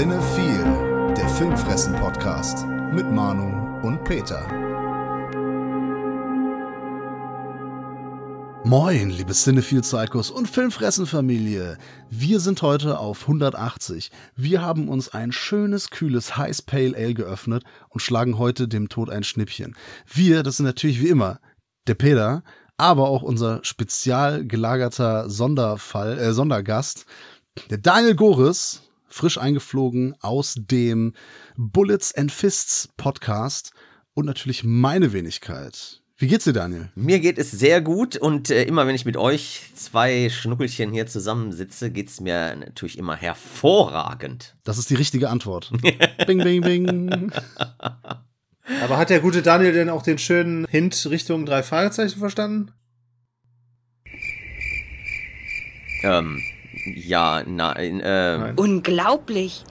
Cinephile, der Filmfressen-Podcast mit Manu und Peter. Moin, liebe Cinephile Psychos und Filmfressen-Familie. Wir sind heute auf 180. Wir haben uns ein schönes, kühles Heiß Pale Ale geöffnet und schlagen heute dem Tod ein Schnippchen. Wir, das sind natürlich wie immer der Peter, aber auch unser spezial gelagerter Sonderfall, äh, Sondergast, der Daniel Goris, frisch eingeflogen aus dem Bullets and Fists Podcast und natürlich meine Wenigkeit. Wie geht's dir, Daniel? Mir geht es sehr gut und äh, immer wenn ich mit euch zwei Schnuckelchen hier zusammensitze, geht's mir natürlich immer hervorragend. Das ist die richtige Antwort. bing, bing, bing. Aber hat der gute Daniel denn auch den schönen Hint Richtung drei Fragezeichen verstanden? Ähm, ja, nein, äh, Nein. Unglaublich.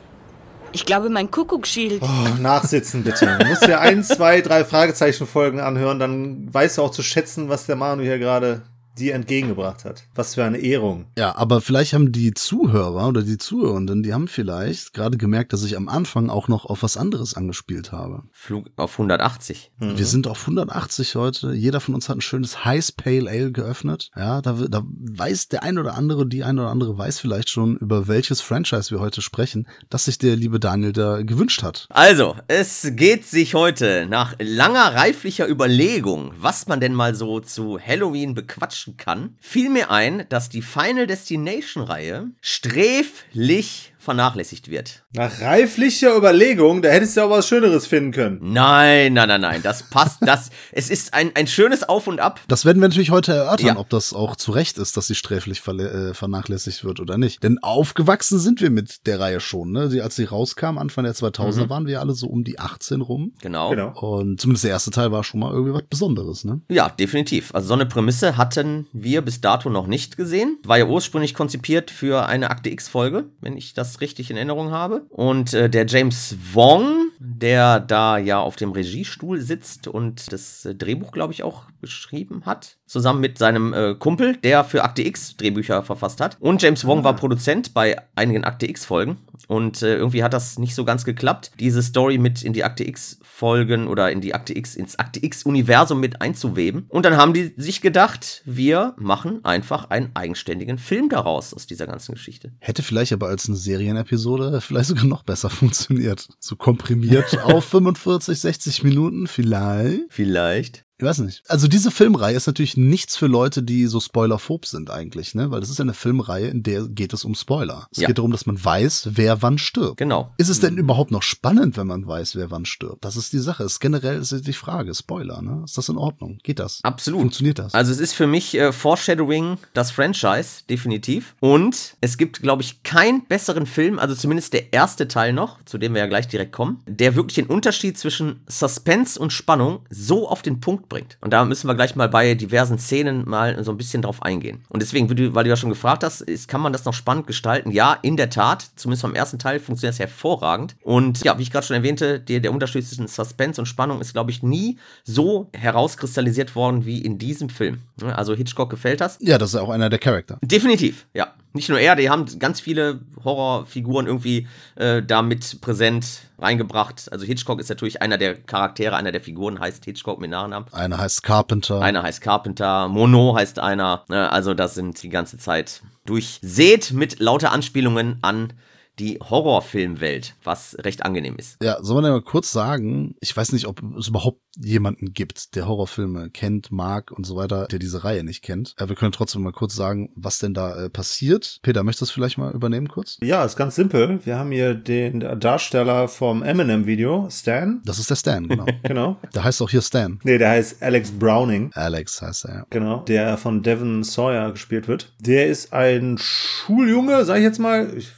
Ich glaube, mein Kuckucksschild. Oh, nachsitzen bitte. Du musst dir ein, zwei, drei Fragezeichen Folgen anhören, dann weißt du auch zu schätzen, was der Manu hier gerade dir entgegengebracht hat. Was für eine Ehrung. Ja, aber vielleicht haben die Zuhörer oder die Zuhörenden, die haben vielleicht gerade gemerkt, dass ich am Anfang auch noch auf was anderes angespielt habe. Flug auf 180. Wir sind auf 180 heute. Jeder von uns hat ein schönes Heiß Pale Ale geöffnet. Ja, da, da weiß der ein oder andere, die ein oder andere weiß vielleicht schon, über welches Franchise wir heute sprechen, das sich der liebe Daniel da gewünscht hat. Also, es geht sich heute nach langer reiflicher Überlegung, was man denn mal so zu Halloween bequatschen kann, fiel mir ein, dass die Final Destination Reihe sträflich vernachlässigt wird. Nach reiflicher Überlegung, da hättest du auch was Schöneres finden können. Nein, nein, nein, nein, das passt, das, es ist ein, ein schönes Auf und Ab. Das werden wir natürlich heute erörtern, Ja. ob das auch zu Recht ist, dass sie sträflich äh, vernachlässigt wird oder nicht. Denn aufgewachsen sind wir mit der Reihe schon. Ne? Die, als sie rauskam, Anfang der 2000er, waren wir alle so um die 18 rum. Genau. Genau. Und zumindest der erste Teil war schon mal irgendwie was Besonderes. Ne? Ja, definitiv. Also so eine Prämisse hatten wir bis dato noch nicht gesehen. War ja ursprünglich konzipiert für eine Akte X-Folge, wenn ich das richtig in Erinnerung habe. Und äh, der James Wong, der da ja auf dem Regiestuhl sitzt und das äh, Drehbuch, glaube ich, auch geschrieben hat, zusammen mit seinem äh, Kumpel, der für Akte X Drehbücher verfasst hat. Und James Wong war Produzent bei einigen Akte X-Folgen. Und äh, irgendwie hat das nicht so ganz geklappt, diese Story mit in die Akte X-Folgen oder in die Akte X, ins Akte X-Universum mit einzuweben. Und dann haben die sich gedacht, wir machen einfach einen eigenständigen Film daraus aus dieser ganzen Geschichte. Hätte vielleicht aber als eine Serienepisode vielleicht sogar noch besser funktioniert. So komprimiert auf 45, 60 Minuten vielleicht. Vielleicht. Ich weiß nicht. Also diese Filmreihe ist natürlich nichts für Leute, die so spoilerphob sind eigentlich, ne? Weil das ist ja eine Filmreihe, in der geht es um Spoiler. Es Ja. geht darum, dass man weiß, wer wann stirbt. Genau. Ist es denn überhaupt noch spannend, wenn man weiß, wer wann stirbt? Das ist die Sache. Ist generell ist die Frage. Spoiler, ne? Ist das in Ordnung? Geht das? Absolut. Funktioniert das? Also es ist für mich äh, Foreshadowing das Franchise, definitiv. Und es gibt, glaube ich, keinen besseren Film, also zumindest der erste Teil noch, zu dem wir ja gleich direkt kommen, der wirklich den Unterschied zwischen Suspense und Spannung so auf den Punkt bringt. Und da müssen wir gleich mal bei diversen Szenen mal so ein bisschen drauf eingehen. Und deswegen, weil du ja schon gefragt hast, ist, kann man das noch spannend gestalten? Ja, in der Tat. Zumindest beim ersten Teil funktioniert es hervorragend. Und ja, wie ich gerade schon erwähnte, der, der Unterschied zwischen Suspense und Spannung ist, glaube ich, nie so herauskristallisiert worden wie in diesem Film. Also Hitchcock gefällt das. ja, das ist auch einer der Charakter. Definitiv, ja. Nicht nur er, die haben ganz viele Horrorfiguren irgendwie äh, damit präsent reingebracht. Also Hitchcock ist natürlich einer der Charaktere, einer der Figuren heißt Hitchcock mit Nachnamen. Einer heißt Carpenter. Einer heißt Carpenter, Mono heißt einer. Ne? Also das sind die ganze Zeit durchsät mit lauter Anspielungen an die Horrorfilmwelt, was recht angenehm ist. Ja, soll man ja mal kurz sagen, ich weiß nicht, ob es überhaupt jemanden gibt, der Horrorfilme kennt, mag und so weiter, der diese Reihe nicht kennt. Äh, wir können trotzdem mal kurz sagen, was denn da äh, passiert. Peter, möchtest du das vielleicht mal übernehmen kurz? Ja, ist ganz simpel. Wir haben hier den Darsteller vom Eminem-Video, Stan. Das ist der Stan, genau. Genau. der heißt auch hier Stan. Nee, der heißt Alex Browning. Alex heißt er, ja. Genau, der von Devin Sawyer gespielt wird. Der ist ein Schuljunge, sag ich jetzt mal. Ich,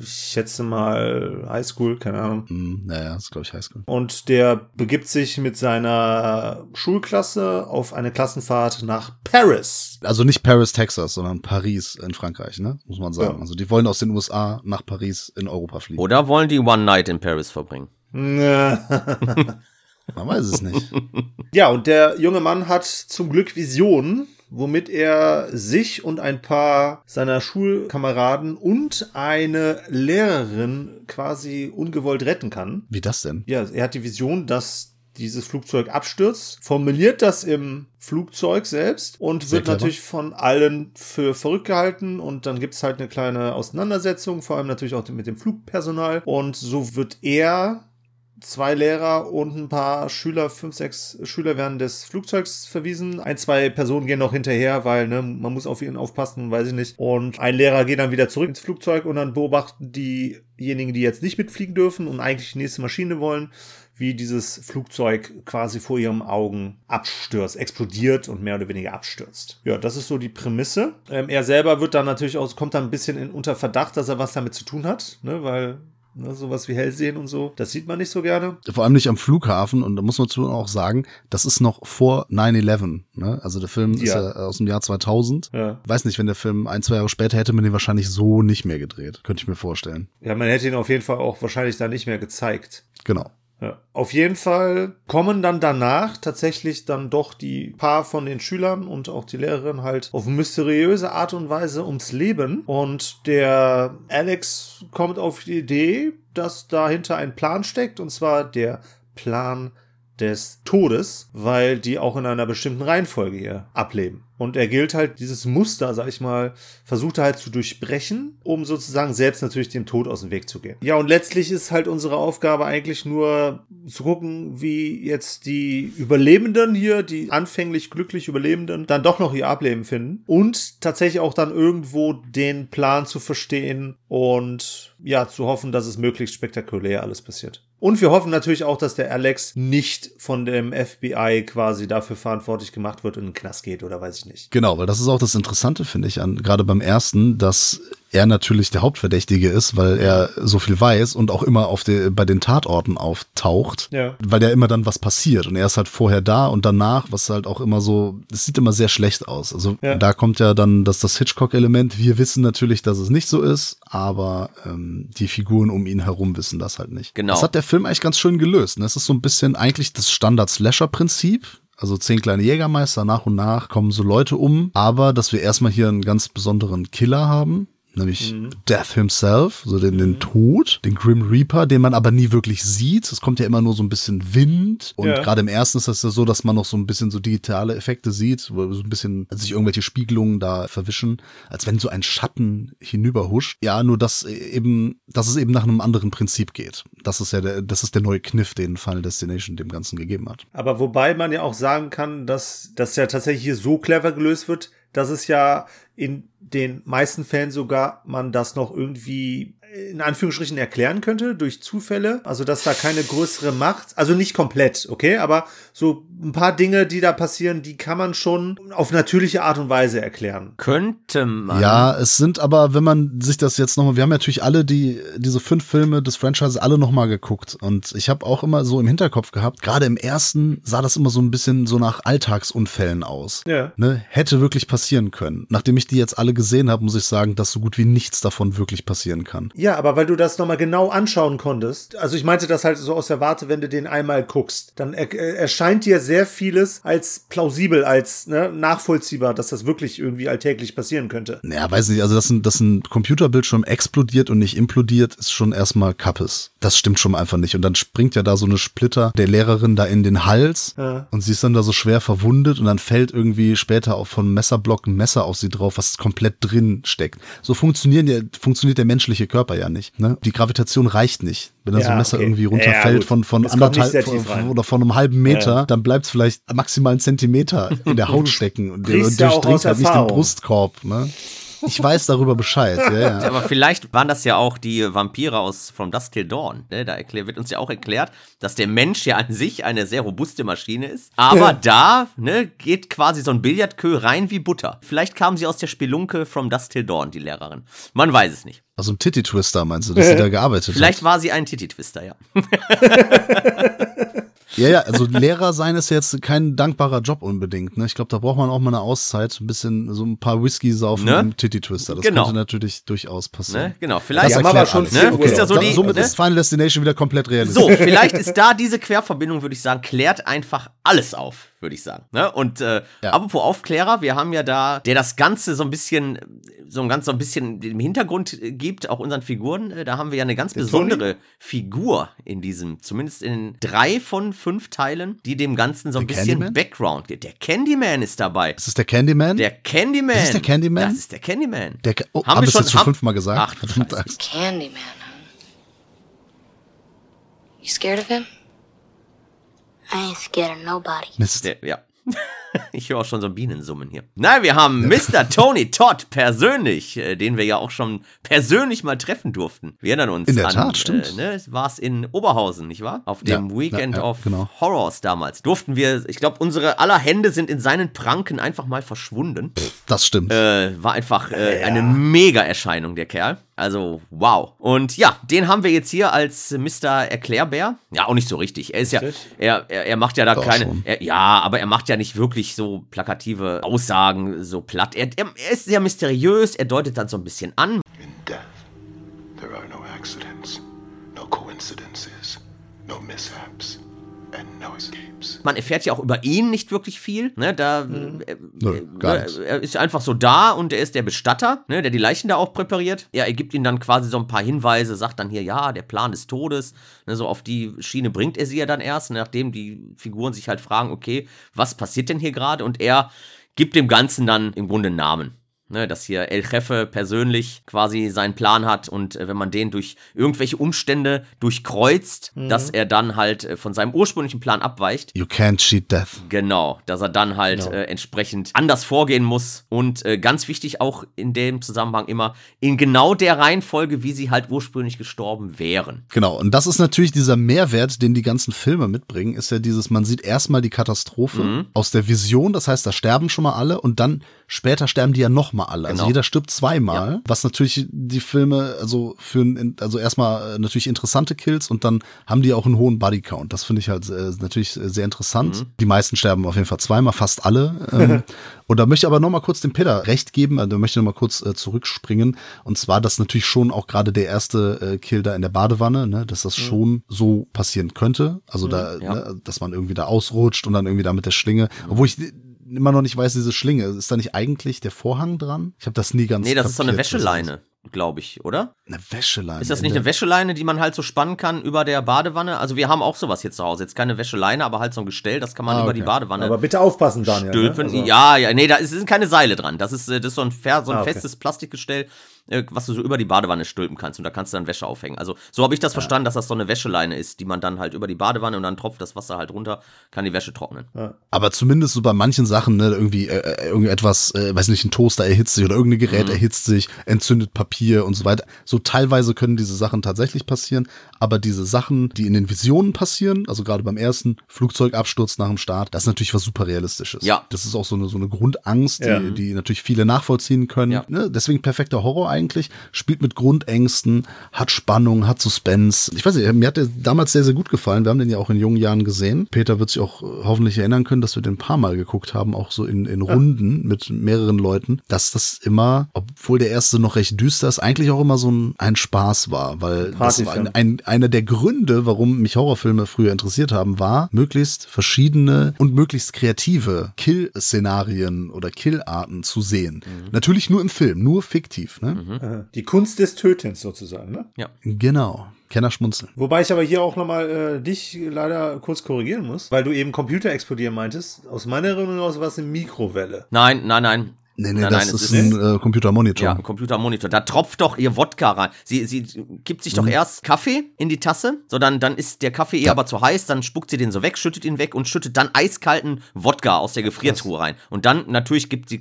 ich schätze mal Highschool, keine Ahnung. Hm, naja, das ist, glaube ich, Highschool. Und der begibt sich mit seiner Schulklasse auf eine Klassenfahrt nach Paris. Also nicht Paris, Texas, sondern Paris in Frankreich, ne? Muss man sagen. Ja. Also die wollen aus den USA nach Paris in Europa fliegen. Oder wollen die One Night in Paris verbringen? Man weiß es nicht. Ja, und der junge Mann hat zum Glück Visionen womit er sich und ein paar seiner Schulkameraden und eine Lehrerin quasi ungewollt retten kann. Wie das denn? Ja, er hat die Vision, dass dieses Flugzeug abstürzt, formuliert das im Flugzeug selbst und Sehr wird clever. natürlich von allen für verrückt gehalten und dann gibt's halt eine kleine Auseinandersetzung, vor allem natürlich auch mit dem Flugpersonal und so wird er zwei Lehrer und ein paar Schüler, fünf, sechs Schüler werden des Flugzeugs verwiesen. Ein, zwei Personen gehen noch hinterher, weil ne, man muss auf ihn aufpassen, weiß ich nicht. Und ein Lehrer geht dann wieder zurück ins Flugzeug und dann beobachten diejenigen, die jetzt nicht mitfliegen dürfen und eigentlich die nächste Maschine wollen, wie dieses Flugzeug quasi vor ihren Augen abstürzt, explodiert und mehr oder weniger abstürzt. Ja, das ist so die Prämisse. Ähm, er selber wird dann natürlich auch, kommt dann ein bisschen in, unter Verdacht, dass er was damit zu tun hat, ne, weil ne, sowas wie Hellsehen und so, das sieht man nicht so gerne. Vor allem nicht am Flughafen und da muss man zu auch sagen, das ist noch vor 9-11. Ne? Also der Film ist Ja. ja aus dem Jahr 2000. Ja. Weiß nicht, wenn der Film ein, zwei Jahre später hätte man den wahrscheinlich so nicht mehr gedreht. Könnte ich mir vorstellen. Ja, man hätte ihn auf jeden Fall auch wahrscheinlich da nicht mehr gezeigt. Genau. Auf jeden Fall kommen dann danach tatsächlich dann doch die paar von den Schülern und auch die Lehrerin halt auf mysteriöse Art und Weise ums Leben. Und der Alex kommt auf die Idee, dass dahinter ein Plan steckt, und zwar der Plan des Todes, weil die auch in einer bestimmten Reihenfolge hier ableben. Und er gilt halt dieses Muster, sag ich mal, versucht er halt zu durchbrechen, um sozusagen selbst natürlich dem Tod aus dem Weg zu gehen. Ja, und letztlich ist halt unsere Aufgabe eigentlich nur zu gucken, wie jetzt die Überlebenden hier, die anfänglich glücklich Überlebenden, dann doch noch ihr Ableben finden und tatsächlich auch dann irgendwo den Plan zu verstehen und ja, zu hoffen, dass es möglichst spektakulär alles passiert. Und wir hoffen natürlich auch, dass der Alex nicht von dem FBI quasi dafür verantwortlich gemacht wird und in den Knast geht oder weiß ich nicht. Genau, weil das ist auch das Interessante, finde ich, an gerade beim ersten, dass er natürlich der Hauptverdächtige ist, weil er so viel weiß und auch immer auf de, bei den Tatorten auftaucht, Ja. weil ja immer dann was passiert und er ist halt vorher da und danach, was halt auch immer so, es sieht immer sehr schlecht aus. Also Ja. da kommt ja dann das, das Hitchcock-Element. Wir wissen natürlich, dass es nicht so ist, aber ähm, die Figuren um ihn herum wissen das halt nicht. Genau. Das hat der Film eigentlich ganz schön gelöst. Ne? Es ist so ein bisschen eigentlich das Standard-Slasher-Prinzip. Also zehn kleine Jägermeister, nach und nach kommen so Leute um, aber dass wir erstmal hier einen ganz besonderen Killer haben, nämlich Death himself, so den, den Tod, den Grim Reaper, den man aber nie wirklich sieht. Es kommt ja immer nur so ein bisschen Wind und Ja. gerade im ersten ist das ja so, dass man noch so ein bisschen so digitale Effekte sieht, wo so ein bisschen sich irgendwelche Spiegelungen da verwischen, als wenn so ein Schatten hinüberhuscht. Ja, nur dass eben, dass es eben nach einem anderen Prinzip geht. Das ist ja der, das ist der neue Kniff, den Final Destination dem Ganzen gegeben hat. Aber wobei man ja auch sagen kann, dass das ja tatsächlich hier so clever gelöst wird, dass es ja in den meisten Fällen sogar man das noch irgendwie in Anführungsstrichen erklären könnte durch Zufälle. Also, dass da keine größere Macht, also nicht komplett, okay, aber so ein paar Dinge, die da passieren, die kann man schon auf natürliche Art und Weise erklären. Könnte man. Ja, es sind aber, wenn man sich das jetzt nochmal, wir haben ja natürlich alle die, diese fünf Filme des Franchises alle nochmal geguckt und ich habe auch immer so im Hinterkopf gehabt, gerade im ersten sah das immer so ein bisschen so nach Alltagsunfällen aus. Ja. Ne, hätte wirklich passieren können. Nachdem ich die jetzt alle gesehen habe, muss ich sagen, dass so gut wie nichts davon wirklich passieren kann. Ja, aber weil du das nochmal genau anschauen konntest, also ich meinte das halt so aus der Warte, wenn du den einmal guckst, dann er, äh, erscheint dir sehr vieles als plausibel, als ne, nachvollziehbar, dass das wirklich irgendwie alltäglich passieren könnte. Naja, weiß nicht, also dass ein, dass ein Computerbildschirm explodiert und nicht implodiert, ist schon erstmal Kappes. Das stimmt schon einfach nicht. Und dann springt ja da so eine Splitter der Lehrerin da in den Hals Ja. und sie ist dann da so schwer verwundet und dann fällt irgendwie später auch von Messerblock ein Messer auf sie drauf, was komplett drin steckt. So funktionieren ja, funktioniert der menschliche Körper ja nicht. Ne? Die Gravitation reicht nicht. Wenn da so Ja, ein Messer okay. irgendwie Ja, runterfällt gut. von, von anderthalb von, oder von einem halben Meter, Ja. dann bleibt es vielleicht maximal einen Zentimeter in der Haut stecken und ja auch durchdringt halt nicht den. Brustkorb. Ne? Ich weiß darüber Bescheid. Ja, ja. Aber vielleicht waren das ja auch die Vampire aus From Dusk Till Dawn. Ne? Da wird uns ja auch erklärt, dass der Mensch ja an sich eine sehr robuste Maschine ist. Aber da ne, geht quasi so ein Billardkö rein wie Butter. Vielleicht kam sie aus der Spelunke From Dusk Till Dawn, die Lehrerin. Man weiß es nicht. Also ein Titty-Twister meinst du, dass sie da gearbeitet Vielleicht hat? war sie ein Titty-Twister, ja. Ja, ja, also Lehrer sein ist jetzt kein dankbarer Job unbedingt. Ne? Ich glaube, da braucht man auch mal eine Auszeit, ein bisschen so ein paar Whisky saufen Ne? im Titty-Twister. Das Genau. könnte natürlich durchaus passieren. Ne? Genau, Das vielleicht. Haben aber schon Ne? Ist ja so die- Somit ne? ist Final Destination wieder komplett realistisch. So, vielleicht ist da diese Querverbindung, würde ich sagen, klärt einfach alles auf. Würde ich sagen. Ne? Und äh, Ja. apropos Aufklärer, wir haben ja da, der das Ganze so ein bisschen, so ein ganz so ein bisschen im Hintergrund gibt, auch unseren Figuren, äh, da haben wir ja eine ganz Der besondere Figur in diesem, zumindest in drei von fünf Teilen, die dem Ganzen so ein Der bisschen Candyman? Background gibt. Der Candyman ist dabei. Ist es der Candyman? Der Candyman. Das ist der Candyman? Das ist der Candyman. Der Ca- oh, haben haben wir schon jetzt schon fünfmal gesagt? Ach. Candyman, huh? You scared of him? I ain't scared of nobody. Mist. Der, ja. Ich höre auch schon so Bienensummen hier. Nein, wir haben Mr. Tony Todd persönlich, äh, den wir ja auch schon persönlich mal treffen durften. Wir erinnern uns In der an, Tat, stimmt. Äh, ne, war es in Oberhausen, nicht wahr? Auf dem Ja, Weekend ja, ja, of genau. Horrors damals. Durften wir, ich glaube, unsere aller Hände sind in seinen Pranken einfach mal verschwunden. Das stimmt. Äh, war einfach äh, eine Mega-Erscheinung, der Kerl. Also, wow. Und ja, den haben wir jetzt hier als Mr. Erklärbär. Ja, auch nicht so richtig. Er ist ja, er, er, er macht ja da Doch, keine, er, ja, aber er macht ja nicht wirklich so plakative Aussagen, so platt. Er, er, er ist sehr mysteriös, er deutet dann so ein bisschen an. In death, there are no accidents, no coincidences, no mishaps. Man erfährt ja auch über ihn nicht wirklich viel. Ne? Da, äh, Nö, gar ne, nichts. er ist einfach so da und er ist der Bestatter, ne, der die Leichen da auch präpariert. Ja, er gibt ihnen dann quasi so ein paar Hinweise, sagt dann hier, ja, der Plan des Todes. Ne, so auf die Schiene bringt er sie ja dann erst, nachdem die Figuren sich halt fragen, okay, was passiert denn hier gerade? Und er gibt dem Ganzen dann im Grunde einen Namen. Ne, dass hier El Jefe persönlich quasi seinen Plan hat und äh, wenn man den durch irgendwelche Umstände durchkreuzt, dass er dann halt äh, von seinem ursprünglichen Plan abweicht, You can't cheat death. Genau, dass er dann halt Genau. äh, entsprechend anders vorgehen muss. Und äh, ganz wichtig auch in dem Zusammenhang immer in genau der Reihenfolge, wie sie halt ursprünglich gestorben wären. Genau, und das ist natürlich dieser Mehrwert, den die ganzen Filme mitbringen, ist ja dieses, man sieht erstmal die Katastrophe Mhm. aus der Vision, das heißt, da sterben schon mal alle und dann später sterben die ja nochmal alle. Also Genau. jeder stirbt zweimal, was natürlich die Filme, also für also erstmal äh, natürlich interessante Kills und dann haben die auch einen hohen Bodycount. Das finde ich halt äh, natürlich äh, sehr interessant. Mhm. Die meisten sterben auf jeden Fall zweimal, fast alle. Ähm, und da möchte ich aber nochmal kurz dem Peter recht geben, also da möchte ich nochmal kurz äh, zurückspringen. Und zwar, dass natürlich schon auch gerade der erste äh, Kill da in der Badewanne, ne, dass das schon so passieren könnte. Also da, ja. ne, dass man irgendwie da ausrutscht und dann irgendwie da mit der Schlinge. Obwohl ich immer noch nicht weiß, diese Schlinge, ist da nicht eigentlich der Vorhang dran? Ich habe das nie ganz Nee, das ist so eine kapiert, Wäscheleine, glaube ich, oder? Eine Wäscheleine. Ist das nicht eine Wäscheleine, die man halt so spannen kann über der Badewanne? Also wir haben auch sowas hier zu Hause. Jetzt keine Wäscheleine, aber halt so ein Gestell, das kann man Ah, über okay. die Badewanne Aber bitte aufpassen, Daniel. Ne? stülpen. Also- Ja, ja, nee, da ist- sind keine Seile dran. Das ist, äh, das ist so ein, so ein Ah, okay. festes Plastikgestell, äh, was du so über die Badewanne stülpen kannst und da kannst du dann Wäsche aufhängen. Also so habe ich das verstanden, dass das so eine Wäscheleine ist, die man dann halt über die Badewanne und dann tropft das Wasser halt runter, kann die Wäsche trocknen. Aber zumindest so bei manchen Sachen, ne, irgendwie äh, äh, irgendetwas, äh, weiß nicht, ein Toaster erhitzt sich oder irgendein Gerät Mhm. erhitzt sich, entzündet Papier und so weiter. So teilweise können diese Sachen tatsächlich passieren, aber diese Sachen, die in den Visionen passieren, also gerade beim ersten Flugzeugabsturz nach dem Start, das ist natürlich was super realistisches. Ja. Das ist auch so eine so eine Grundangst, die, Ja. die natürlich viele nachvollziehen können. Ja. Ne? Deswegen perfekter Horror eigentlich, spielt mit Grundängsten, hat Spannung, hat Suspense. Ich weiß nicht, mir hat der damals sehr, sehr gut gefallen. Wir haben den ja auch in jungen Jahren gesehen. Peter wird sich auch hoffentlich erinnern können, dass wir den ein paar Mal geguckt haben, auch so in, in Runden mit mehreren Leuten, dass das immer, obwohl der erste noch recht düster ist, eigentlich auch immer so ein, ein Spaß war, weil das war ein, ein, einer der Gründe, warum mich Horrorfilme früher interessiert haben, war, möglichst verschiedene und möglichst kreative Kill-Szenarien oder Killarten zu sehen. Natürlich nur im Film, nur fiktiv. Ne? Äh, Die Kunst des Tötens sozusagen, ne? Ja. Genau. Kenner schmunzeln. Wobei ich aber hier auch nochmal äh, dich leider kurz korrigieren muss, weil du eben Computer explodieren meintest. Aus meiner Erinnerung aus war es eine Mikrowelle. Nein, nein, nein. Nee, nee, nein, das nein, es ist ein äh, Computermonitor. Ja, ein Computermonitor. Da tropft doch ihr Wodka rein. Sie, sie gibt sich doch erst Kaffee in die Tasse, so dann, dann ist der Kaffee ihr Ja. aber zu heiß, dann spuckt sie den so weg, schüttet ihn weg und schüttet dann eiskalten Wodka aus der Gefriertruhe rein. Und dann natürlich gibt die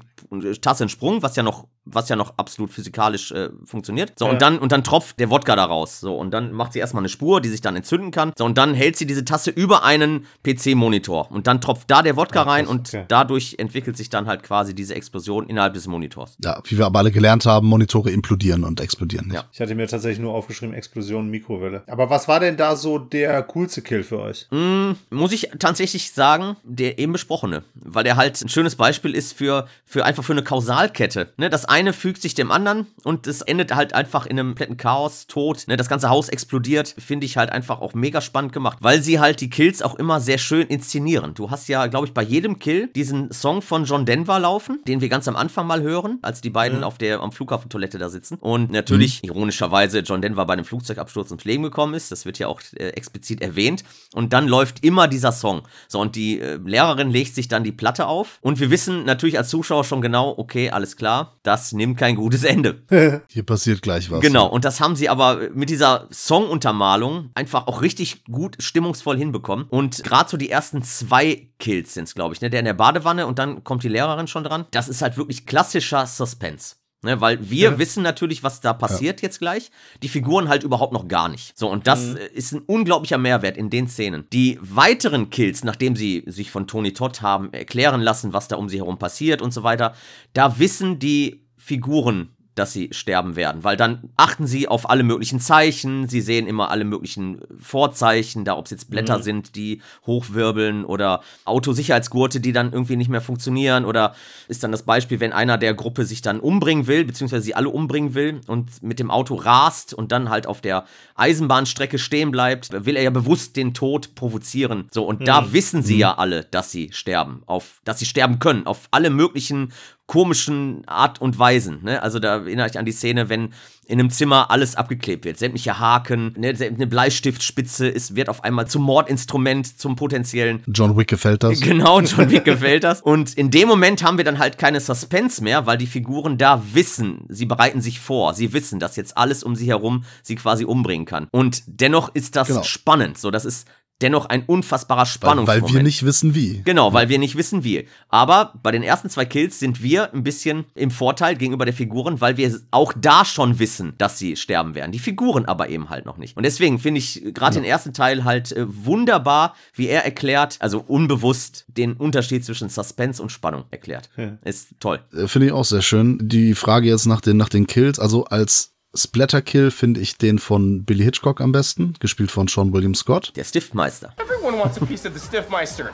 Tasse einen Sprung, was ja noch, was ja noch absolut physikalisch äh, funktioniert. So, Ja. und dann, und dann tropft der Wodka da raus. So, und dann macht sie erstmal eine Spur, die sich dann entzünden kann. So, und dann hält sie diese Tasse über einen PC-Monitor. Und dann tropft da der Wodka rein und okay. dadurch entwickelt sich dann halt quasi diese Explosion innerhalb des Monitors. Ja, wie wir aber alle gelernt haben, Monitore implodieren und explodieren nicht. Ja. Ich hatte mir tatsächlich nur aufgeschrieben, Explosion, Mikrowelle. Aber was war denn da so der coolste Kill für euch? Mm, muss ich tatsächlich sagen, der eben besprochene, weil der halt ein schönes Beispiel ist für, für einfach für eine Kausalkette. Ne? Das eine fügt sich dem anderen und es endet halt einfach in einem kompletten Chaos, Tod. Ne, das ganze Haus explodiert, finde ich halt einfach auch mega spannend gemacht, weil sie halt die Kills auch immer sehr schön inszenieren. Du hast ja, glaube ich, bei jedem Kill diesen Song von John Denver laufen, den wir ganz am Anfang mal hören, als die beiden Mhm. auf der am Flughafentoilette da sitzen. Und natürlich, ironischerweise, John Denver bei einem Flugzeugabsturz ums Leben gekommen ist. Das wird ja auch äh, explizit erwähnt. Und dann läuft immer dieser Song. So, und die äh, Lehrerin legt sich dann die Platte auf. Und wir wissen natürlich als Zuschauer schon genau, okay, alles klar, das nimmt kein gutes Ende. Hier passiert gleich was. Genau, und das haben sie aber mit dieser Songuntermalung einfach auch richtig gut stimmungsvoll hinbekommen. Und gerade so die ersten zwei Kills sind es, glaube ich, ne? Der in der Badewanne und dann kommt die Lehrerin schon dran. Das ist halt wirklich klassischer Suspense. Ne, weil wir wissen natürlich, was da passiert jetzt gleich. Die Figuren halt überhaupt noch gar nicht. So, und das äh, ist ein unglaublicher Mehrwert in den Szenen. Die weiteren Kills, nachdem sie sich von Tony Todd haben erklären lassen, was da um sie herum passiert und so weiter, da wissen die Figuren dass sie sterben werden, weil dann achten sie auf alle möglichen Zeichen, sie sehen immer alle möglichen Vorzeichen, da ob es jetzt Blätter sind, die hochwirbeln oder Autosicherheitsgurte, die dann irgendwie nicht mehr funktionieren oder ist dann das Beispiel, wenn einer der Gruppe sich dann umbringen will, beziehungsweise sie alle umbringen will und mit dem Auto rast und dann halt auf der Eisenbahnstrecke stehen bleibt, will er ja bewusst den Tod provozieren. So, und da wissen sie ja alle, dass sie sterben, auf, dass sie sterben können, auf alle möglichen komischen Art und Weisen. Ne? Also da erinnere ich an die Szene, wenn in einem Zimmer alles abgeklebt wird. Sämtliche Haken, ne, eine Bleistiftspitze ist, wird auf einmal zum Mordinstrument, zum potenziellen. John Wick gefällt das. Genau, John Wick gefällt das. Und in dem Moment haben wir dann halt keine Suspense mehr, weil die Figuren da wissen, sie bereiten sich vor, sie wissen, dass jetzt alles um sie herum sie quasi umbringen kann. Und dennoch ist das Genau. spannend. So, das ist dennoch ein unfassbarer Spannungsmoment. weil wir nicht wissen wie. Genau, weil wir nicht wissen wie. Aber bei den ersten zwei Kills sind wir ein bisschen im Vorteil gegenüber der Figuren, weil wir auch da schon wissen, dass sie sterben werden. Die Figuren aber eben halt noch nicht. Und deswegen finde ich gerade den ersten Teil halt äh, wunderbar, wie er erklärt, also unbewusst den Unterschied zwischen Suspense und Spannung erklärt. Ist toll. Äh, Finde ich auch sehr schön. Die Frage jetzt nach den, nach den Kills, also als Splatter-Kill finde ich den von Billy Hitchcock am besten, gespielt von Sean William Scott. Der Stiftmeister. Everyone wants a piece of the Stiffmeister.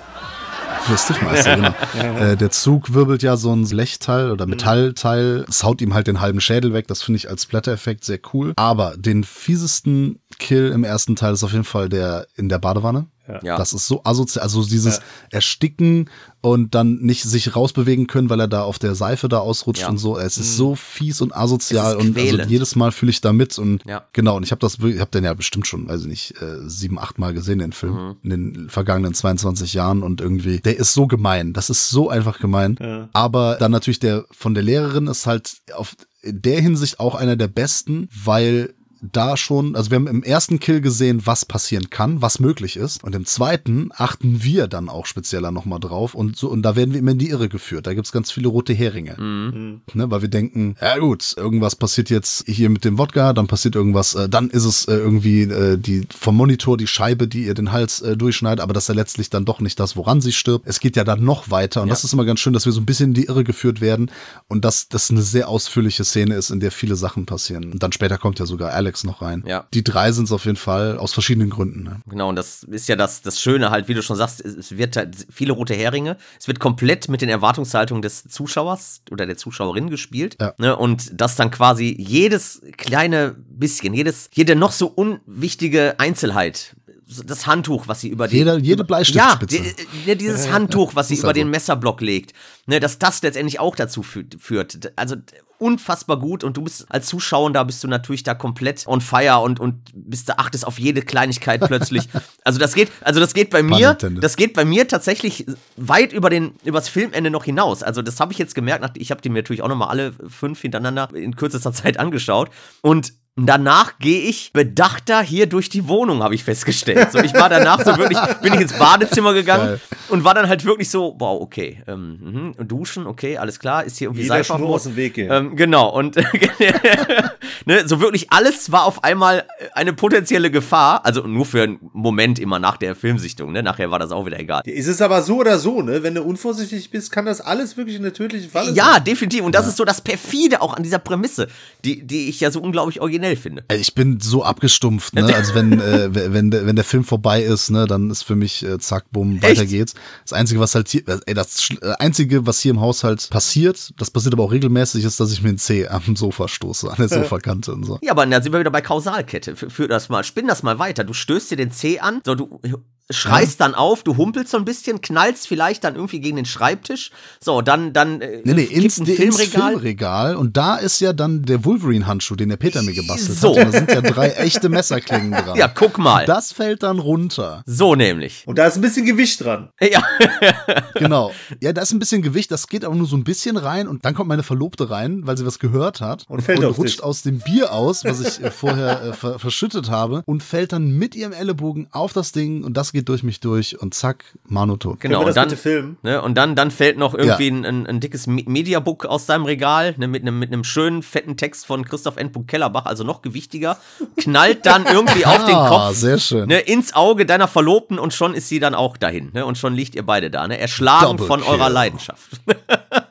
Der Stiftmeister, genau. äh, der Zug wirbelt ja so ein Blechteil oder Metallteil, es haut ihm halt den halben Schädel weg. Das finde ich als Splatter-Effekt sehr cool. Aber den fiesesten Kill im ersten Teil ist auf jeden Fall der in der Badewanne. Ja. Das ist so asozial, also dieses Ersticken und dann nicht sich rausbewegen können, weil er da auf der Seife da ausrutscht Ja. und so. Es ist so fies und asozial und also jedes Mal fühle ich da mit und Ja. genau. Und ich habe das, ich habe den ja bestimmt schon, weiß ich nicht, äh, sieben, acht Mal gesehen den Film Mhm. in den vergangenen 22 Jahren und irgendwie, der ist so gemein. Das ist so einfach gemein. Aber dann natürlich der von der Lehrerin ist halt auf in der Hinsicht auch einer der besten, weil da schon, also wir haben im ersten Kill gesehen, was passieren kann, was möglich ist. Und im zweiten achten wir dann auch spezieller nochmal drauf. Und so, und da werden wir immer in die Irre geführt. Da gibt's ganz viele rote Heringe. Ne, weil wir denken, ja gut, irgendwas passiert jetzt hier mit dem Wodka, dann passiert irgendwas, äh, dann ist es äh, irgendwie äh, die vom Monitor die Scheibe, die ihr den Hals äh, durchschneidet, aber das ist ja letztlich dann doch nicht das, woran sie stirbt. Es geht ja dann noch weiter. Und das ist immer ganz schön, dass wir so ein bisschen in die Irre geführt werden und dass das eine sehr ausführliche Szene ist, in der viele Sachen passieren. Und dann später kommt ja sogar Alex noch rein. Ja. Die drei sind es auf jeden Fall aus verschiedenen Gründen. Ne? Genau, und das ist ja das, das Schöne halt, wie du schon sagst, es- wird halt viele rote Heringe. Es wird komplett mit den Erwartungshaltungen des Zuschauers oder der Zuschauerin gespielt. Ja. Ne, und das dann quasi jedes kleine bisschen, jedes, jede noch so unwichtige Einzelheit, das Handtuch, was sie über. Jeder- jede Bleistiftspitze. Ja, die, dieses Handtuch, was sie über den. Messerblock legt, ne, dass das letztendlich auch dazu fü- führt. Also unfassbar gut und du bist als Zuschauer, da bist du natürlich da komplett on fire und, und bist da achtest auf jede Kleinigkeit plötzlich. also das geht, also das geht bei mir, das geht bei mir tatsächlich weit über den, übers Filmende noch hinaus. Also das habe ich jetzt gemerkt, nach- ich habe die mir natürlich auch nochmal alle fünf hintereinander in kürzester Zeit angeschaut und Danach gehe ich bedachter hier durch die Wohnung, habe ich festgestellt. So, ich war danach so wirklich, bin ich ins Badezimmer gegangen Geil. Und war dann halt wirklich so, wow, okay, ähm, mhm, duschen, okay, alles klar, ist hier irgendwie Jeder Seife aus dem Weg gehen. Ähm, genau, und ne, so wirklich alles war auf einmal eine potenzielle Gefahr. Also nur für einen Moment immer nach der Filmsichtung, ne? Nachher war das auch wieder egal. Ist es aber so oder so, ne? Wenn du unvorsichtig bist, kann das alles wirklich eine tödliche Falle Ja, sein. definitiv. Und das ist so das Perfide auch an dieser Prämisse, die, die ich ja so unglaublich originell finde. Also Ich bin so abgestumpft, ne? Also wenn, äh, wenn, der- wenn der Film vorbei ist, ne, dann ist für mich äh, zack, bumm, weiter Echt? geht's. Das Einzige, was halt hier, ey, das äh, Einzige, was hier im Haushalt passiert, das passiert aber auch regelmäßig, ist, dass ich mir einen Zeh am Sofa stoße, an der Sofakante und so. Ja, aber da sind wir wieder bei Kausalkette. Führ das mal, spinn das mal weiter. Du stößt dir den Zeh an, so du schreist dann auf, du humpelst so ein bisschen, knallst vielleicht dann irgendwie gegen den Schreibtisch. So, dann dann äh, Nee, nee, kippt ins, ein ins Filmregal. Filmregal. Und da ist ja dann der Wolverine-Handschuh, den der Peter mir gebastelt So. hat. Und da sind ja drei echte Messerklingen dran. Ja, guck mal. Das fällt dann runter. so nämlich. Und da ist ein bisschen Gewicht dran. Ja, Genau. Ja, da ist ein bisschen Gewicht, das geht aber nur so ein bisschen rein und dann kommt meine Verlobte rein, weil sie was gehört hat Und fällt auf rutscht dich. aus dem Bier aus, was ich äh, vorher äh, ver verschüttet habe und fällt dann mit ihrem Ellenbogen auf das Ding und das geht durch mich durch und zack, Manu tot. genau. Wir Und dann, ne, und dann, dann fällt noch irgendwie Ja. ein, ein, ein dickes Me- Mediabook aus deinem Regal, ne, mit einem mit einem schönen, fetten Text von Christoph N. Kellerbach, also noch gewichtiger, knallt dann irgendwie auf den Ah, Kopf. sehr schön. Ne, ins Auge deiner Verlobten und schon ist sie dann auch dahin. Ne, und schon liegt ihr beide da. Ne, erschlagen Double von kill. eurer Leidenschaft.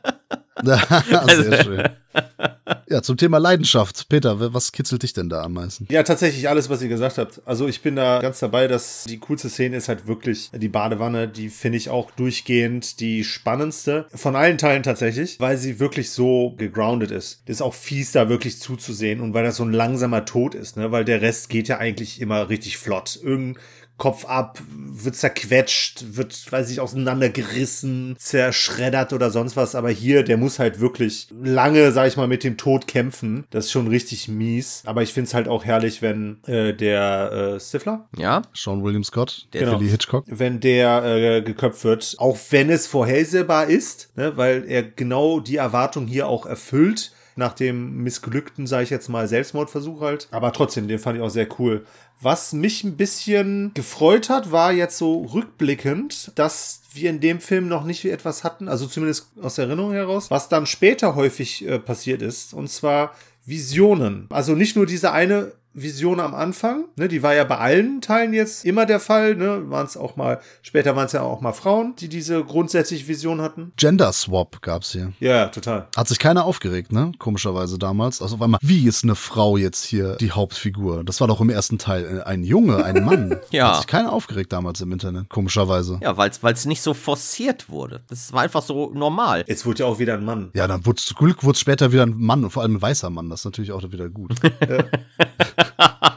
sehr schön. Ja, zum Thema Leidenschaft. Peter, was kitzelt dich denn da am meisten? Ja, tatsächlich alles, was ihr gesagt habt. Also ich bin da ganz dabei, dass die coolste Szene ist halt wirklich die Badewanne. Die finde ich auch durchgehend die spannendste von allen Teilen tatsächlich, weil sie wirklich so gegroundet ist. Das ist auch fies, da wirklich zuzusehen und weil das so ein langsamer Tod ist, ne? Weil der Rest geht ja eigentlich immer richtig flott. Irgendein Kopf ab, wird zerquetscht, wird, weiß ich, auseinandergerissen, zerschreddert oder sonst was. Aber hier, der muss halt wirklich lange, sag ich mal, mit dem Tod kämpfen. Das ist schon richtig mies. Aber ich find's halt auch herrlich, wenn äh, der äh, Stifler, ja, Sean William Scott, Der- Billy Hitchcock. wenn der äh, geköpft wird, auch wenn es vorhersehbar ist, ne, weil er genau die Erwartung hier auch erfüllt. Nach dem missglückten, sage ich jetzt mal, Selbstmordversuch halt. Aber trotzdem, den fand ich auch sehr cool. Was mich ein bisschen gefreut hat, war jetzt so rückblickend, dass wir in dem Film noch nicht etwas hatten, also zumindest aus Erinnerung heraus, was dann später häufig äh, passiert ist. Und zwar Visionen. Also nicht nur diese eine Vision am Anfang, ne, die war ja bei allen Teilen jetzt immer der Fall, ne, waren es auch mal, später waren es ja auch mal Frauen, die diese grundsätzliche Vision hatten. Gender Swap gab's hier. Ja, total. Hat sich keiner aufgeregt, ne? Komischerweise damals. Also auf einmal, wie ist eine Frau jetzt hier die Hauptfigur? Das war doch im ersten Teil äh, ein Junge, ein Mann. Ja. Hat sich keiner aufgeregt damals im Internet. Komischerweise. ja, weil es nicht so forciert wurde. Das war einfach so normal. Jetzt wurde ja auch wieder ein Mann. Ja, dann wurde zum Glück wurde später wieder ein Mann und vor allem ein weißer Mann. Das ist natürlich auch wieder gut.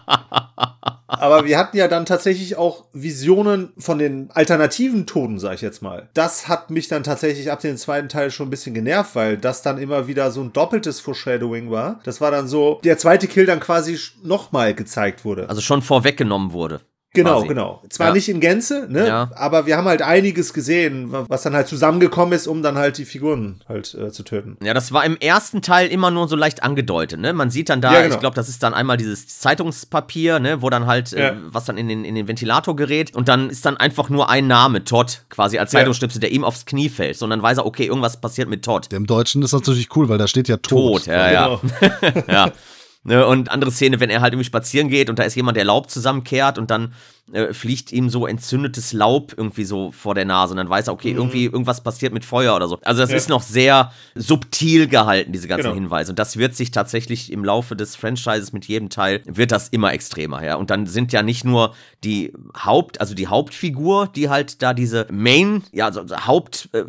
Aber wir hatten ja dann tatsächlich auch Visionen von den alternativen Toten, sag ich jetzt mal. Das hat mich dann tatsächlich ab dem zweiten Teil schon ein bisschen genervt, weil das dann immer wieder so ein doppeltes Foreshadowing war. Das war dann so, der zweite Kill dann quasi nochmal gezeigt wurde. Also schon vorweggenommen wurde. Genau, quasi. genau. Zwar Ja. nicht in Gänze, ne? Ja. Aber wir haben halt einiges gesehen, was dann halt zusammengekommen ist, um dann halt die Figuren halt äh, zu töten. Ja, das war im ersten Teil immer nur so leicht angedeutet, ne? Man sieht dann da, Ja, genau. ich glaube, das ist dann einmal dieses Zeitungspapier, ne, wo dann halt, äh, was dann in den, in den Ventilator gerät und dann ist dann einfach nur ein Name, Todd, quasi als Ja. Zeitungsstütze, der ihm aufs Knie fällt. So, und dann weiß er, okay, irgendwas passiert mit Todd. Der Im Deutschen ist das natürlich cool, weil da steht ja tot. Tot, ja, ja. Genau. ja. Ne, und andere Szene, wenn er halt irgendwie spazieren geht und da ist jemand, der Laub zusammenkehrt und dann äh, fliegt ihm so entzündetes Laub irgendwie so vor der Nase und dann weiß er, okay, irgendwie irgendwas passiert mit Feuer oder so. Also das Mhm. Ja. ist noch sehr subtil gehalten, diese ganzen Genau. Hinweise. Und das wird sich tatsächlich im Laufe des Franchises mit jedem Teil, wird das immer extremer, ja. Und dann sind ja nicht nur die Haupt, also die Hauptfigur, die halt da diese Main, ja, also Haupt, äh,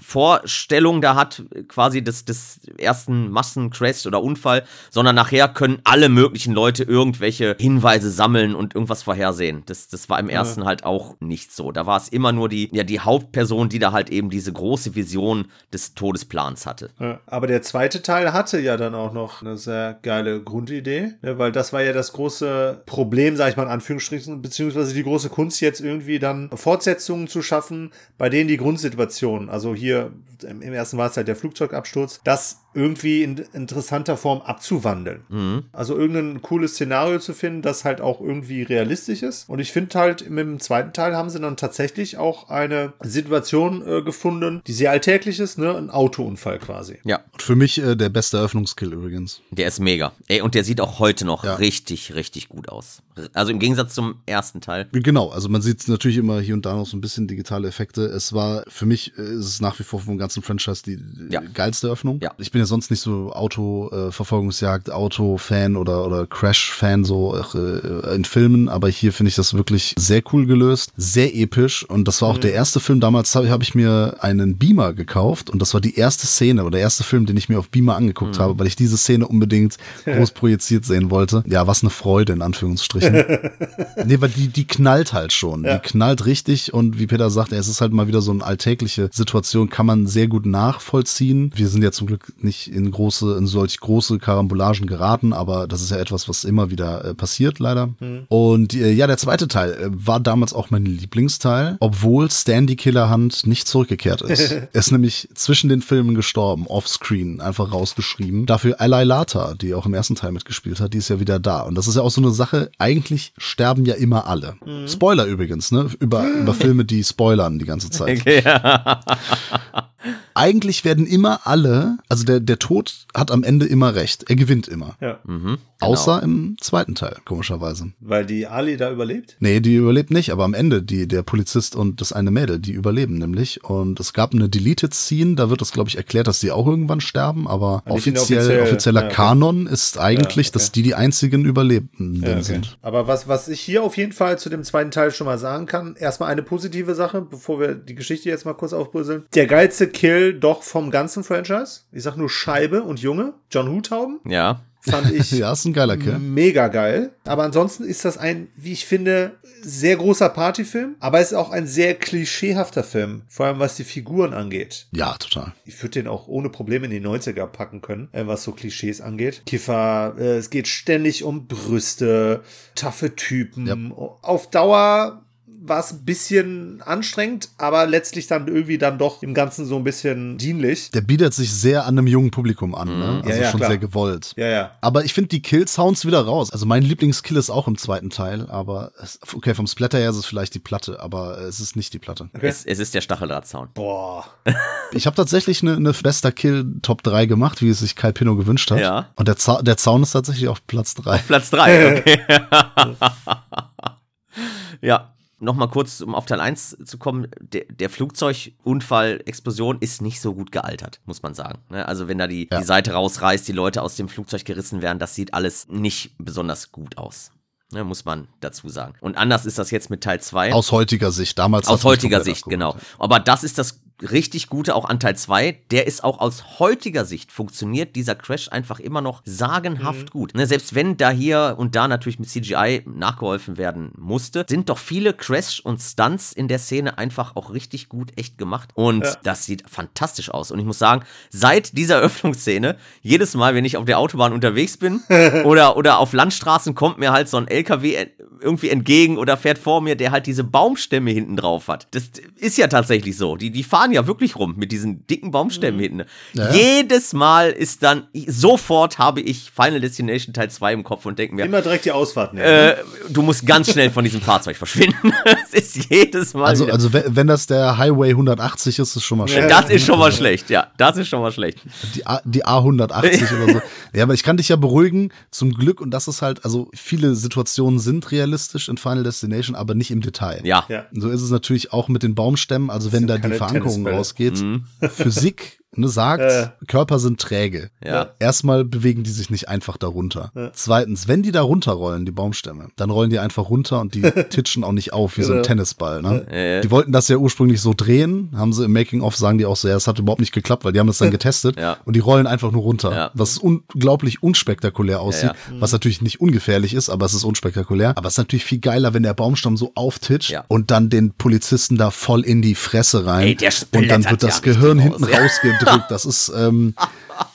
Vorstellung da hat, quasi des, des ersten Massencrash oder Unfall, sondern nachher können alle möglichen Leute irgendwelche Hinweise sammeln und irgendwas vorhersehen. Das, das war im ersten halt auch nicht so. Da war es immer nur die, ja, die Hauptperson, die da halt eben diese große Vision des Todesplans hatte. Ja, aber der zweite Teil hatte ja dann auch noch eine sehr geile Grundidee, ne, weil das war ja das große Problem, sag ich mal in Anführungsstrichen, beziehungsweise die große Kunst jetzt irgendwie dann Fortsetzungen zu schaffen, bei denen die Grundsituation, also hier im im ersten war es halt der Flugzeugabsturz, das irgendwie in interessanter Form abzuwandeln. Mhm. Also irgendein cooles Szenario zu finden, das halt auch irgendwie realistisch ist. Und ich finde halt, mit dem zweiten Teil haben sie dann tatsächlich auch eine Situation äh, gefunden, die sehr alltäglich ist, ne? Ein Autounfall quasi. Ja, Und für mich äh, der beste Eröffnungskill übrigens. der ist mega. Ey, und der sieht auch heute noch Ja. richtig, richtig gut aus. Also im Gegensatz zum ersten Teil. Genau, also man sieht natürlich immer hier und da noch so ein bisschen digitale Effekte. Es war für mich, äh, ist es nach wie vor vom ganzen Franchise die Ja. geilste Eröffnung. Ja. Ich bin ja sonst nicht so Auto-Verfolgungsjagd, Auto-Fan oder, oder Crash-Fan so äh, in Filmen, aber hier finde ich das wirklich sehr cool gelöst, sehr episch und das war auch der erste Film, damals habe hab ich mir einen Beamer gekauft und das war die erste Szene oder der erste Film, den ich mir auf Beamer angeguckt habe, weil ich diese Szene unbedingt groß projiziert sehen wollte. Ja, was eine Freude in Anführungsstrichen. nee, weil die, die knallt halt schon. Die knallt richtig und wie Peter sagt, es ist halt mal wieder so eine alltägliche Situation, kann man sehr gut nachvollziehen. Wir sind ja zum Glück nicht in große, in solch große Karambolagen geraten, aber das ist ja etwas, was immer wieder äh, passiert, leider. Und äh, ja, der zweite Teil äh, war damals auch mein Lieblingsteil, obwohl Stan die Killerhand nicht zurückgekehrt ist. er ist nämlich zwischen den Filmen gestorben, offscreen, einfach rausgeschrieben. Dafür Eli Lata, die auch im ersten Teil mitgespielt hat, die ist ja wieder da. Und das ist ja auch so eine Sache, eigentlich sterben ja immer alle. Spoiler übrigens, ne? Über, über Filme, die spoilern die ganze Zeit. Okay. Eigentlich werden immer alle, also der, der Tod hat am Ende immer recht. Er gewinnt immer. Ja. Mhm, Außer im zweiten Teil, komischerweise. Weil die Ali da überlebt? Nee, die überlebt nicht, aber am Ende, die, der Polizist und das eine Mädel, die überleben nämlich. Und es gab eine Deleted Scene, da wird es, glaube ich, erklärt, dass die auch irgendwann sterben, aber offiziell, offiziell- offizieller ja, okay. Kanon ist eigentlich, Ja, okay. dass die die einzigen Überlebenden Ja, okay. sind. Aber was, was ich hier auf jeden Fall zu dem zweiten Teil schon mal sagen kann, erstmal eine positive Sache, bevor wir die Geschichte jetzt mal kurz aufbröseln. Der geilste Kill doch vom ganzen Franchise. Ich sag nur Scheibe und Junge. John Hutauben ja. Fand ich Ja, ist ein geiler Kill. mega geil. Aber ansonsten ist das ein, wie ich finde, sehr großer Partyfilm. Aber es ist auch ein sehr klischeehafter Film. Vor allem was die Figuren angeht. Ja, total. Ich würde den auch ohne Probleme in die 90er packen können, äh, was so Klischees angeht. Kiffer, äh, es geht ständig um Brüste, taffe Typen. Ja. Auf Dauer war es ein bisschen anstrengend, aber letztlich dann irgendwie dann doch im Ganzen so ein bisschen dienlich. Der bietet sich sehr an einem jungen Publikum an, ne? Also Ja, ja, schon klar. sehr gewollt. Ja, ja. Aber ich finde die Kill-Sounds wieder raus. Also mein Lieblingskill ist auch im zweiten Teil, aber es, okay, vom Splatter her ist es vielleicht die Platte, aber es ist nicht die Platte. Es, es ist der Stacheldrahtzaun. Boah. Ich habe tatsächlich eine, eine bester Kill Top 3 gemacht, wie es sich Kai Pino gewünscht hat. Ja. Und der, Za der Zaun ist tatsächlich auf Platz 3. Platz 3, okay. ja. Nochmal kurz, um auf Teil 1 zu kommen, der, der Flugzeugunfall, Explosion ist nicht so gut gealtert, muss man sagen. Ne? Also wenn da die, Ja. die Seite rausreißt, die Leute aus dem Flugzeug gerissen werden, das sieht alles nicht besonders gut aus. Ne? Muss man dazu sagen. Und anders ist das jetzt mit Teil 2. Aus heutiger Sicht, damals. Aus heutiger Sicht, genau. Aber das ist das richtig Gute auch an Teil 2. Der ist auch aus heutiger Sicht funktioniert dieser Crash einfach immer noch sagenhaft gut. Ne, selbst wenn da hier und da natürlich mit CGI nachgeholfen werden musste, sind doch viele Crash und Stunts in der Szene einfach auch richtig gut echt gemacht. Und das sieht fantastisch aus. Und ich muss sagen, seit dieser Öffnungsszene, jedes Mal, wenn ich auf der Autobahn unterwegs bin oder, oder auf Landstraßen, kommt mir halt so ein LKW en- irgendwie entgegen oder fährt vor mir, der halt diese Baumstämme hinten drauf hat. Das ist ja tatsächlich so. Die, die fahren ja wirklich rum mit diesen dicken Baumstämmen hinten. Ja. Jedes Mal ist dann, sofort habe ich Final Destination Teil 2 im Kopf und denke mir, Immer direkt die Ausfahrt nehmen. äh, du musst ganz schnell von diesem Fahrzeug verschwinden. Es ist jedes Mal. Also, wieder. also wenn, wenn das der Highway 180 ist, ist schon mal schlecht. das ist schon mal schlecht, ja. Das ist schon mal schlecht. Die, A, die A180 oder so. Ja, aber ich kann dich ja beruhigen, zum Glück, und das ist halt, also viele Situationen sind realistisch in Final Destination, aber nicht im Detail. Ja. Ja. So ist es natürlich auch mit den Baumstämmen, also wenn da die Verankerung Tennisbälle. rausgeht. Mhm. Physik ne, sagt, Äh. Körper sind träge. Ja. Erstmal bewegen die sich nicht einfach darunter. Zweitens, wenn die da runterrollen, die Baumstämme, dann rollen die einfach runter und die titschen auch nicht auf wie so ein Genau. Tennisball. Ne? Äh. Die wollten das ja ursprünglich so drehen, haben sie im Making-of, sagen die auch so, ja, es hat überhaupt nicht geklappt, weil die haben das dann getestet Ja. und die rollen einfach nur runter. Ja. Was unglaublich unspektakulär aussieht, Ja, was natürlich nicht ungefährlich ist, aber es ist unspektakulär. Aber es ist natürlich viel geiler, wenn der Baumstamm so auftitscht Ja. und dann den Polizisten da voll in die Fresse rein. Ey, der und dann wird das ja Gehirn hinten raus. Ja. rausgedrückt. Das ist, ähm,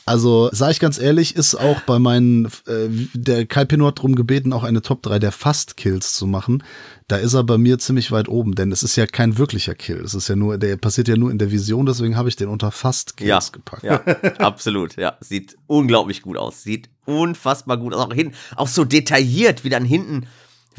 also, sag ich ganz ehrlich, ist auch bei meinen, äh, der Kai Pino hat drum gebeten, auch eine Top 3 der Fast-Kills zu machen. Da ist er bei mir ziemlich weit oben, denn es ist ja kein wirklicher Kill. Es ist ja nur, der passiert ja nur in der Vision, deswegen habe ich den unter Fast-Kills Ja, gepackt. ja, absolut, ja. Sieht unglaublich gut aus. Sieht unfassbar gut aus. Auch, hin, auch so detailliert, wie dann hinten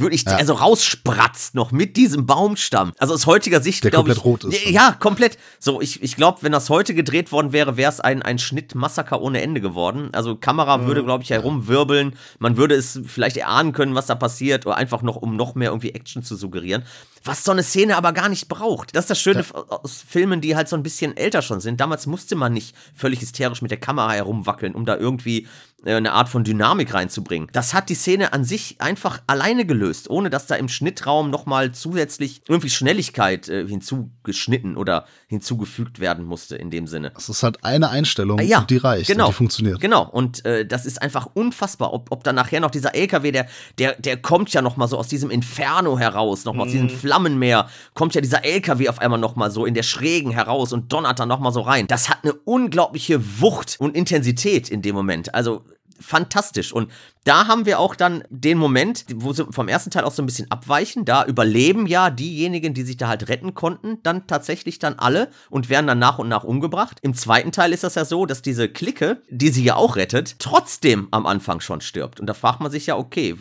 wirklich Ja. also rausspratzt noch mit diesem Baumstamm. Also aus heutiger Sicht, glaube ich. rot ist. Ja, komplett. So, ich, ich glaube, wenn das heute gedreht worden wäre, wäre es ein, ein Schnittmassaker ohne Ende geworden. Also Kamera würde, glaube ich, herumwirbeln. Man würde es vielleicht erahnen können, was da passiert, oder einfach noch, um noch mehr irgendwie Action zu suggerieren. Was so eine Szene aber gar nicht braucht. Das ist das Schöne aus Filmen, die halt so ein bisschen älter schon sind. Damals musste man nicht völlig hysterisch mit der Kamera herumwackeln, um da irgendwie äh, eine Art von Dynamik reinzubringen. Das hat die Szene an sich einfach alleine gelöst, ohne dass da im Schnittraum nochmal zusätzlich irgendwie Schnelligkeit äh, hinzugeschnitten oder hinzugefügt werden musste in dem Sinne. Es ist halt eine Einstellung, Ah, ja, die reicht, genau, und die funktioniert. Genau, und äh, das ist einfach unfassbar, ob, ob dann nachher noch dieser LKW, der, der, der kommt ja nochmal so aus diesem Inferno heraus, nochmal aus diesem Flammenmeer, kommt ja dieser LKW auf einmal nochmal so in der Schrägen heraus und donnert dann nochmal so rein. Das hat eine unglaubliche Wucht und Intensität in dem Moment. Also fantastisch. Und da haben wir auch dann den Moment, wo sie vom ersten Teil auch so ein bisschen abweichen. Da überleben ja diejenigen, die sich da halt retten konnten, dann tatsächlich dann alle und werden dann nach und nach umgebracht. Im zweiten Teil ist das ja so, dass diese Clique, die sie ja auch rettet, trotzdem am Anfang schon stirbt. Und da fragt man sich ja, okay,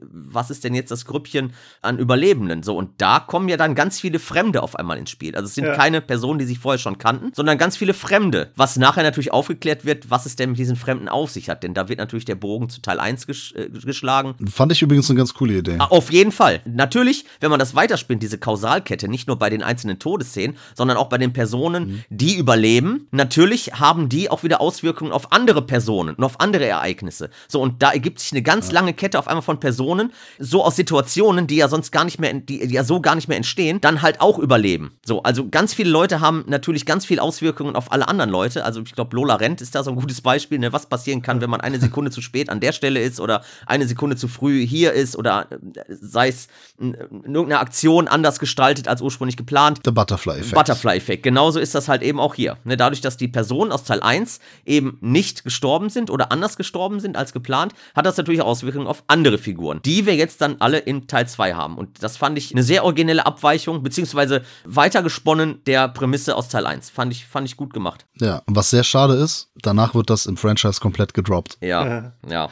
was ist denn jetzt das Grüppchen an Überlebenden? So, und da kommen ja dann ganz viele Fremde auf einmal ins Spiel. Also es sind Ja. keine Personen, die sich vorher schon kannten, sondern ganz viele Fremde. Was nachher natürlich aufgeklärt wird, was es denn mit diesen Fremden auf sich hat. Denn da wird natürlich der Bogen zu Teil 1 gesch äh, geschlagen. Fand ich übrigens eine ganz coole Idee. Ah, Auf jeden Fall. Natürlich, wenn man das weiterspinnt, diese Kausalkette, nicht nur bei den einzelnen Todesszenen, sondern auch bei den Personen, die überleben, natürlich haben die auch wieder Auswirkungen auf andere Personen und auf andere Ereignisse. So, und da ergibt sich eine ganz lange Kette auf einmal von Personen, so aus Situationen, die ja sonst gar nicht mehr, die, die ja so gar nicht mehr entstehen, dann halt auch überleben. So, also ganz viele Leute haben natürlich ganz viel Auswirkungen auf alle anderen Leute. Also ich glaube, Lola Rent ist da so ein gutes Beispiel, ne, was passieren kann, wenn man eine Sekunde zu spät an der Stelle ist oder eine Sekunde zu früh hier ist oder äh, sei es irgendeine Aktion anders gestaltet als ursprünglich geplant. Der Butterfly-Effekt. Butterfly-Effekt. Genauso ist das halt eben auch hier. Ne, dadurch, dass die Personen aus Teil 1 eben nicht gestorben sind oder anders gestorben sind als geplant, hat das natürlich Auswirkungen auf andere Figuren, die wir jetzt dann alle in Teil 2 haben. Und das fand ich eine sehr originelle Abweichung, beziehungsweise weitergesponnen der Prämisse aus Teil 1. Fand ich, fand ich gut gemacht. Ja, und was sehr schade ist, danach wird das im Franchise komplett gedroppt. Ja, ja, ja.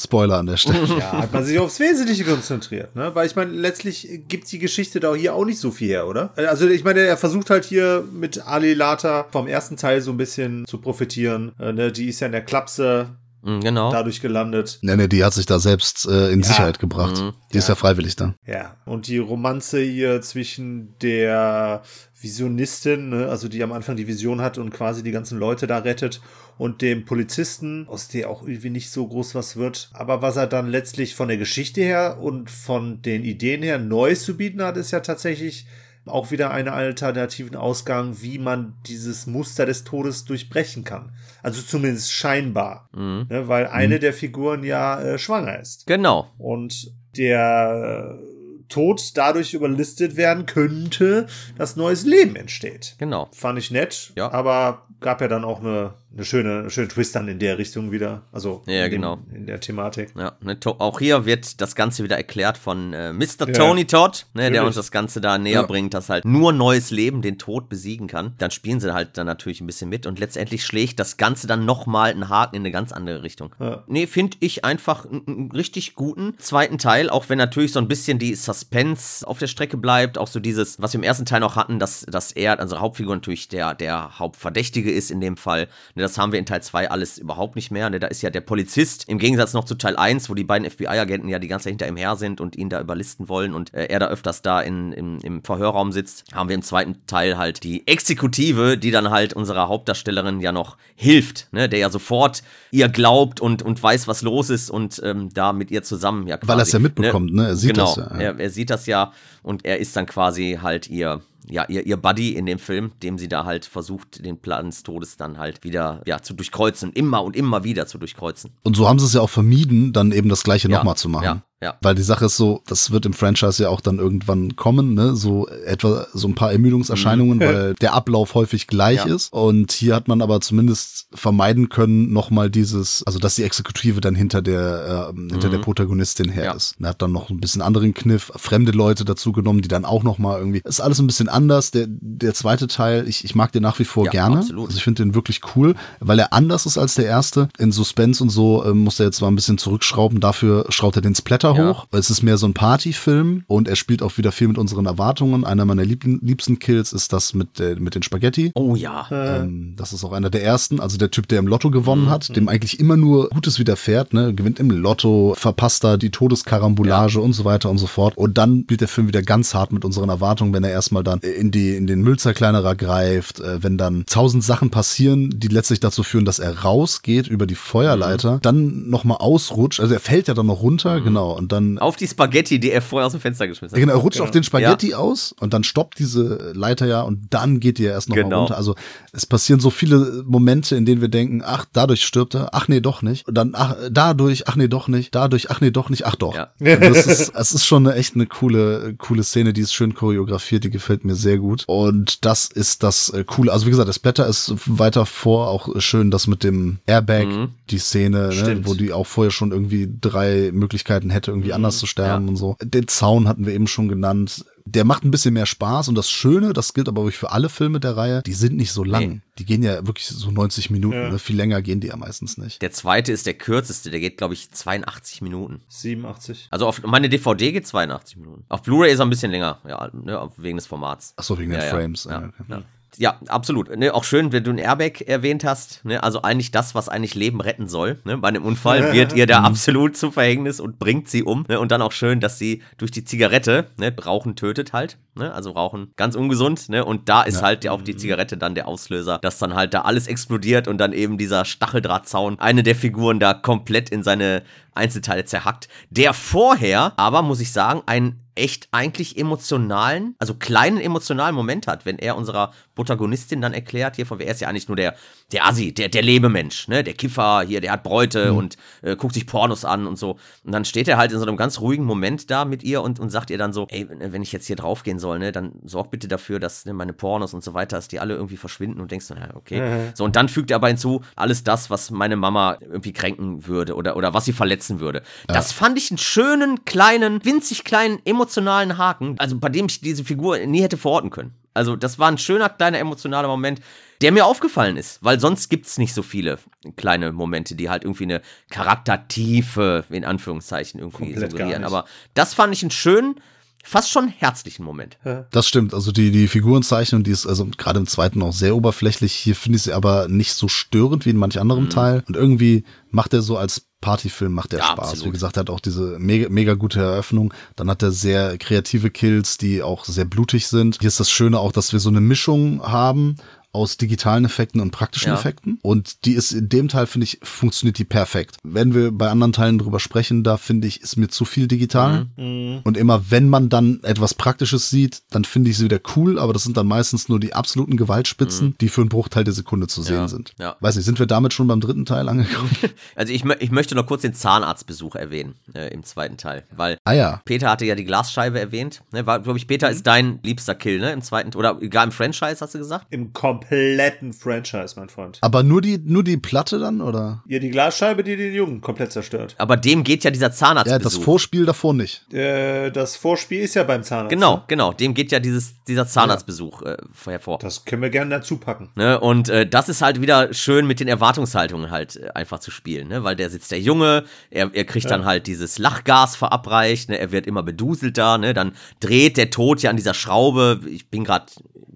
Spoiler an der Stelle. Ja, hat man sich aufs Wesentliche konzentriert, ne? Weil ich meine, letztlich gibt die Geschichte da hier auch nicht so viel her, oder? Also ich meine, er versucht halt hier mit Ali Lata vom ersten Teil so ein bisschen zu profitieren. Äh, ne? Die ist ja in der Klapse Genau. dadurch gelandet. nee, nee, die hat sich da selbst äh, in Sicherheit gebracht. Mhm. Die ist ja freiwillig da. Ja. Und die Romanze hier zwischen der Visionistin, ne? also die am Anfang die Vision hat und quasi die ganzen Leute da rettet, und dem Polizisten, aus der auch irgendwie nicht so groß was wird. Aber was er dann letztlich von der Geschichte her und von den Ideen her Neues zu bieten hat, ist ja tatsächlich auch wieder einen alternativen Ausgang, wie man dieses Muster des Todes durchbrechen kann. Also zumindest scheinbar. Mhm. Ne? Weil eine der Figuren ja äh, schwanger ist Genau. und der äh, Tod dadurch überlistet werden könnte, dass neues Leben entsteht. Genau. Fand ich nett, Ja. aber gab ja dann auch eine, eine schöne, einen schönen Twist dann in der Richtung wieder. Also Ja, in dem, genau. in der Thematik. Ja, ne, auch hier wird das Ganze wieder erklärt von äh, Mr. Ja. Tony Todd, ne, der uns das Ganze da näher Ja. bringt, dass halt nur neues Leben den Tod besiegen kann. Dann spielen sie halt dann natürlich ein bisschen mit und letztendlich schlägt das Ganze dann nochmal einen Haken in eine ganz andere Richtung. Ja. Nee, finde ich einfach einen, einen richtig guten zweiten Teil, auch wenn natürlich so ein bisschen die Suspense auf der Strecke bleibt, auch so dieses, was wir im ersten Teil noch hatten, dass, dass er, also Hauptfigur natürlich der, der Hauptverdächtige ist in dem Fall. Ne, das haben wir in Teil 2 alles überhaupt nicht mehr. Ne, da ist ja der Polizist, im Gegensatz noch zu Teil 1, wo die beiden FBI-Agenten ja die ganze Zeit hinter ihm her sind und ihn da überlisten wollen und äh, er da öfters da in, im, im Verhörraum sitzt, haben wir im zweiten Teil halt die Exekutive, die dann halt unserer Hauptdarstellerin ja noch hilft, ne, der ja sofort ihr glaubt und, und weiß, was los ist und ähm, da mit ihr zusammen ja quasi. Weil er es ja mitbekommt, ne? Er sieht genau, das ja. Er, er sieht das ja und er ist dann quasi halt ihr, ja, ihr, ihr Buddy in dem Film, dem sie da halt versucht, den Plan des Todes dann halt wieder, ja, zu durchkreuzen, immer und immer wieder zu durchkreuzen. Und so haben sie es ja auch vermieden, dann eben das gleiche Ja, nochmal zu machen. ja, ja. Weil die Sache ist so, das wird im Franchise ja auch dann irgendwann kommen, ne? So etwa so ein paar Ermüdungserscheinungen, weil der Ablauf häufig gleich Mhm. Ja. ist. Und hier hat man aber zumindest vermeiden können, nochmal dieses, also dass die Exekutive dann hinter der, äh, hinter der Protagonistin her Mhm. Ja. ist. Er hat dann noch ein bisschen anderen Kniff, fremde Leute dazu genommen, die dann auch nochmal irgendwie. Ist alles ein bisschen anders. Der, der zweite Teil, ich, ich mag den nach wie vor Ja, gerne. absolut. Also ich finde den wirklich cool, weil er anders ist als der erste. In Suspense und so ähm, muss er jetzt zwar ein bisschen zurückschrauben, dafür schraubt er den Splatter Ja. hoch. Es ist mehr so ein Partyfilm und er spielt auch wieder viel mit unseren Erwartungen. Einer meiner lieb liebsten Kills ist das mit, äh, mit den Spaghetti. Oh ja. Ähm, das ist auch einer der ersten, also der Typ, der im Lotto gewonnen Mhm. hat, dem eigentlich immer nur Gutes widerfährt, ne? gewinnt im Lotto, verpasst da die Todeskarambolage und so weiter und so fort. Und dann spielt der Film wieder ganz hart mit unseren Erwartungen, wenn er erstmal dann in, die, in den Müllzerkleinerer greift, äh, wenn dann tausend Sachen passieren, die letztlich dazu führen, dass er rausgeht über die Feuerleiter, dann nochmal ausrutscht, also er fällt ja dann noch runter, genau, und dann Auf die Spaghetti, die er vorher aus dem Fenster geschmissen hat. Genau, er rutscht auf den Spaghetti aus und dann stoppt diese Leiter ja und dann geht die ja erst noch mal Genau. runter. Also es passieren so viele Momente, in denen wir denken, ach, dadurch stirbt er, ach nee, doch nicht. Und dann, ach, dadurch, ach nee, doch nicht, dadurch, ach nee, doch nicht, ach doch. Ja. Und Das ist, es ist schon eine, echt eine coole, coole Szene, die ist schön choreografiert, die gefällt mir sehr gut. Und das ist das äh, Coole. Also wie gesagt, das Blätter ist weiter vor auch schön, das mit dem Airbag, Mhm. die Szene, ne, wo die auch vorher schon irgendwie drei Möglichkeiten hätte, irgendwie anders zu sterben Mhm. Ja. und so. Den Zaun hatten wir eben schon genannt. Der macht ein bisschen mehr Spaß und das Schöne, das gilt aber wirklich für alle Filme der Reihe, die sind nicht so lang. Nee. Die gehen ja wirklich so 90 Minuten, Ja. ne? viel länger gehen die ja meistens nicht. Der zweite ist der kürzeste, der geht, glaube ich, 82 Minuten. 87. Also auf meine DVD geht 82 Minuten. Auf Blu-ray ist er ein bisschen länger, ja, ne, wegen des Formats. Ach so, wegen den ja, Frames. Ja, Ja, okay. Ja. ja absolut. Ne, auch schön, wenn du ein Airbag erwähnt hast. Ne, also eigentlich das, was eigentlich Leben retten soll. Ne, bei einem Unfall wird ihr da absolut zum Verhängnis und bringt sie um. Ne, und dann auch schön, dass sie durch die Zigarette, ne, Rauchen tötet halt. Ne, also Rauchen ganz ungesund. Ne, und da ist halt ja auch die Zigarette dann der Auslöser, dass dann halt da alles explodiert und dann eben dieser Stacheldrahtzaun eine der Figuren da komplett in seine Einzelteile zerhackt. Der vorher, aber muss ich sagen, einen echt eigentlich emotionalen, also kleinen emotionalen Moment hat, wenn er unserer Protagonistin dann erklärt, hier von er ist ja eigentlich nur der, der Assi, der, der Lebemensch, ne, der Kiffer, hier, der hat Bräute und äh, guckt sich Pornos an und so. Und dann steht er halt in so einem ganz ruhigen Moment da mit ihr und, und sagt ihr dann so, ey, wenn ich jetzt hier draufgehen soll, ne, dann sorg bitte dafür, dass ne, meine Pornos und so weiter, dass die alle irgendwie verschwinden und denkst du, ja, okay. So, und dann fügt er aber hinzu, alles das, was meine Mama irgendwie kränken würde oder, oder was sie verletzen würde. Das fand ich einen schönen, kleinen, winzig kleinen, emotionalen Haken, also bei dem ich diese Figur nie hätte verorten können. Also, das war ein schöner, kleiner, emotionaler Moment, der mir aufgefallen ist, weil sonst gibt's nicht so viele kleine Momente, die halt irgendwie eine Charaktertiefe, in Anführungszeichen, irgendwie Komplett suggerieren. Aber das fand ich einen schönen, fast schon herzlichen Moment. Das stimmt. Also die, die Figurenzeichnung, die ist also gerade im zweiten auch sehr oberflächlich. Hier finde ich sie aber nicht so störend wie in manch Mhm. anderem Teil. Und irgendwie macht er so als Partyfilm macht der Ja, Spaß. absolut. Wie gesagt, er hat auch diese mega, mega gute Eröffnung. Dann hat er sehr kreative Kills, die auch sehr blutig sind. Hier ist das Schöne auch, dass wir so eine Mischung haben aus digitalen Effekten und praktischen Ja. Effekten. Und die ist in dem Teil, finde ich, funktioniert die perfekt. Wenn wir bei anderen Teilen drüber sprechen, da finde ich, ist mir zu viel digital. Mhm. Und immer wenn man dann etwas Praktisches sieht, dann finde ich sie wieder cool, aber das sind dann meistens nur die absoluten Gewaltspitzen, die für einen Bruchteil der Sekunde zu sehen Mhm. Ja, sind. ja. Weiß nicht, sind wir damit schon beim dritten Teil angekommen? Also ich, ich möchte noch kurz den Zahnarztbesuch erwähnen äh, im zweiten Teil, weil ah ja. Peter hatte ja die Glasscheibe erwähnt. Ne, war, glaube ich, Peter ist dein liebster Kill, ne? Im zweiten, oder gar im Franchise, hast du gesagt? Im kompletten Franchise, mein Freund. Aber nur die, nur die Platte dann, oder? Ja, die Glasscheibe, die den Jungen komplett zerstört. Aber dem geht ja dieser Ja, Zahnarztbesuch. das Vorspiel davor nicht. Äh, das Vorspiel ist ja beim Zahnarzt. Genau, ne? genau. Dem geht ja dieses, dieser Zahnarztbesuch äh, hervor. Das können wir gerne dazu packen. Ne, und äh, das ist halt wieder schön mit den Erwartungshaltungen halt äh, einfach zu spielen, ne? Weil der sitzt der Junge, er, er kriegt dann halt dieses Lachgas verabreicht, ne? er wird immer beduselter, ne? Dann dreht der Tod ja an dieser Schraube. Ich bin gerade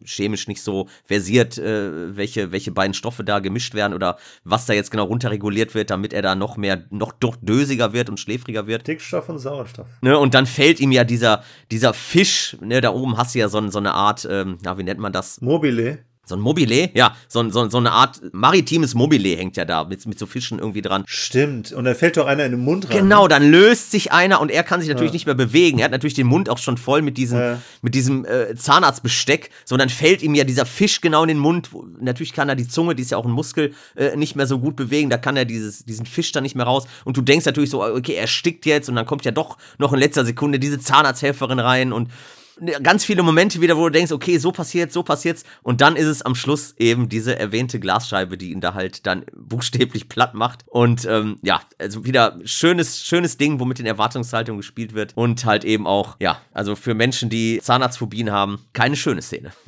chemisch nicht so versiert, äh, welche, welche beiden Stoffe da gemischt werden oder was da jetzt genau runterreguliert wird, damit er da noch mehr, noch doch dösiger wird und schläfriger wird. Dickstoff und Sauerstoff. Ne, und dann fällt ihm ja dieser, dieser Fisch, ne, da oben hast du ja so, so eine Art, ähm, ja, wie nennt man das? Mobile. So ein Mobile, ja, so, so, so eine Art maritimes Mobile hängt ja da mit, mit so Fischen irgendwie dran. Stimmt. Und da fällt doch einer in den Mund rein. Genau, dann löst sich einer und er kann sich natürlich nicht mehr bewegen. Er hat natürlich den Mund auch schon voll mit diesem, Ja. mit diesem äh, Zahnarztbesteck. So, und dann fällt ihm ja dieser Fisch genau in den Mund. Natürlich kann er die Zunge, die ist ja auch ein Muskel, äh, nicht mehr so gut bewegen. Da kann er dieses, diesen Fisch dann nicht mehr raus. Und du denkst natürlich so, okay, er stickt jetzt und dann kommt ja doch noch in letzter Sekunde diese Zahnarzthelferin rein und ganz viele Momente wieder, wo du denkst, okay, so passiert, so passiert's. Und dann ist es am Schluss eben diese erwähnte Glasscheibe, die ihn da halt dann buchstäblich platt macht. Und ähm, ja, also wieder schönes, schönes Ding, womit in Erwartungshaltung gespielt wird. Und halt eben auch, ja, also für Menschen, die Zahnarztphobien haben, keine schöne Szene.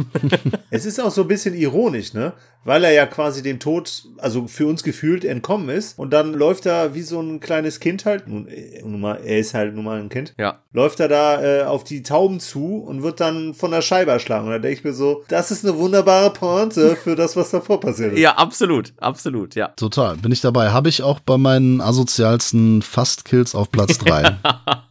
Es ist auch so ein bisschen ironisch, ne? Weil er ja quasi dem Tod, also für uns gefühlt, entkommen ist. Und dann läuft er wie so ein kleines Kind halt. Nun, äh, nun mal, er ist halt nun mal ein Kind. ja. Läuft er da äh, auf die Tauben zu und wird dann von der Scheibe erschlagen. Und da denke ich mir so, das ist eine wunderbare Pointe für das, was davor passiert ist. Ja, absolut, absolut, ja. Total, bin ich dabei. Habe ich auch bei meinen asozialsten Fast-Kills auf Platz 3.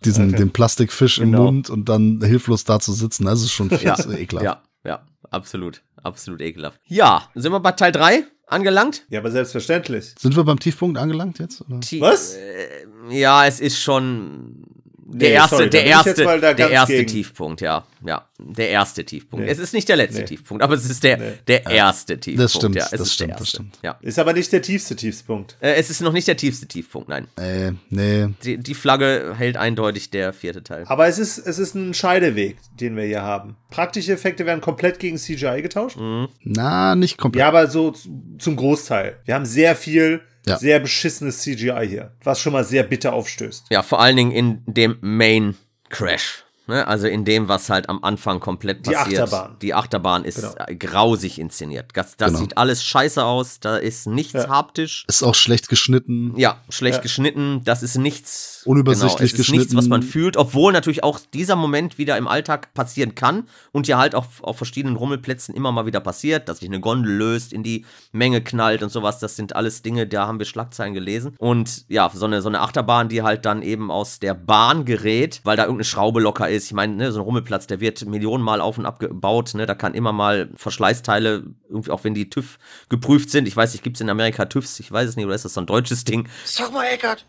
Diesen, den Plastikfisch Genau. im Mund und dann hilflos da zu sitzen, das ist schon Ja, fies ekelhaft. ja, ja, absolut, absolut ekelhaft. Ja, sind wir bei Teil 3 angelangt? Ja, aber selbstverständlich. Sind wir beim Tiefpunkt angelangt jetzt? Oder? Was? Äh, ja, es ist schon der Nee, erste, sorry, der erste, mal da der erste gegen. Tiefpunkt, ja, ja, der erste Tiefpunkt. Nee. Es ist nicht der letzte Nee. Tiefpunkt, aber es ist der, Nee. der erste Tiefpunkt. stimmt, ja, es das ist stimmt, der das stimmt. Ja. Ist aber nicht der tiefste Tiefspunkt. Äh, es ist noch nicht der tiefste Tiefpunkt, nein. Äh, nee. Die, die Flagge hält eindeutig der vierte Teil. Aber es ist, es ist ein Scheideweg, den wir hier haben. Praktische Effekte werden komplett gegen CGI getauscht. Mhm. Na, nicht komplett. Ja, aber so zum Großteil. Wir haben sehr viel, Ja. sehr beschissenes CGI hier, was schon mal sehr bitter aufstößt. Ja, vor allen Dingen in dem Main Crash. Ne? Also in dem, was halt am Anfang komplett Die passiert. Achterbahn. Die Achterbahn ist Genau. äh, grausig inszeniert. Das, das Genau. sieht alles scheiße aus. Da ist nichts Ja. haptisch. Ist auch schlecht geschnitten. Ja, schlecht Ja. geschnitten. Das ist nichts. Unübersichtlich genau, es ist nichts, was man geschnitten. fühlt, obwohl natürlich auch dieser Moment wieder im Alltag passieren kann und ja halt auch auf verschiedenen Rummelplätzen immer mal wieder passiert, dass sich eine Gondel löst, in die Menge knallt und sowas. Das sind alles Dinge, da haben wir Schlagzeilen gelesen. Und ja, so eine, so eine Achterbahn, die halt dann eben aus der Bahn gerät, weil da irgendeine Schraube locker ist. Ich meine, ne, so ein Rummelplatz, der wird Millionenmal auf und ab gebaut. Ne, da kann immer mal Verschleißteile, irgendwie auch wenn die TÜV geprüft sind. Ich weiß nicht, gibt es in Amerika TÜVs? Ich weiß es nicht, oder ist das so ein deutsches Ding? Sag mal, Eckart,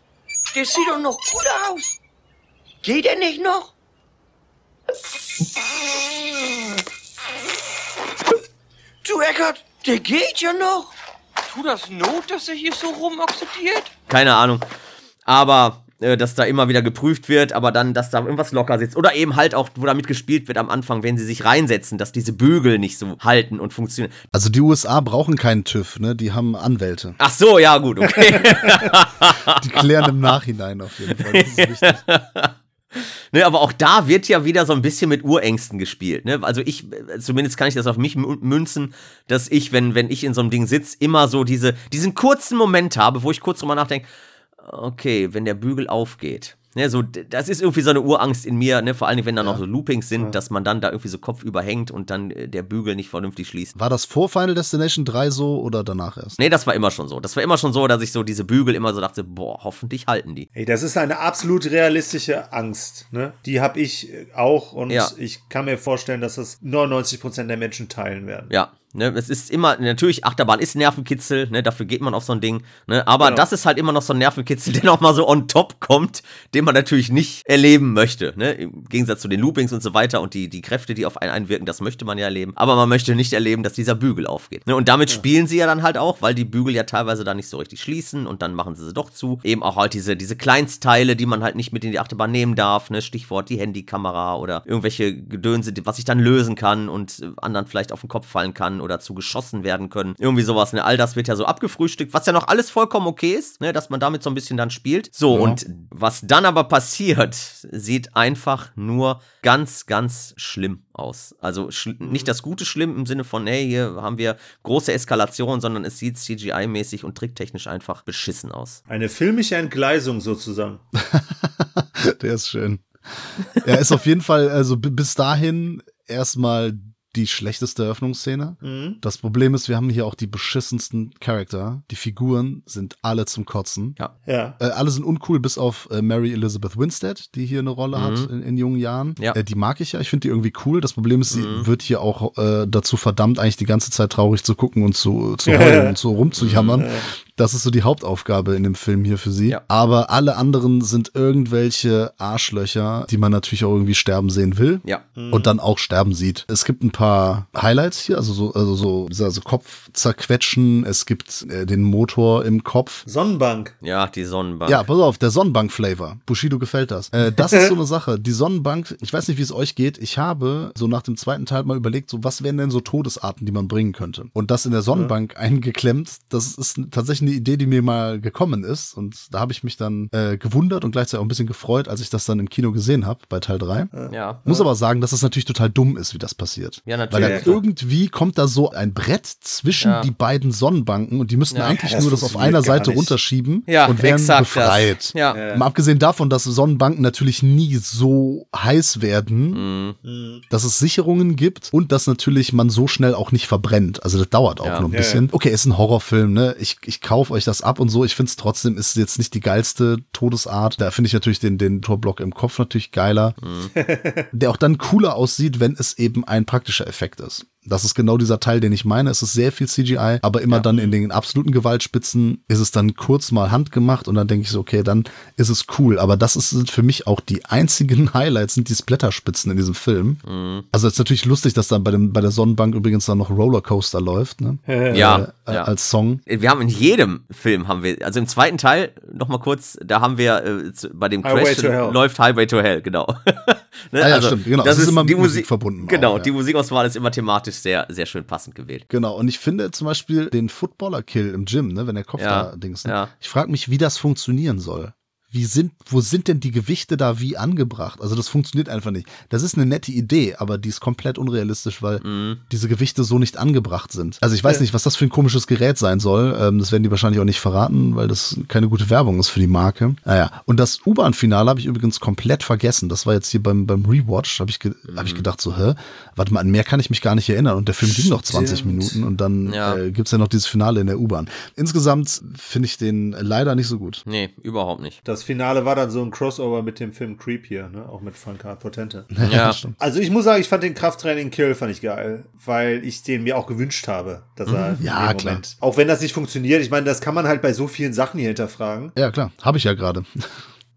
der sieht doch noch gut aus. Geht er nicht noch? Du, Eckart, der geht ja noch. Tut das Not, dass er hier so rumokzipiert? keine Ahnung. Aber äh, dass da immer wieder geprüft wird, aber dann, dass da irgendwas locker sitzt. Oder eben halt auch, wo damit gespielt wird am Anfang, wenn sie sich reinsetzen, dass diese Bügel nicht so halten und funktionieren. Also die USA brauchen keinen TÜV, ne? Die haben Anwälte. Ach so, ja, gut, okay. Die klären im Nachhinein auf jeden Fall. Das ist wichtig. ne, aber auch da wird ja wieder so ein bisschen mit Urängsten gespielt. Ne? Also ich, zumindest kann ich das auf mich mü- münzen, dass ich, wenn, wenn ich in so einem Ding sitze, immer so diese, diesen kurzen Moment habe, wo ich kurz drüber nachdenke, okay, wenn der Bügel aufgeht. Ne, so, das ist irgendwie so eine Urangst in mir, ne? vor allem wenn da noch so Loopings sind, dass man dann da irgendwie so Kopf überhängt und dann äh, der Bügel nicht vernünftig schließt. War das vor Final Destination 3 so oder danach erst? Nee, das war immer schon so. Das war immer schon so, dass ich so diese Bügel immer so dachte, boah, hoffentlich halten die. Ey, das ist eine absolut realistische Angst. Ne? Die habe ich äh, auch und Ja. ich kann mir vorstellen, dass das 99% der Menschen teilen werden. Ja, ne, es ist immer, natürlich, Achterbahn ist Nervenkitzel, ne, dafür geht man auf so ein Ding, ne, aber Genau. das ist halt immer noch so ein Nervenkitzel, der noch mal so on top kommt, den man natürlich nicht erleben möchte, ne, im Gegensatz zu den Loopings und so weiter und die, die Kräfte, die auf einen einwirken, das möchte man ja erleben, aber man möchte nicht erleben, dass dieser Bügel aufgeht, ne, und damit spielen sie ja dann halt auch, weil die Bügel ja teilweise da nicht so richtig schließen und dann machen sie sie doch zu, eben auch halt diese, diese Kleinstteile, die man halt nicht mit in die Achterbahn nehmen darf, ne, Stichwort die Handykamera oder irgendwelche Gedönse, was ich dann lösen kann und anderen vielleicht auf den Kopf fallen kann oder zu geschossen werden können. Irgendwie sowas, ne? All das wird ja so abgefrühstückt, was ja noch alles vollkommen okay ist, ne? Dass man damit so ein bisschen dann spielt. So, Ja. und was dann aber passiert, sieht einfach nur ganz, ganz schlimm aus. Also schl nicht das Gute schlimm im Sinne von, hey, hier haben wir große Eskalation, sondern es sieht CGI-mäßig und tricktechnisch einfach beschissen aus. Eine filmische Entgleisung sozusagen. Der ist schön. Er ist auf jeden Fall, also bi- bis dahin erstmal die schlechteste Eröffnungsszene. Mhm. Das Problem ist, wir haben hier auch die beschissensten Charakter. Die Figuren sind alle zum Kotzen. Ja. Ja. Äh, alle sind uncool, bis auf äh, Mary Elizabeth Winstead, die hier eine Rolle hat in, in jungen Jahren. Ja. Äh, die mag ich ja. Ich finde die irgendwie cool. Das Problem ist, sie wird hier auch äh, dazu verdammt, eigentlich die ganze Zeit traurig zu gucken und zu, zu heulen und so rumzujammern. Das ist so die Hauptaufgabe in dem Film hier für sie. Ja. Aber alle anderen sind irgendwelche Arschlöcher, die man natürlich auch irgendwie sterben sehen will. Ja. Und dann auch sterben sieht. Es gibt ein paar Highlights hier, also so, also so, also Kopf zerquetschen. Es gibt äh, den Motor im Kopf. Sonnenbank. Ja, die Sonnenbank. Ja, pass auf, der Sonnenbank-Flavor. Bushido gefällt das. Äh, das ist so eine Sache. Die Sonnenbank, ich weiß nicht, wie es euch geht. Ich habe so nach dem zweiten Teil mal überlegt, so was wären denn so Todesarten, die man bringen könnte. Und das in der Sonnenbank eingeklemmt, das ist tatsächlich eine Idee, die mir mal gekommen ist. Und da habe ich mich dann äh, gewundert und gleichzeitig auch ein bisschen gefreut, als ich das dann im Kino gesehen habe, bei Teil 3. Ja. Muss aber sagen, dass es natürlich total dumm ist, wie das passiert. Ja, Weil natürlich. da Ja, klar. irgendwie kommt da so ein Brett zwischen Ja. die beiden Sonnenbanken und die müssten Ja. eigentlich Ja, das nur das auf einer Seite nicht. runterschieben Ja, und wären exakt befreit. das. Ja. Mal abgesehen davon, dass Sonnenbanken natürlich nie so heiß werden, Mhm. Mhm. dass es Sicherungen gibt und dass natürlich man so schnell auch nicht verbrennt. Also das dauert auch Ja. noch ein Ja, bisschen. Okay, ist ein Horrorfilm, ne? Ich, ich kaufe euch das ab und so. Ich finde es trotzdem, ist jetzt nicht die geilste Todesart. Da finde ich natürlich den, den Torblock im Kopf natürlich geiler. Der auch dann cooler aussieht, wenn es eben ein praktischer Effekt ist. Das ist genau dieser Teil, den ich meine. Es ist sehr viel CGI, aber immer dann in den absoluten Gewaltspitzen ist es dann kurz mal handgemacht und dann denke ich so, okay, dann ist es cool. Aber das ist, sind für mich auch die einzigen Highlights, sind die Splatterspitzen in diesem Film. Also es ist natürlich lustig, dass dann bei, dem, bei der Sonnenbank übrigens dann noch Rollercoaster läuft, ne? Ja, Äh, ja. Als Song. Wir haben in jedem Film haben wir, also im zweiten Teil, noch mal kurz, da haben wir äh, bei dem Crash läuft Highway to Hell, genau. ne? Ah ja, stimmt, genau. Das Es ist immer die mit Musik Musik verbunden Genau, auch, ja. die Musikauswahl ist immer thematisch sehr, sehr schön passend gewählt. Genau, und ich finde zum Beispiel den Footballer-Kill im Gym, ne, wenn der Kopf Ja, da Dings, ne? ja. Ich frage mich, wie das funktionieren soll. Wie sind, wo sind denn die Gewichte da wie angebracht? Also das funktioniert einfach nicht. Das ist eine nette Idee, aber die ist komplett unrealistisch, weil Mhm. diese Gewichte so nicht angebracht sind. Also ich weiß nicht, was das für ein komisches Gerät sein soll. Ähm, das werden die wahrscheinlich auch nicht verraten, weil das keine gute Werbung ist für die Marke. Naja, und das U-Bahn-Finale habe ich übrigens komplett vergessen. Das war jetzt hier beim, beim Rewatch, habe ich, ge hab Mhm. ich gedacht so, hä? Warte mal, an mehr kann ich mich gar nicht erinnern. Und der Film ging noch 20 Stimmt. Minuten und dann Ja. äh, gibt's ja noch dieses Finale in der U-Bahn. Insgesamt finde ich den leider nicht so gut. Nee, überhaupt nicht. Das Finale war dann so ein Crossover mit dem Film Creep hier, ne? Auch mit Franka Potente. Ja. stimmt. Also ich muss sagen, ich fand den Krafttraining Kill fand ich geil, weil ich den mir auch gewünscht habe, dass er in Ja, dem klar. Moment, auch wenn das nicht funktioniert, ich meine, das kann man halt bei so vielen Sachen hier hinterfragen. Ja, klar. Habe ich ja gerade.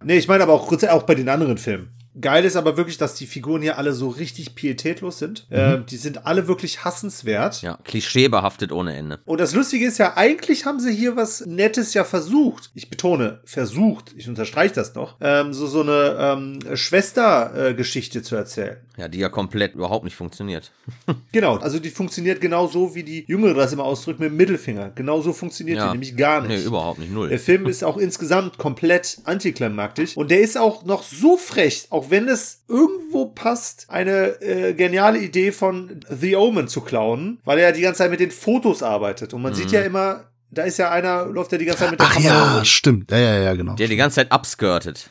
Nee, ich meine aber auch kurz auch bei den anderen Filmen. Geil ist aber wirklich, dass die Figuren hier alle so richtig pietätlos sind. Ähm, die sind alle wirklich hassenswert. Ja, klischeebehaftet ohne Ende. Und das Lustige ist ja, eigentlich haben sie hier was Nettes ja versucht. Ich betone, versucht. Ich unterstreiche das noch. Ähm, so, so eine ähm, Schwester-Geschichte zu erzählen. Ja, die ja komplett überhaupt nicht funktioniert. Genau, also die funktioniert genauso, wie die Jüngere das immer ausdrückt, mit dem Mittelfinger. Genauso funktioniert Ja. die nämlich gar nicht. Nee, überhaupt nicht, null. Der Film ist auch insgesamt komplett antiklimaktisch und der ist auch noch so frech, auch wenn es irgendwo passt, eine äh, geniale Idee von The Omen zu klauen, weil er ja die ganze Zeit mit den Fotos arbeitet und man sieht ja immer, da ist ja einer, läuft ja die ganze Zeit mit der Ach Kamera ja, rum. stimmt. Ja, ja, ja, genau. Der die ganze Zeit upskirtet.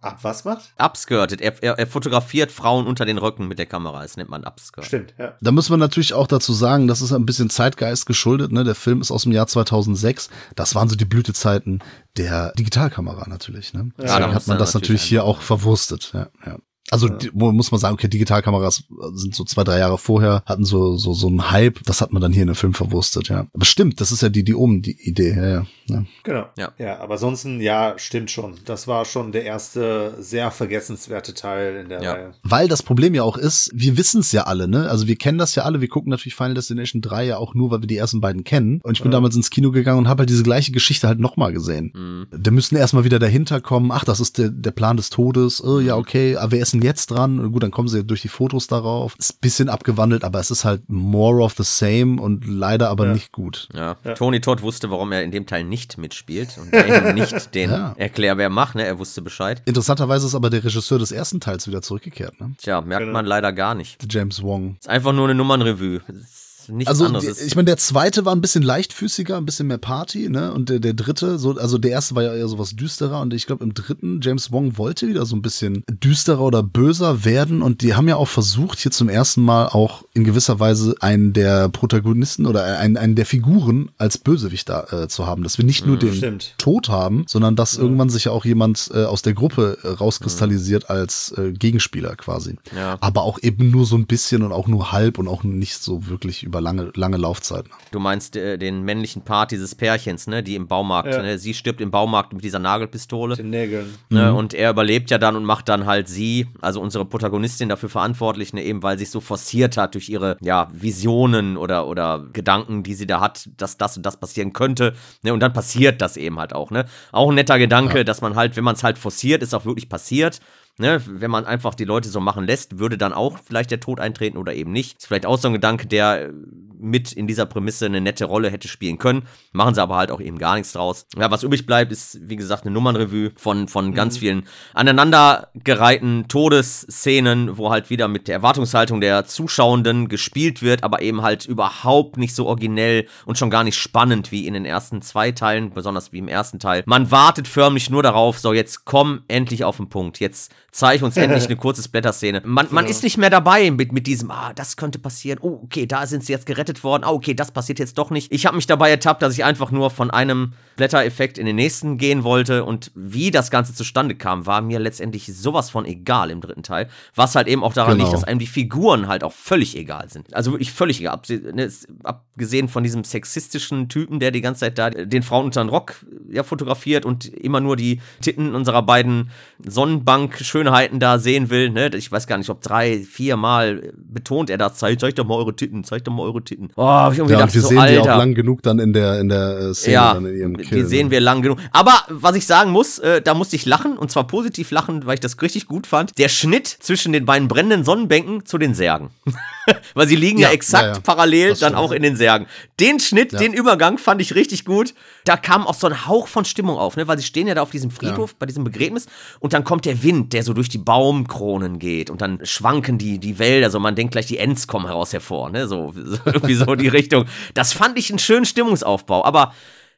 Ah, was macht? Upskirtet. Er, er, er fotografiert Frauen unter den Röcken mit der Kamera. Das nennt man Upskirt. Stimmt, ja. Da muss man natürlich auch dazu sagen, das ist ein bisschen Zeitgeist geschuldet. Ne? Der Film ist aus dem Jahr 2006. Das waren so die Blütezeiten der Digitalkamera natürlich. Ne? Deswegen da muss hat man man das natürlich natürlich hier auch verwurstet. Ja, ja. Also wo muss man sagen, okay, Digitalkameras sind so zwei, drei Jahre vorher, hatten so so so einen Hype. Das hat man dann hier in dem Film verwurstet. Ja, aber stimmt, das ist ja die die oben die Idee. Ja, ja. ja. Genau. Ja. ja, aber ansonsten, ja, stimmt schon. Das war schon der erste sehr vergessenswerte Teil in der Ja. Reihe. Weil das Problem ja auch ist, wir wissen es ja alle, ne? Also wir kennen das ja alle, wir gucken natürlich Final Destination 3 ja auch nur, weil wir die ersten beiden kennen. Und ich bin damals ins Kino gegangen und habe halt diese gleiche Geschichte halt nochmal gesehen. Mhm. Da müssen erstmal wieder dahinter kommen, ach, das ist der, der Plan des Todes, oh, ja, okay, aber wer ist denn jetzt dran? Und gut, dann kommen sie durch die Fotos darauf. Ist ein bisschen abgewandelt, aber es ist halt more of the same und leider aber Ja. nicht gut. Ja. Tony Todd wusste, warum er in dem Teil nicht mitspielt und nicht den Ja. Erklärwer macht, ne? Er wusste Bescheid. Interessanterweise ist aber der Regisseur des ersten Teils wieder zurückgekehrt, ne? Tja, merkt Genau. man leider gar nicht. James Wong. Ist einfach nur eine Nummernrevue. Nichts Also, anderes. Ist- ich meine, der zweite war ein bisschen leichtfüßiger, ein bisschen mehr Party, ne? Und der, der dritte, so, also der erste war ja eher sowas düsterer und ich glaube, im dritten, James Wong wollte wieder so ein bisschen düsterer oder böser werden und die haben ja auch versucht, hier zum ersten Mal auch in gewisser Weise einen der Protagonisten oder einen, einen der Figuren als Bösewicht da äh, zu haben, dass wir nicht nur den Stimmt. Tod haben, sondern dass irgendwann sich ja auch jemand äh, aus der Gruppe äh, rauskristallisiert als äh, Gegenspieler quasi. Ja. Aber auch eben nur so ein bisschen und auch nur halb und auch nicht so wirklich über aber lange, lange Laufzeit. Ne? Du meinst äh, den männlichen Part dieses Pärchens, ne, die im Baumarkt, Ja. ne, sie stirbt im Baumarkt mit dieser Nagelpistole. Den Nägeln. Ne, und er überlebt ja dann und macht dann halt sie, also unsere Protagonistin, dafür verantwortlich, ne, eben weil sie es so forciert hat durch ihre ja, Visionen oder, oder Gedanken, die sie da hat, dass das und das passieren könnte. Ne, und dann passiert das eben halt auch. Ne? Auch ein netter Gedanke, dass man halt, wenn man es halt forciert, ist auch wirklich passiert. Ne, wenn man einfach die Leute so machen lässt, würde dann auch vielleicht der Tod eintreten oder eben nicht. Ist vielleicht auch so ein Gedanke, der äh, mit in dieser Prämisse eine nette Rolle hätte spielen können. Machen sie aber halt auch eben gar nichts draus. Ja, was übrig bleibt, ist, wie gesagt, eine Nummernrevue von, von ganz vielen aneinandergereihten Todesszenen, wo halt wieder mit der Erwartungshaltung der Zuschauenden gespielt wird, aber eben halt überhaupt nicht so originell und schon gar nicht spannend wie in den ersten zwei Teilen, besonders wie im ersten Teil. Man wartet förmlich nur darauf, so jetzt komm endlich auf den Punkt. Jetzt zeig uns endlich eine kurze Splatter-Szene. Man, man ist nicht mehr dabei mit, mit diesem, ah, das könnte passieren. Oh, okay, da sind sie jetzt gerettet worden. Ah, okay, das passiert jetzt doch nicht. Ich habe mich dabei ertappt, dass ich einfach nur von einem Splatter-Effekt in den nächsten gehen wollte und wie das Ganze zustande kam, war mir letztendlich sowas von egal im dritten Teil. Was halt eben auch daran Genau. liegt, dass einem die Figuren halt auch völlig egal sind. Also wirklich völlig egal. Ne, es- Abgesehen von diesem sexistischen Typen, der die ganze Zeit da den Frauen unter den Rock ja, fotografiert und immer nur die Titten unserer beiden Sonnenbank-Schönheiten da sehen will. Ne? Ich weiß gar nicht, ob drei, vier Mal betont er das. Zeigt, zeigt doch mal eure Titten, zeigt doch mal eure Titten. Oh, hab ich irgendwie Ja, gedacht, wir so, sehen die auch Alter. lang genug dann in der, in der äh, Szene, Ja, dann in ihrem die Kill. sehen ne? wir lang genug. Aber was ich sagen muss, äh, da musste ich lachen und zwar positiv lachen, weil ich das richtig gut fand. Der Schnitt zwischen den beiden brennenden Sonnenbänken zu den Särgen. weil sie liegen ja, Ja, exakt ja, ja. parallel dann auch in den Särgen. Den Schnitt, den Übergang fand ich richtig gut. Da kam auch so ein Hauch von Stimmung auf, ne? weil sie stehen ja da auf diesem Friedhof bei diesem Begräbnis und dann kommt der Wind, der so durch die Baumkronen geht und dann schwanken die, die Wälder, so man denkt gleich, die Ents kommen heraus hervor, ne? so, so irgendwie so die Richtung. Das fand ich einen schönen Stimmungsaufbau, aber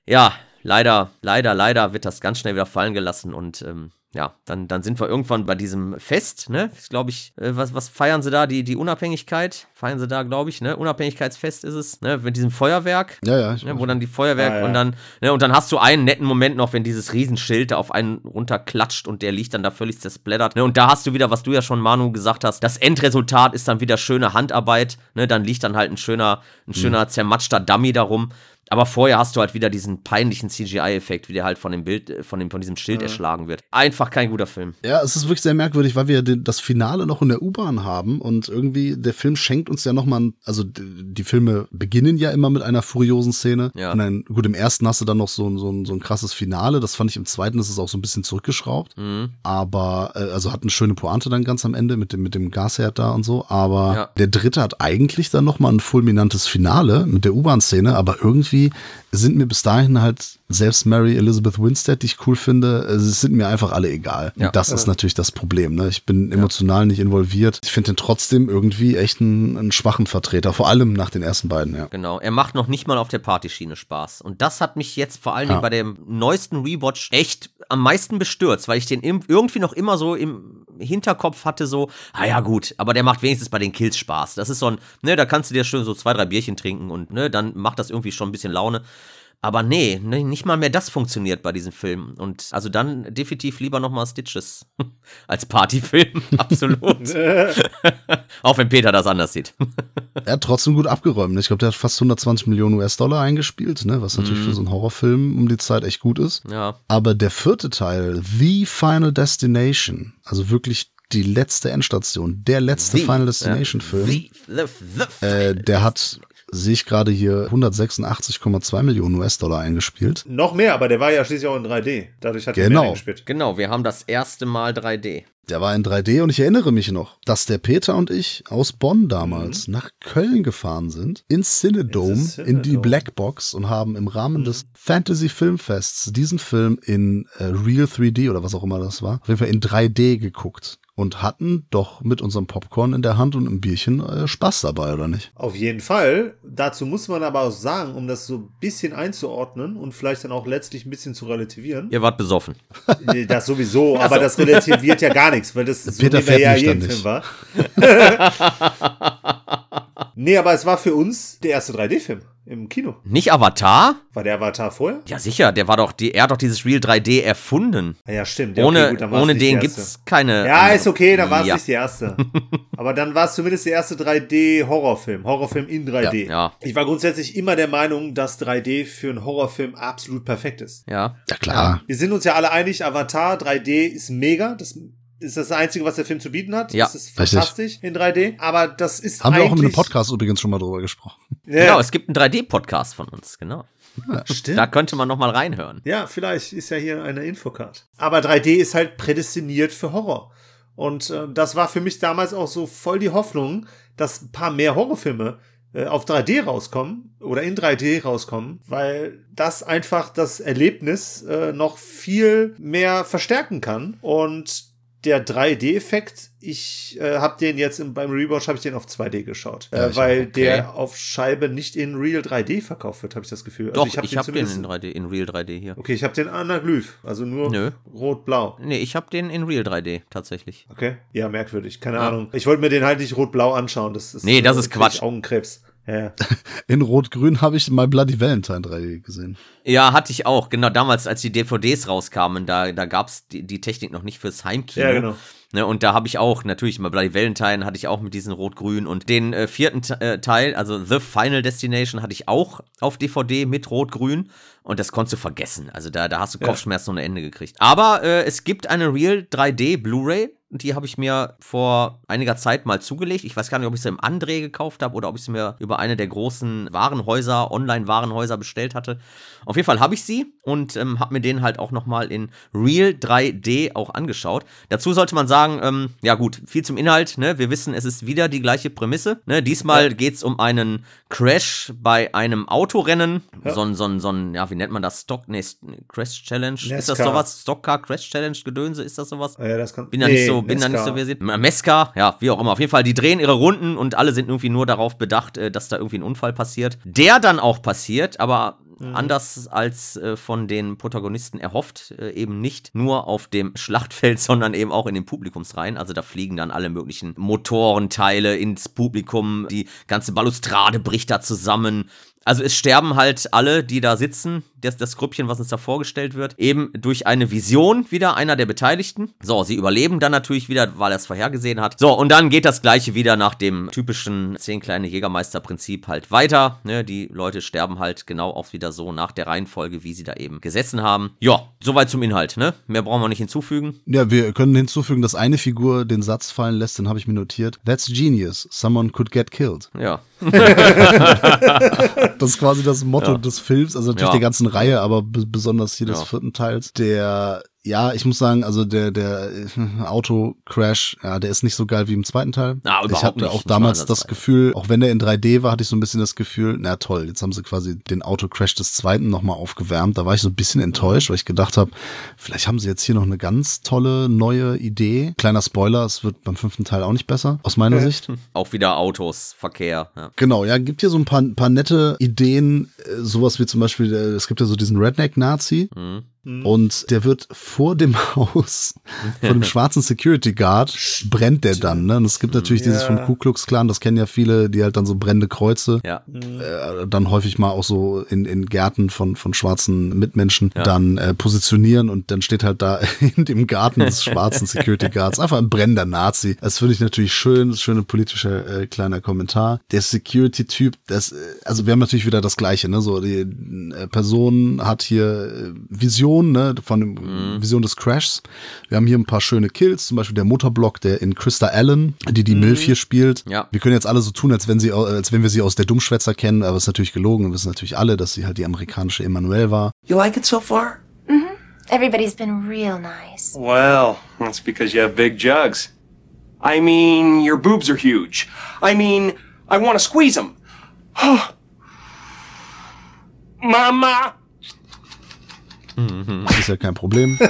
ja, leider, leider, leider wird das ganz schnell wieder fallen gelassen und ähm, ja, dann, dann sind wir irgendwann bei diesem Fest, ne? Ist, glaube ich, äh, was, was feiern sie da? Die, die Unabhängigkeit? Feiern sie da, glaube ich, ne? Unabhängigkeitsfest ist es, ne? Mit diesem Feuerwerk. Ja, ja. Ne, wo dann die Feuerwerk Ah, ja. und dann, ne, und dann hast du einen netten Moment noch, wenn dieses Riesenschild da auf einen runterklatscht und der liegt dann da völlig zersplattert. Ne, und da hast du wieder, was du ja schon, Manu, gesagt hast, das Endresultat ist dann wieder schöne Handarbeit, ne, dann liegt dann halt ein schöner, ein schöner zermatschter Dummy darum. Aber vorher hast du halt wieder diesen peinlichen CGI-Effekt, wie der halt von dem Bild, äh, von, dem, von diesem Schild erschlagen wird. Einfach kein guter Film. Ja, es ist wirklich sehr merkwürdig, weil wir das Finale noch in der U-Bahn haben und irgendwie der Film schenkt uns ja nochmal, also die Filme beginnen ja immer mit einer furiosen Szene. Ja. Und dann, gut, im ersten hast du dann noch so, ein- so, ein- so ein krasses Finale. Das fand ich im zweiten, ist es auch so ein bisschen zurückgeschraubt. Mhm. Aber, äh, also hat eine schöne Pointe dann ganz am Ende mit dem, mit dem Gasherd da und so. Aber Ja. der dritte hat eigentlich dann nochmal ein fulminantes Finale mit der U-Bahn-Szene, aber irgendwie sind mir bis dahin halt selbst Mary Elizabeth Winstead, die ich cool finde, äh, es sind mir einfach alle egal. Ja. Das ist natürlich das Problem. Ne? Ich bin emotional nicht involviert. Ich finde den trotzdem irgendwie echt einen, einen schwachen Vertreter, vor allem nach den ersten beiden, ja. Genau, er macht noch nicht mal auf der Partyschiene Spaß. Und das hat mich jetzt vor allen Dingen Ja. bei dem neuesten Rewatch echt am meisten bestürzt, weil ich den irgendwie noch immer so im Hinterkopf hatte, so, ah ja gut, aber der macht wenigstens bei den Kills Spaß. Das ist so ein, ne, da kannst du dir schön so zwei, drei Bierchen trinken und ne, dann macht das irgendwie schon ein bisschen Laune. Aber nee, ne, nicht mal mehr das funktioniert bei diesem Film. Und also dann definitiv lieber nochmal Stitches als Partyfilm. Absolut. Auch wenn Peter das anders sieht. Er hat trotzdem gut abgeräumt. Ich glaube, der hat fast 120 Millionen US-Dollar eingespielt, ne? was natürlich für so einen Horrorfilm um die Zeit echt gut ist. Ja. Aber der vierte Teil, The Final Destination, also wirklich die letzte Endstation, der letzte The, Final Destination-Film, The, the, the, äh, der hat, sehe ich gerade hier, 186,2 Millionen US-Dollar eingespielt. Noch mehr, aber der war ja schließlich auch in 3D. Dadurch hat er Genau. mehr eingespielt. Genau, wir haben das erste Mal 3D. Der war in 3D und ich erinnere mich noch, dass der Peter und ich aus Bonn damals nach Köln gefahren sind, ins Cinedome, Ins in die Cinedome. Blackbox und haben im Rahmen des Fantasy Filmfests diesen Film in äh, Real 3D oder was auch immer das war, auf jeden Fall in 3D geguckt und hatten doch mit unserem Popcorn in der Hand und einem Bierchen äh, Spaß dabei, oder nicht? Auf jeden Fall. Dazu muss man aber auch sagen, um das so ein bisschen einzuordnen und vielleicht dann auch letztlich ein bisschen zu relativieren. Ihr wart besoffen. Das sowieso, aber das relativiert ja gar nichts, weil das so Peter nehmen wir ja jeden Film war. nee, aber es war für uns der erste 3D-Film im Kino. Nicht Avatar? War der Avatar vorher? Ja, sicher, der war doch, die, er hat doch dieses Real 3D erfunden. Ah, ja, stimmt. Ja, ohne okay, gut, ohne den gibt's keine. Ja, andere. ist okay, dann war es ja. nicht die erste. Aber dann war es zumindest der erste 3D-Horrorfilm. Horrorfilm in 3D. Ja, ja. Ich war grundsätzlich immer der Meinung, dass 3D für einen Horrorfilm absolut perfekt ist. Ja. Ja, klar. Wir sind uns ja alle einig, Avatar 3D ist mega. Das ist das Einzige, was der Film zu bieten hat. Ja, das ist richtig. fantastisch in 3D. Aber das ist Haben wir auch in einem Podcast übrigens schon mal drüber gesprochen. Ja, Genau, es gibt einen 3D-Podcast von uns, genau. stimmt. Da könnte man noch mal reinhören. Ja, vielleicht ist ja hier eine Infocard. Aber 3D ist halt prädestiniert für Horror. Und äh, das war für mich damals auch so voll die Hoffnung, dass ein paar mehr Horrorfilme äh, auf 3D rauskommen oder in 3D rauskommen, weil das einfach das Erlebnis äh, noch viel mehr verstärken kann. Und der 3D-Effekt, ich äh, habe den jetzt im, beim Rewatch habe ich den auf 2D geschaut, Ja, äh, weil auch. der Okay. auf Scheibe nicht in Real 3D verkauft wird, habe ich das Gefühl. Also Doch, hab ich habe den zumindest- in 3D, in Real 3D hier. Okay, ich habe den Anaglyph, also nur rot-blau. Nee, ich habe den in Real 3D tatsächlich. Okay, ja, merkwürdig, keine Ja. Ahnung. Ich wollte mir den halt nicht rot-blau anschauen, das ist Nee, das ist Quatsch. Augenkrebs. Ja. In Rot-Grün habe ich My Bloody Valentine 3D gesehen. Ja, hatte ich auch. Genau, damals, als die DVDs rauskamen, da, da gab's die, die Technik noch nicht fürs Heimkino. Ja, genau. Ne, und da habe ich auch, natürlich, mal Bloody Valentine hatte ich auch mit diesen Rot-Grün und den äh, vierten Te- äh, Teil, also The Final Destination, hatte ich auch auf DVD mit Rot-Grün und das konntest du vergessen. Also da, da hast du Ja. Kopfschmerzen ohne Ende gekriegt. Aber äh, es gibt eine Real 3D Blu-ray, die habe ich mir vor einiger Zeit mal zugelegt. Ich weiß gar nicht, ob ich sie im André gekauft habe oder ob ich sie mir über eine der großen Warenhäuser, Online-Warenhäuser bestellt hatte. Auf jeden Fall habe ich sie und ähm, habe mir den halt auch nochmal in Real 3D auch angeschaut. Dazu sollte man sagen, ähm, ja gut, viel zum Inhalt. Ne? Wir wissen, es ist wieder die gleiche Prämisse. Ne? Diesmal geht es um einen Crash bei einem Autorennen. Ja. So ein, so ein, so ein, ja, wie nennt man das? Stock, nee, Crash Challenge. Ist das NASCAR. sowas? Stockcar Crash Challenge Gedönse? Ist das sowas? Ja, das kann, Bin da Nee, nicht so, bin da nicht so versiert. Meska, ja, wie auch immer. Auf jeden Fall, die drehen ihre Runden und alle sind irgendwie nur darauf bedacht, äh, dass da irgendwie ein Unfall passiert. Der dann auch passiert, aber anders als äh, von den Protagonisten erhofft, äh, eben nicht nur auf dem Schlachtfeld, sondern eben auch in den Publikumsreihen. Also da fliegen dann alle möglichen Motorenteile ins Publikum, die ganze Balustrade bricht da zusammen. Also es sterben halt alle, die da sitzen, das, das Grüppchen, was uns da vorgestellt wird, eben durch eine Vision wieder einer der Beteiligten. So, sie überleben dann natürlich wieder, weil er es vorhergesehen hat. So, und dann geht das gleiche wieder nach dem typischen zehn kleine Jägermeister-Prinzip halt weiter. Ne, die Leute sterben halt genau auch wieder so nach der Reihenfolge, wie sie da eben gesessen haben. Ja, soweit zum Inhalt, ne? Mehr brauchen wir nicht hinzufügen. Ja, wir können hinzufügen, dass eine Figur den Satz fallen lässt, den habe ich mir notiert. That's genius. Someone could get killed. Ja. Das ist quasi das Motto Ja. des Films, also natürlich Ja. der ganzen Reihe, aber be- besonders hier des Ja. vierten Teils. Der, ja, ich muss sagen, also der, der äh, Auto-Crash, ja, der ist nicht so geil wie im zweiten Teil. Ah, überhaupt ich hatte nicht, auch damals das. Gefühl, auch wenn der in 3D war, hatte ich so ein bisschen das Gefühl, na toll, jetzt haben sie quasi den Auto-Crash des zweiten nochmal aufgewärmt. Da war ich so ein bisschen enttäuscht, weil ich gedacht habe, vielleicht haben sie jetzt hier noch eine ganz tolle neue Idee. Kleiner Spoiler, es wird beim fünften Teil auch nicht besser, aus meiner Sicht. Auch wieder Autos, Verkehr. Ja. Genau, ja, gibt hier so ein paar, paar nette Ideen, äh, sowas wie zum Beispiel, äh, es gibt ja so diesen Redneck-Nazi Mhm. Und der wird vor dem Haus von dem schwarzen Security Guard brennt der dann, ne? Und es gibt natürlich dieses Ja. vom Ku Klux Klan, das kennen ja viele, die halt dann so brennende Kreuze, Ja. äh, dann häufig mal auch so in, in Gärten von, von schwarzen Mitmenschen Ja. dann äh, positionieren und dann steht halt da in dem Garten des schwarzen Security Guards einfach ein brennender Nazi. Das finde ich natürlich schön, das schöne politische äh, kleiner Kommentar. Der Security-Typ, das, äh, also wir haben natürlich wieder das Gleiche, ne? So, die äh, Person hat hier äh, Vision, ne, von dem Vision des Crashs. Wir haben hier ein paar schöne Kills, zum Beispiel der Motorblock, der in Krista Allen, die die Milf hier spielt. Ja. Wir können jetzt alle so tun, als wenn sie, als wenn wir sie aus der Dummschwätzer kennen, aber es ist natürlich gelogen. Wir wissen natürlich alle, dass sie halt die amerikanische Emanuel war. You like it so far? Everybody's been real nice. Well, that's because you have big jugs. I mean, your boobs are huge. I mean, I want to squeeze them. Mama! Ist ja kein Problem.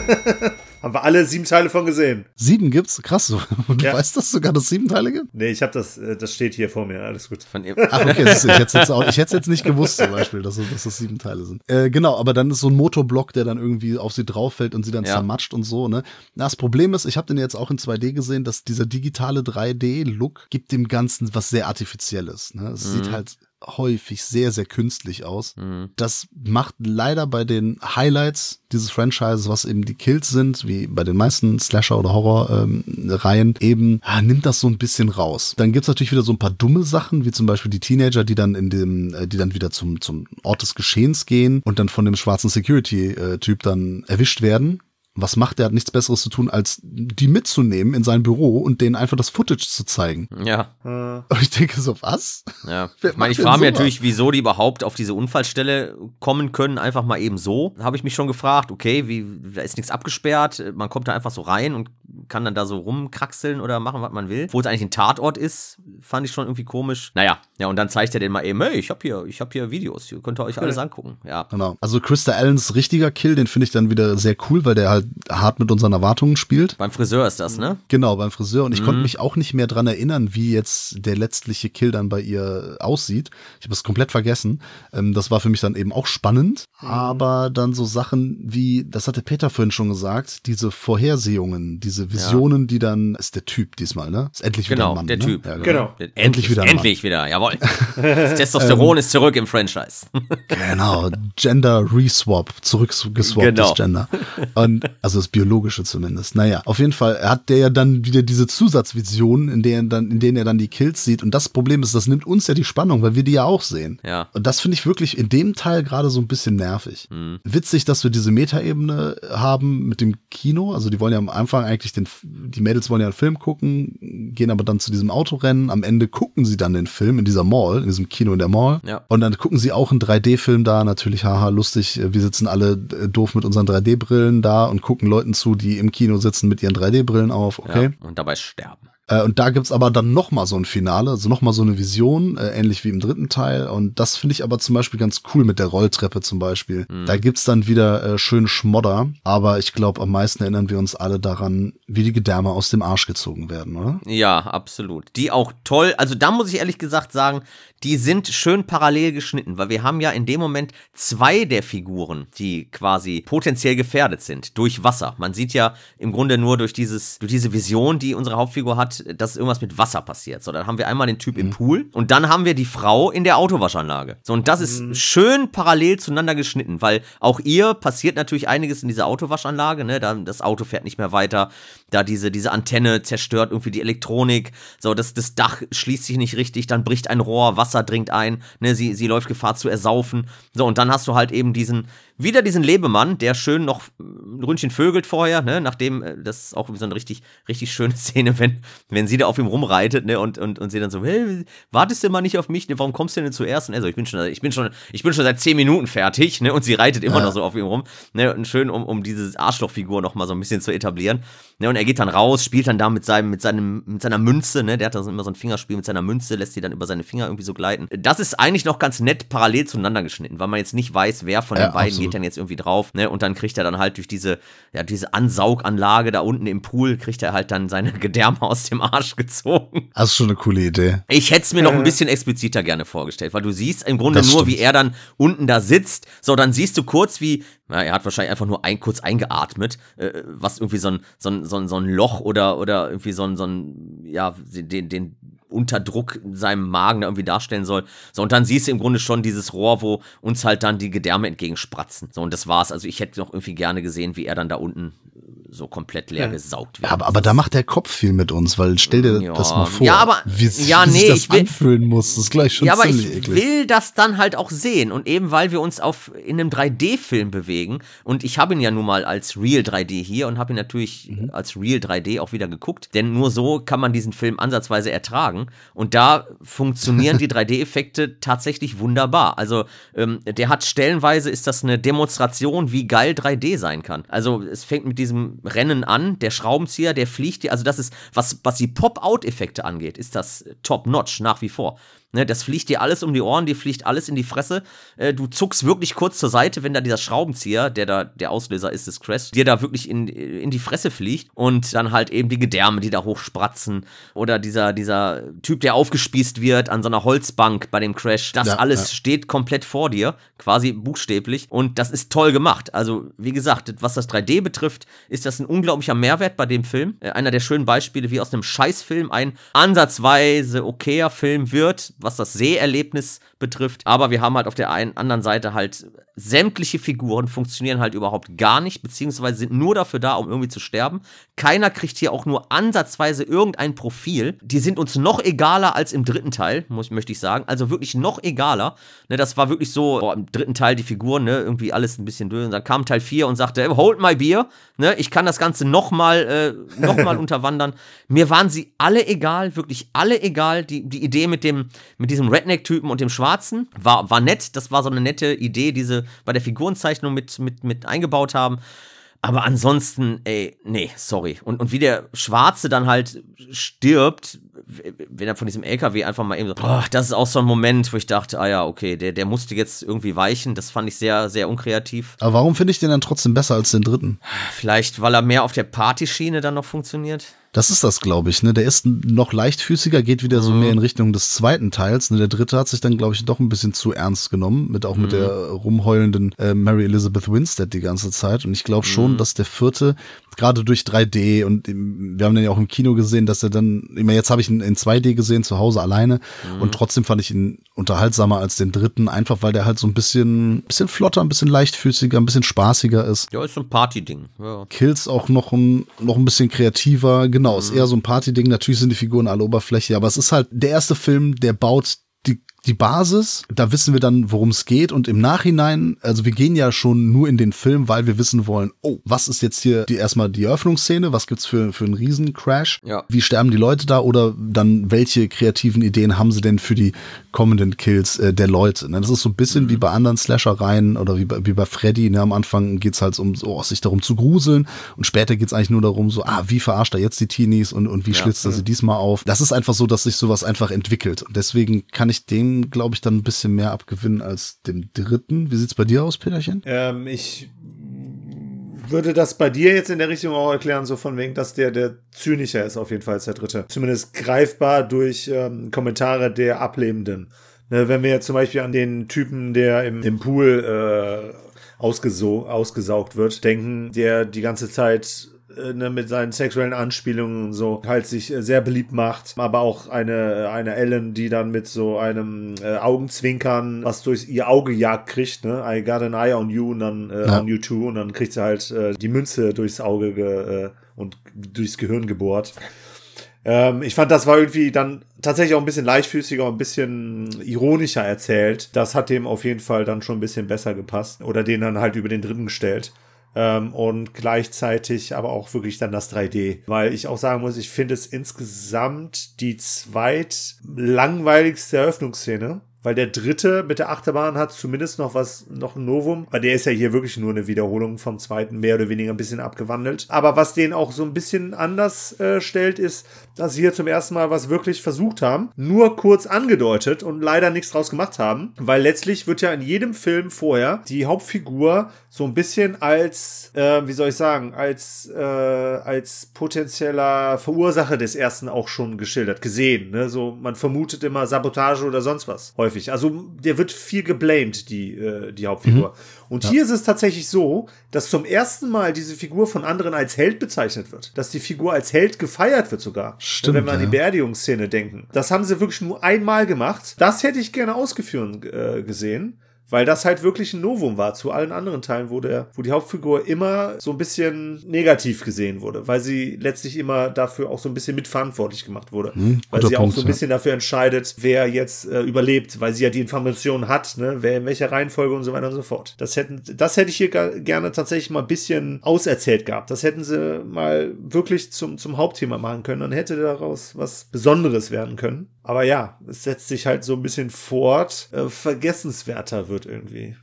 Haben wir alle sieben Teile von gesehen? Sieben gibt's? Krass. Du Ja. weißt, dass es sogar das sieben Teile gibt? Nee, ich habe das, äh, das steht hier vor mir, alles gut. Von. Ach, okay, du, ich hätte es jetzt, auch- ich hätte es jetzt nicht gewusst, zum Beispiel, dass, es- dass das sieben Teile sind. Äh, genau, aber dann ist so ein Motorblock, der dann irgendwie auf sie drauf fällt und sie dann Ja. zermatscht und so, ne? Na, das Problem ist, ich habe den jetzt auch in 2D gesehen, dass dieser digitale 3D-Look gibt dem Ganzen was sehr Artifizielles, ne? Es Mhm. sieht halt häufig sehr, sehr künstlich aus. Mhm. Das macht leider bei den Highlights dieses Franchises, was eben die Kills sind, wie bei den meisten Slasher- oder Horror-Reihen, eben ah, nimmt das so ein bisschen raus. Dann gibt's natürlich wieder so ein paar dumme Sachen, wie zum Beispiel die Teenager, die dann in dem, äh, die dann wieder zum, zum Ort des Geschehens gehen und dann von dem schwarzen Security-Typ dann erwischt werden. Was macht er? Hat nichts Besseres zu tun, als die mitzunehmen in sein Büro und denen einfach das Footage zu zeigen. Ja, Und ich denke so, was? ja. Wer Ich meine, ich frage mich natürlich, wieso die überhaupt auf diese Unfallstelle kommen können, einfach mal eben so. Habe ich mich schon gefragt, okay, wie, da ist nichts abgesperrt, man kommt da einfach so rein und kann dann da so rumkraxeln oder machen, was man will. Wo es eigentlich ein Tatort ist, fand ich schon irgendwie komisch. Naja, ja, und dann zeigt er den mal eben, hey, ich habe hier, ich habe hier Videos, ihr könnt euch alles angucken. Ja. Genau. Also Krista Allens richtiger Kill, den finde ich dann wieder sehr cool, weil der halt hart mit unseren Erwartungen spielt. Beim Friseur ist das, ne? Genau, beim Friseur. Und ich Mhm. konnte mich auch nicht mehr dran erinnern, wie jetzt der letztliche Kill dann bei ihr aussieht. Ich habe es komplett vergessen. Ähm, das war für mich dann eben auch spannend. Mhm. Aber dann so Sachen wie, das hatte Peter vorhin schon gesagt, diese Vorhersehungen, diese Visionen, die dann, ist der Typ diesmal, ne? Ist endlich wieder Genau, ein Mann. der ne? Typ. Ja, Genau. Endlich, Endlich wieder ein Mann. Endlich wieder, jawohl. Das Testosteron ist zurück im Franchise. Genau, Gender Reswap, zurückgeswapptes Genau. Gender. Und, also das Biologische zumindest. Naja, auf jeden Fall hat der ja dann wieder diese Zusatzvisionen, in denen, dann, in denen er dann die Kills sieht. Und das Problem ist, das nimmt uns ja die Spannung, weil wir die ja auch sehen. Ja. Und das finde ich wirklich in dem Teil gerade so ein bisschen nervig. Mhm. Witzig, dass wir diese Metaebene haben mit dem Kino. Also die wollen ja am Anfang eigentlich den, die Mädels wollen ja einen Film gucken, gehen aber dann zu diesem Autorennen. Am Ende gucken sie dann den Film in dieser Mall, in diesem Kino in der Mall. Ja. Und dann gucken sie auch einen 3D-Film da. Natürlich, haha, lustig. Wir sitzen alle äh, doof mit unseren 3D-Brillen da und gucken Leuten zu, die im Kino sitzen mit ihren 3D-Brillen auf. Okay. Ja, und dabei sterben. Äh, und da gibt's aber dann noch mal so ein Finale, also noch mal so eine Vision, äh, ähnlich wie im dritten Teil. Und das finde ich aber zum Beispiel ganz cool mit der Rolltreppe zum Beispiel. Da gibt's dann wieder äh, schön Schmodder. Aber ich glaube, am meisten erinnern wir uns alle daran, wie die Gedärme aus dem Arsch gezogen werden, oder? Ja, absolut. Die auch toll, also da muss ich ehrlich gesagt sagen, die sind schön parallel geschnitten, weil wir haben ja in dem Moment zwei der Figuren, die quasi potenziell gefährdet sind durch Wasser. Man sieht ja im Grunde nur durch dieses durch diese Vision, die unsere Hauptfigur hat, dass irgendwas mit Wasser passiert. So, dann haben wir einmal den Typ im Pool und dann haben wir die Frau in der Autowaschanlage. So und das ist schön parallel zueinander geschnitten, weil auch ihr passiert natürlich einiges in dieser Autowaschanlage, ne? Da, das Auto fährt nicht mehr weiter, da diese diese Antenne zerstört irgendwie die Elektronik, so das das Dach schließt sich nicht richtig, dann bricht ein Rohr, Wasser dringt ein, ne, sie, sie läuft Gefahr zu ersaufen. So, und dann hast du halt eben diesen, wieder diesen Lebemann, der schön noch ein Ründchen vögelt vorher, ne, nachdem, äh, das ist auch so eine richtig, richtig schöne Szene, wenn, wenn sie da auf ihm rumreitet, ne, und, und, und sie dann so, hey, wartest du mal nicht auf mich, ne, warum kommst du denn zuerst? Und er so, ich bin schon, ich bin schon, ich bin schon seit zehn Minuten fertig, ne, und sie reitet immer Ja. noch so auf ihm rum, ne, und schön, um, um diese Arschlochfigur noch mal so ein bisschen zu etablieren, ne, und er geht dann raus, spielt dann da mit seinem, mit seinem, mit seiner Münze, ne, der hat dann immer so ein Fingerspiel mit seiner Münze, lässt sie dann über seine Finger irgendwie so gleiten. Das ist eigentlich noch ganz nett parallel zueinander geschnitten, weil man jetzt nicht weiß, wer von Ja, den beiden absolut. geht dann jetzt irgendwie drauf, ne, und dann kriegt er dann halt durch diese, ja, diese Ansauganlage da unten im Pool, kriegt er halt dann seine Gedärme aus dem Arsch gezogen. Das ist schon eine coole Idee. Ich hätte es mir noch ein bisschen expliziter gerne vorgestellt, weil du siehst im Grunde Das nur, stimmt. wie er dann unten da sitzt. So, dann siehst du kurz, wie, na, er hat wahrscheinlich einfach nur ein, kurz eingeatmet, äh, was irgendwie so ein, so ein, so ein, so ein Loch oder, oder irgendwie so ein, so ein, ja, den, den Unterdruck in seinem Magen da irgendwie darstellen soll. So, und dann siehst du im Grunde schon dieses Rohr, wo uns halt dann die Gedärme entgegenspratzen. So, und das war's. Also ich hätte noch irgendwie gerne gesehen, wie er dann da unten so komplett leer gesaugt wird. Aber, aber da macht der Kopf viel mit uns, weil stell dir Ja. das mal vor, Ja, aber- wie, sich- ja, wie sich nee, das ich will- anfühlen muss. Das ist gleich schon ja, aber ziemlich ich eklig. will das dann halt auch sehen. Und eben weil wir uns auf in einem 3D-Film bewegen, und ich habe ihn ja nun mal als Real 3D hier und habe ihn natürlich Mhm. als Real 3D auch wieder geguckt, denn nur so kann man diesen Film ansatzweise ertragen. Und da funktionieren die 3D-Effekte tatsächlich wunderbar. Also ähm, der hat stellenweise ist das eine Demonstration, wie geil 3D sein kann. Also es fängt mit diesem Rennen an, der Schraubenzieher, der fliegt also das ist, was, was die Pop-Out-Effekte angeht, ist das top-notch nach wie vor. Ne, das fliegt dir alles um die Ohren, dir fliegt alles in die Fresse. Äh, du zuckst wirklich kurz zur Seite, wenn da dieser Schraubenzieher, der da der Auslöser ist des Crash, dir da wirklich in, in die Fresse fliegt. Und dann halt eben die Gedärme, die da hochspratzen. Oder dieser, dieser Typ, der aufgespießt wird an so einer Holzbank bei dem Crash. Das Ja, alles ja. steht komplett vor dir, quasi buchstäblich. Und das ist toll gemacht. Also, wie gesagt, was das 3D betrifft, ist das ein unglaublicher Mehrwert bei dem Film. Äh, einer der schönen Beispiele, wie aus einem Scheißfilm ein ansatzweise okayer Film wird, was das Seherlebnis betrifft. Aber wir haben halt auf der einen anderen Seite halt sämtliche Figuren funktionieren halt überhaupt gar nicht, beziehungsweise sind nur dafür da, um irgendwie zu sterben. Keiner kriegt hier auch nur ansatzweise irgendein Profil. Die sind uns noch egaler als im dritten Teil, muss, möchte ich sagen. Also wirklich noch egaler. Ne, das war wirklich so, boah, im dritten Teil die Figuren, ne, irgendwie alles ein bisschen dünn. Dann kam Teil 4 und sagte, hold my beer, ne, ich kann das Ganze nochmal äh, noch unterwandern. Mir waren sie alle egal, wirklich alle egal. Die, die Idee mit dem, mit diesem Redneck-Typen und dem Schwarzen war, war nett. Das war so eine nette Idee, diese bei der Figurenzeichnung mit, mit, mit eingebaut haben. Aber ansonsten, ey, nee, sorry. Und, und wie der Schwarze dann halt stirbt, wenn er von diesem LKW einfach mal eben so, oh, das ist auch so ein Moment, wo ich dachte, ah ja, okay, der, der musste jetzt irgendwie weichen. Das fand ich sehr, sehr unkreativ. Aber warum finde ich den dann trotzdem besser als den dritten? Vielleicht, weil er mehr auf der Partyschiene dann noch funktioniert. Das ist das, glaube ich. Ne? Der ist noch leichtfüßiger, geht wieder so mhm. mehr in Richtung des zweiten Teils. Ne? Der dritte hat sich dann, glaube ich, doch ein bisschen zu ernst genommen, mit auch mhm. mit der rumheulenden äh, Mary Elizabeth Winstead die ganze Zeit. Und ich glaube schon, mhm. dass der vierte, gerade durch 3D und wir haben den ja auch im Kino gesehen, dass er dann, immer jetzt habe ich ihn in 2D gesehen, zu Hause alleine. Mhm. Und trotzdem fand ich ihn unterhaltsamer als den dritten, einfach weil der halt so ein bisschen, bisschen flotter, ein bisschen leichtfüßiger, ein bisschen spaßiger ist. Ja, ist so ein Party-Ding. Ja. Kills auch noch ein, noch ein bisschen kreativer Genau, ist eher so ein Party-Ding. Natürlich sind die Figuren alle Oberfläche, aber es ist halt der erste Film, der baut die Basis, da wissen wir dann, worum es geht und im Nachhinein, also wir gehen ja schon nur in den Film, weil wir wissen wollen, oh, was ist jetzt hier die erstmal die Eröffnungsszene, was gibt's für für einen Riesencrash? Ja. Wie sterben die Leute da oder dann welche kreativen Ideen haben sie denn für die kommenden Kills äh, der Leute? Ne? Das ist so ein bisschen mhm. wie bei anderen Slasher-Reihen oder wie bei, wie bei Freddy, ne? am Anfang geht's halt um oh, sich darum zu gruseln und später geht's eigentlich nur darum so, ah, wie verarscht er jetzt die Teenies und und wie ja. schlitzt er sie mhm. diesmal auf? Das ist einfach so, dass sich sowas einfach entwickelt und deswegen kann ich dem glaube ich, dann ein bisschen mehr abgewinnen als dem dritten. Wie sieht's bei dir aus, Peterchen? Ähm, ich würde das bei dir jetzt in der Richtung auch erklären, so von wegen, dass der, der zynischer ist auf jeden Fall als der dritte. Zumindest greifbar durch ähm, Kommentare der Ablebenden. Ne, wenn wir jetzt zum Beispiel an den Typen, der im, im Pool äh, ausgesaugt wird, denken, der die ganze Zeit ne, mit seinen sexuellen Anspielungen und so halt sich äh, sehr beliebt macht. Aber auch eine, eine Ellen, die dann mit so einem äh, Augenzwinkern was durch ihr Auge jagt kriegt, ne? I got an eye on you und dann äh, ja. on you too und dann kriegt sie halt äh, die Münze durchs Auge ge, äh, und durchs Gehirn gebohrt. Ähm, ich fand, das war irgendwie dann tatsächlich auch ein bisschen leichtfüßiger, ein bisschen ironischer erzählt. Das hat dem auf jeden Fall dann schon ein bisschen besser gepasst. Oder den dann halt über den dritten gestellt. Ähm, und gleichzeitig aber auch wirklich dann das 3D. Weil ich auch sagen muss, ich finde es insgesamt die zweit langweiligste Eröffnungsszene weil der dritte mit der Achterbahn hat zumindest noch was, noch ein Novum, weil der ist ja hier wirklich nur eine Wiederholung vom zweiten, mehr oder weniger ein bisschen abgewandelt. Aber was den auch so ein bisschen anders äh, stellt, ist, dass sie hier zum ersten Mal was wirklich versucht haben, nur kurz angedeutet und leider nichts draus gemacht haben, weil letztlich wird ja in jedem Film vorher die Hauptfigur so ein bisschen als, äh, wie soll ich sagen, als, äh, als potenzieller Verursacher des ersten auch schon geschildert, gesehen. Ne? So, man vermutet immer Sabotage oder sonst was häufig. Also der wird viel geblamed, die, äh, die Hauptfigur. Mhm. Und ja. hier ist es tatsächlich so, dass zum ersten Mal diese Figur von anderen als Held bezeichnet wird. Dass die Figur als Held gefeiert wird sogar. Stimmt, wenn wir an die Beerdigungsszene denken. Das haben sie wirklich nur einmal gemacht. Das hätte ich gerne ausgeführt äh, gesehen weil das halt wirklich ein Novum war zu allen anderen Teilen, wo der, wo die Hauptfigur immer so ein bisschen negativ gesehen wurde, weil sie letztlich immer dafür auch so ein bisschen mitverantwortlich gemacht wurde, hm, weil sie Punkt, auch so ein bisschen ja. dafür entscheidet, wer jetzt äh, überlebt, weil sie ja die Informationen hat, ne, wer in welcher Reihenfolge und so weiter und so fort. Das hätten, das hätte ich hier gerne tatsächlich mal ein bisschen auserzählt gehabt. Das hätten sie mal wirklich zum zum Hauptthema machen können, dann hätte daraus was Besonderes werden können. Aber ja, es setzt sich halt so ein bisschen fort, äh, vergessenswerter wird irgendwie.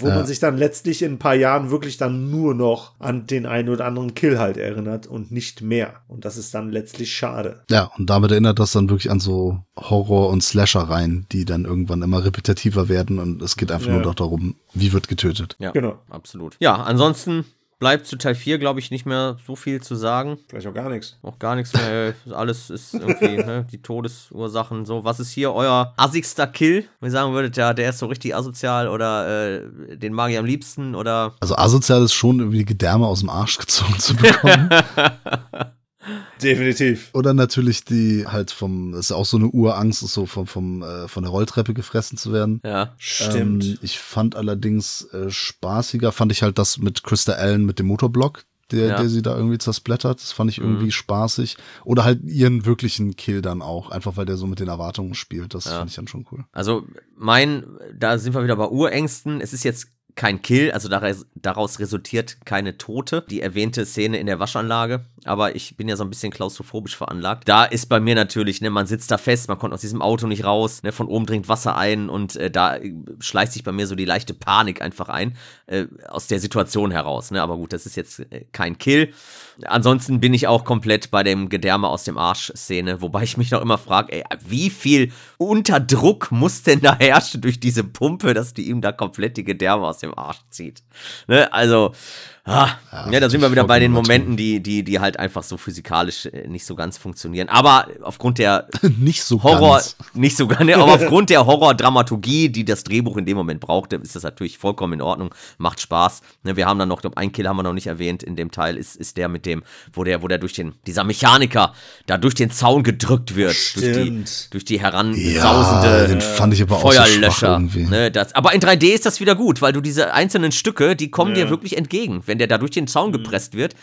Wo ja. man sich dann letztlich in ein paar Jahren wirklich dann nur noch an den einen oder anderen Kill halt erinnert und nicht mehr. Und das ist dann letztlich schade. Ja, und damit erinnert das dann wirklich an so Horror- und Slasher-Reihen, die dann irgendwann immer repetitiver werden und es geht einfach ja. nur noch darum, wie wird getötet. Ja, genau. Absolut. Ja, ansonsten bleibt zu Teil 4, glaube ich, nicht mehr so viel zu sagen. Vielleicht auch gar nichts. Auch gar nichts mehr. Alles ist irgendwie, ne, die Todesursachen. So, was ist hier euer assigster Kill? Wenn ihr sagen würdet, ja, der ist so richtig asozial oder äh, den mag ich am liebsten oder. Also asozial ist schon irgendwie Gedärme aus dem Arsch gezogen zu bekommen. Definitiv. Oder natürlich die halt vom, ist ja auch so eine Urangst, ist so vom, vom, äh, von der Rolltreppe gefressen zu werden. Ja. Stimmt. Ähm, ich fand allerdings äh, spaßiger, fand ich halt das mit Krista Allen mit dem Motorblock, der, Ja. der sie da irgendwie zersplattert. Das fand ich irgendwie spaßig. Oder halt ihren wirklichen Kill dann auch, einfach weil der so mit den Erwartungen spielt. Das fand ich dann schon cool. Also mein, da sind wir wieder bei Urängsten. Es ist jetzt kein Kill, also daraus, daraus resultiert keine Tote. Die erwähnte Szene in der Waschanlage, aber ich bin ja so ein bisschen klaustrophobisch veranlagt. Da ist bei mir natürlich, ne, man sitzt da fest, man kommt aus diesem Auto nicht raus, ne, von oben dringt Wasser ein und äh, da äh, schleicht sich bei mir so die leichte Panik einfach ein äh, aus der Situation heraus. Ne? Aber gut, das ist jetzt äh, kein Kill. Ansonsten bin ich auch komplett bei dem Gedärme aus dem Arsch-Szene, wobei ich mich noch immer frage, ey, wie viel Unterdruck muss denn da herrschen durch diese Pumpe, dass die ihm da komplett die Gedärme aus dem Arsch zieht. Ne? Also, ah, ja, da sind wir wieder bei den Momenten, die, die, die halt einfach so physikalisch äh, nicht so ganz funktionieren. Aber aufgrund der Nicht so Horror, ganz. nicht so gerne, aber aufgrund der Horror-Dramaturgie, die das Drehbuch in dem Moment brauchte, ist das natürlich vollkommen in Ordnung, macht Spaß. Ne, wir haben dann noch, ich glaube, einen Kill haben wir noch nicht erwähnt in dem Teil, ist, ist der mit dem, wo der, wo der durch den, dieser Mechaniker da durch den Zaun gedrückt wird, durch die, Stimmt. durch die heransausende Ja, den fand ich aber auch so Feuerlöscher. ne, das, aber in 3D ist das wieder gut, weil du diese einzelnen Stücke, die kommen dir wirklich entgegen. Wenn der da durch den Zaun gepresst wird,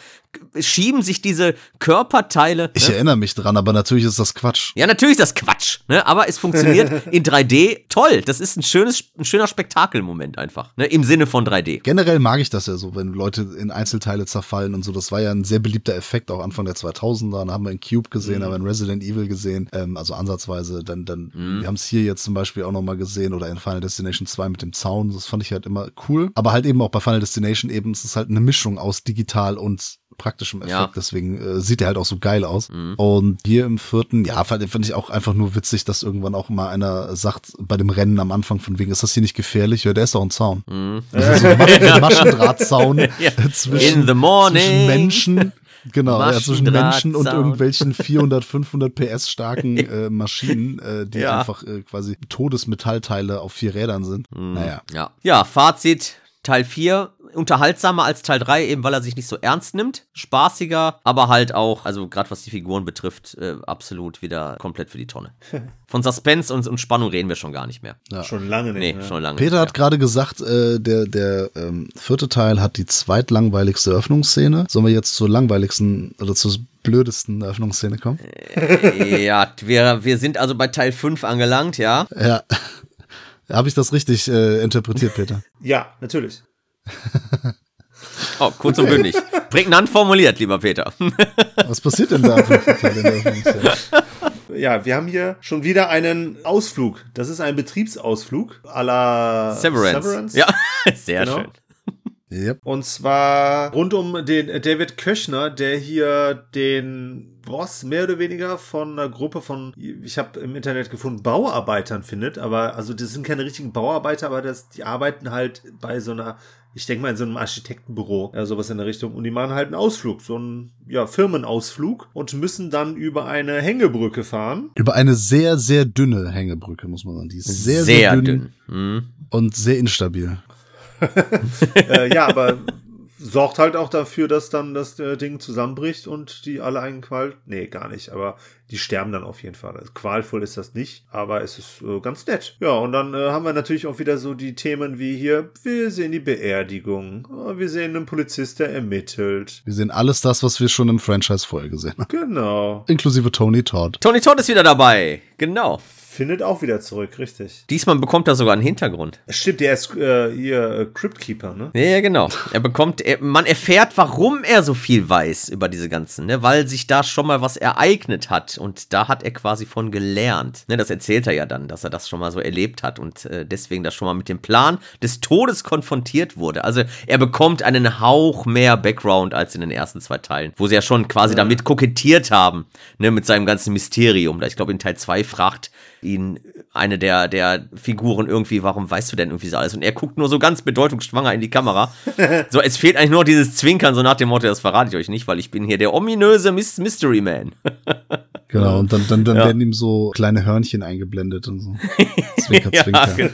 schieben sich diese Körperteile. Ich ne? erinnere mich dran, aber natürlich ist das Quatsch. Ja, natürlich ist das Quatsch, ne? aber es funktioniert in 3D toll. Das ist ein, schönes, ein schöner Spektakelmoment einfach, ne? im Sinne von 3D. Generell mag ich das ja so, wenn Leute in Einzelteile zerfallen und so. Das war ja ein sehr beliebter Effekt, auch Anfang der 2000er. Da haben wir in Cube gesehen, haben wir in Resident Evil gesehen, ähm, also ansatzweise. Dann, dann, wir haben es hier jetzt zum Beispiel auch nochmal gesehen oder in Final Destination 2 mit dem Zaun. Das fand ich halt immer cool. Aber halt eben auch bei Final Destination eben, es ist halt eine Mischung aus digital und praktischem Effekt. Ja. Deswegen äh, sieht er halt auch so geil aus. Und hier im vierten, ja, fand, fand ich auch einfach nur witzig, dass irgendwann auch mal einer sagt bei dem Rennen am Anfang von wegen, ist das hier nicht gefährlich? Ja, der ist doch ein Zaun. Das ist so ein Maschen- Maschendrahtzaun Ja. zwischen, In the morning. zwischen Menschen. Genau, ja, zwischen Menschen und irgendwelchen 400, 500 PS starken äh, Maschinen, äh, die Ja. einfach äh, quasi Todesmetallteile auf vier Rädern sind. Naja. Ja. ja, Fazit, Teil 4, unterhaltsamer als Teil 3, eben weil er sich nicht so ernst nimmt, spaßiger, aber halt auch, also gerade was die Figuren betrifft, äh, absolut wieder komplett für die Tonne. Von Suspense und, und Spannung reden wir schon gar nicht mehr. Schon lange nicht. Nee, ne? schon lange Peter nicht hat gerade gesagt, äh, der, der ähm, vierte Teil hat die zweitlangweiligste Öffnungsszene. Sollen wir jetzt zur langweiligsten oder zur blödesten Öffnungsszene kommen? mehr. Ja, wir, wir sind also bei Teil 5 angelangt, ja. Ja. Habe ich das richtig äh, interpretiert, Peter? Ja, natürlich. Oh, kurz und bündig. Prägnant formuliert, lieber Peter. Was passiert denn da? Ja, wir haben hier schon wieder einen Ausflug. Das ist ein Betriebsausflug à la Severance. Ja, sehr Genau. schön. Yep. Und zwar rund um den David Köchner, der hier den Boss mehr oder weniger von einer Gruppe von, ich habe im Internet gefunden, Bauarbeitern findet. Aber also das sind keine richtigen Bauarbeiter, aber das, die arbeiten halt bei so einer, ich denke mal in so einem Architektenbüro, ja, sowas in der Richtung. Und die machen halt einen Ausflug, so einen ja, Firmenausflug und müssen dann über eine Hängebrücke fahren. Über eine sehr, sehr dünne Hängebrücke, muss man sagen. Die ist sehr, sehr, Sehr dünn, dünn. Hm. und sehr instabil. äh, ja, aber sorgt halt auch dafür, dass dann das äh, Ding zusammenbricht und die alle einen Qual. Nee, gar nicht, aber die sterben dann auf jeden Fall. Also, qualvoll ist das nicht, aber es ist äh, ganz nett. Ja, und dann äh, haben wir natürlich auch wieder so die Themen wie hier, wir sehen die Beerdigung, äh, wir sehen einen Polizist, der ermittelt. Wir sehen alles das, was wir schon im Franchise vorher gesehen haben. Genau. Inklusive Tony Todd. Tony Todd ist wieder dabei. Genau. Findet auch wieder zurück, richtig. Diesmal bekommt er sogar einen Hintergrund. Stimmt, der ist äh, ihr äh, Cryptkeeper, ne? Ja, ja, genau. Er bekommt, er, man erfährt, warum er so viel weiß über diese ganzen, ne? weil sich da schon mal was ereignet hat und da hat er quasi von gelernt. Ne? Das erzählt er ja dann, dass er das schon mal so erlebt hat und äh, deswegen das schon mal mit dem Plan des Todes konfrontiert wurde. Also er bekommt einen Hauch mehr Background als in den ersten zwei Teilen, wo sie ja schon quasi damit kokettiert haben, ne? mit seinem ganzen Mysterium. Ich glaube, in Teil 2 fragt ihn eine der, der Figuren irgendwie, warum weißt du denn irgendwie so alles? Und er guckt nur so ganz bedeutungsschwanger in die Kamera. so, es fehlt eigentlich nur dieses Zwinkern, so nach dem Motto, das verrate ich euch nicht, weil ich bin hier der ominöse Mystery Man. Genau, und dann, dann, dann Ja. werden ihm so kleine Hörnchen eingeblendet und so. Zwinker, zwinker. genau.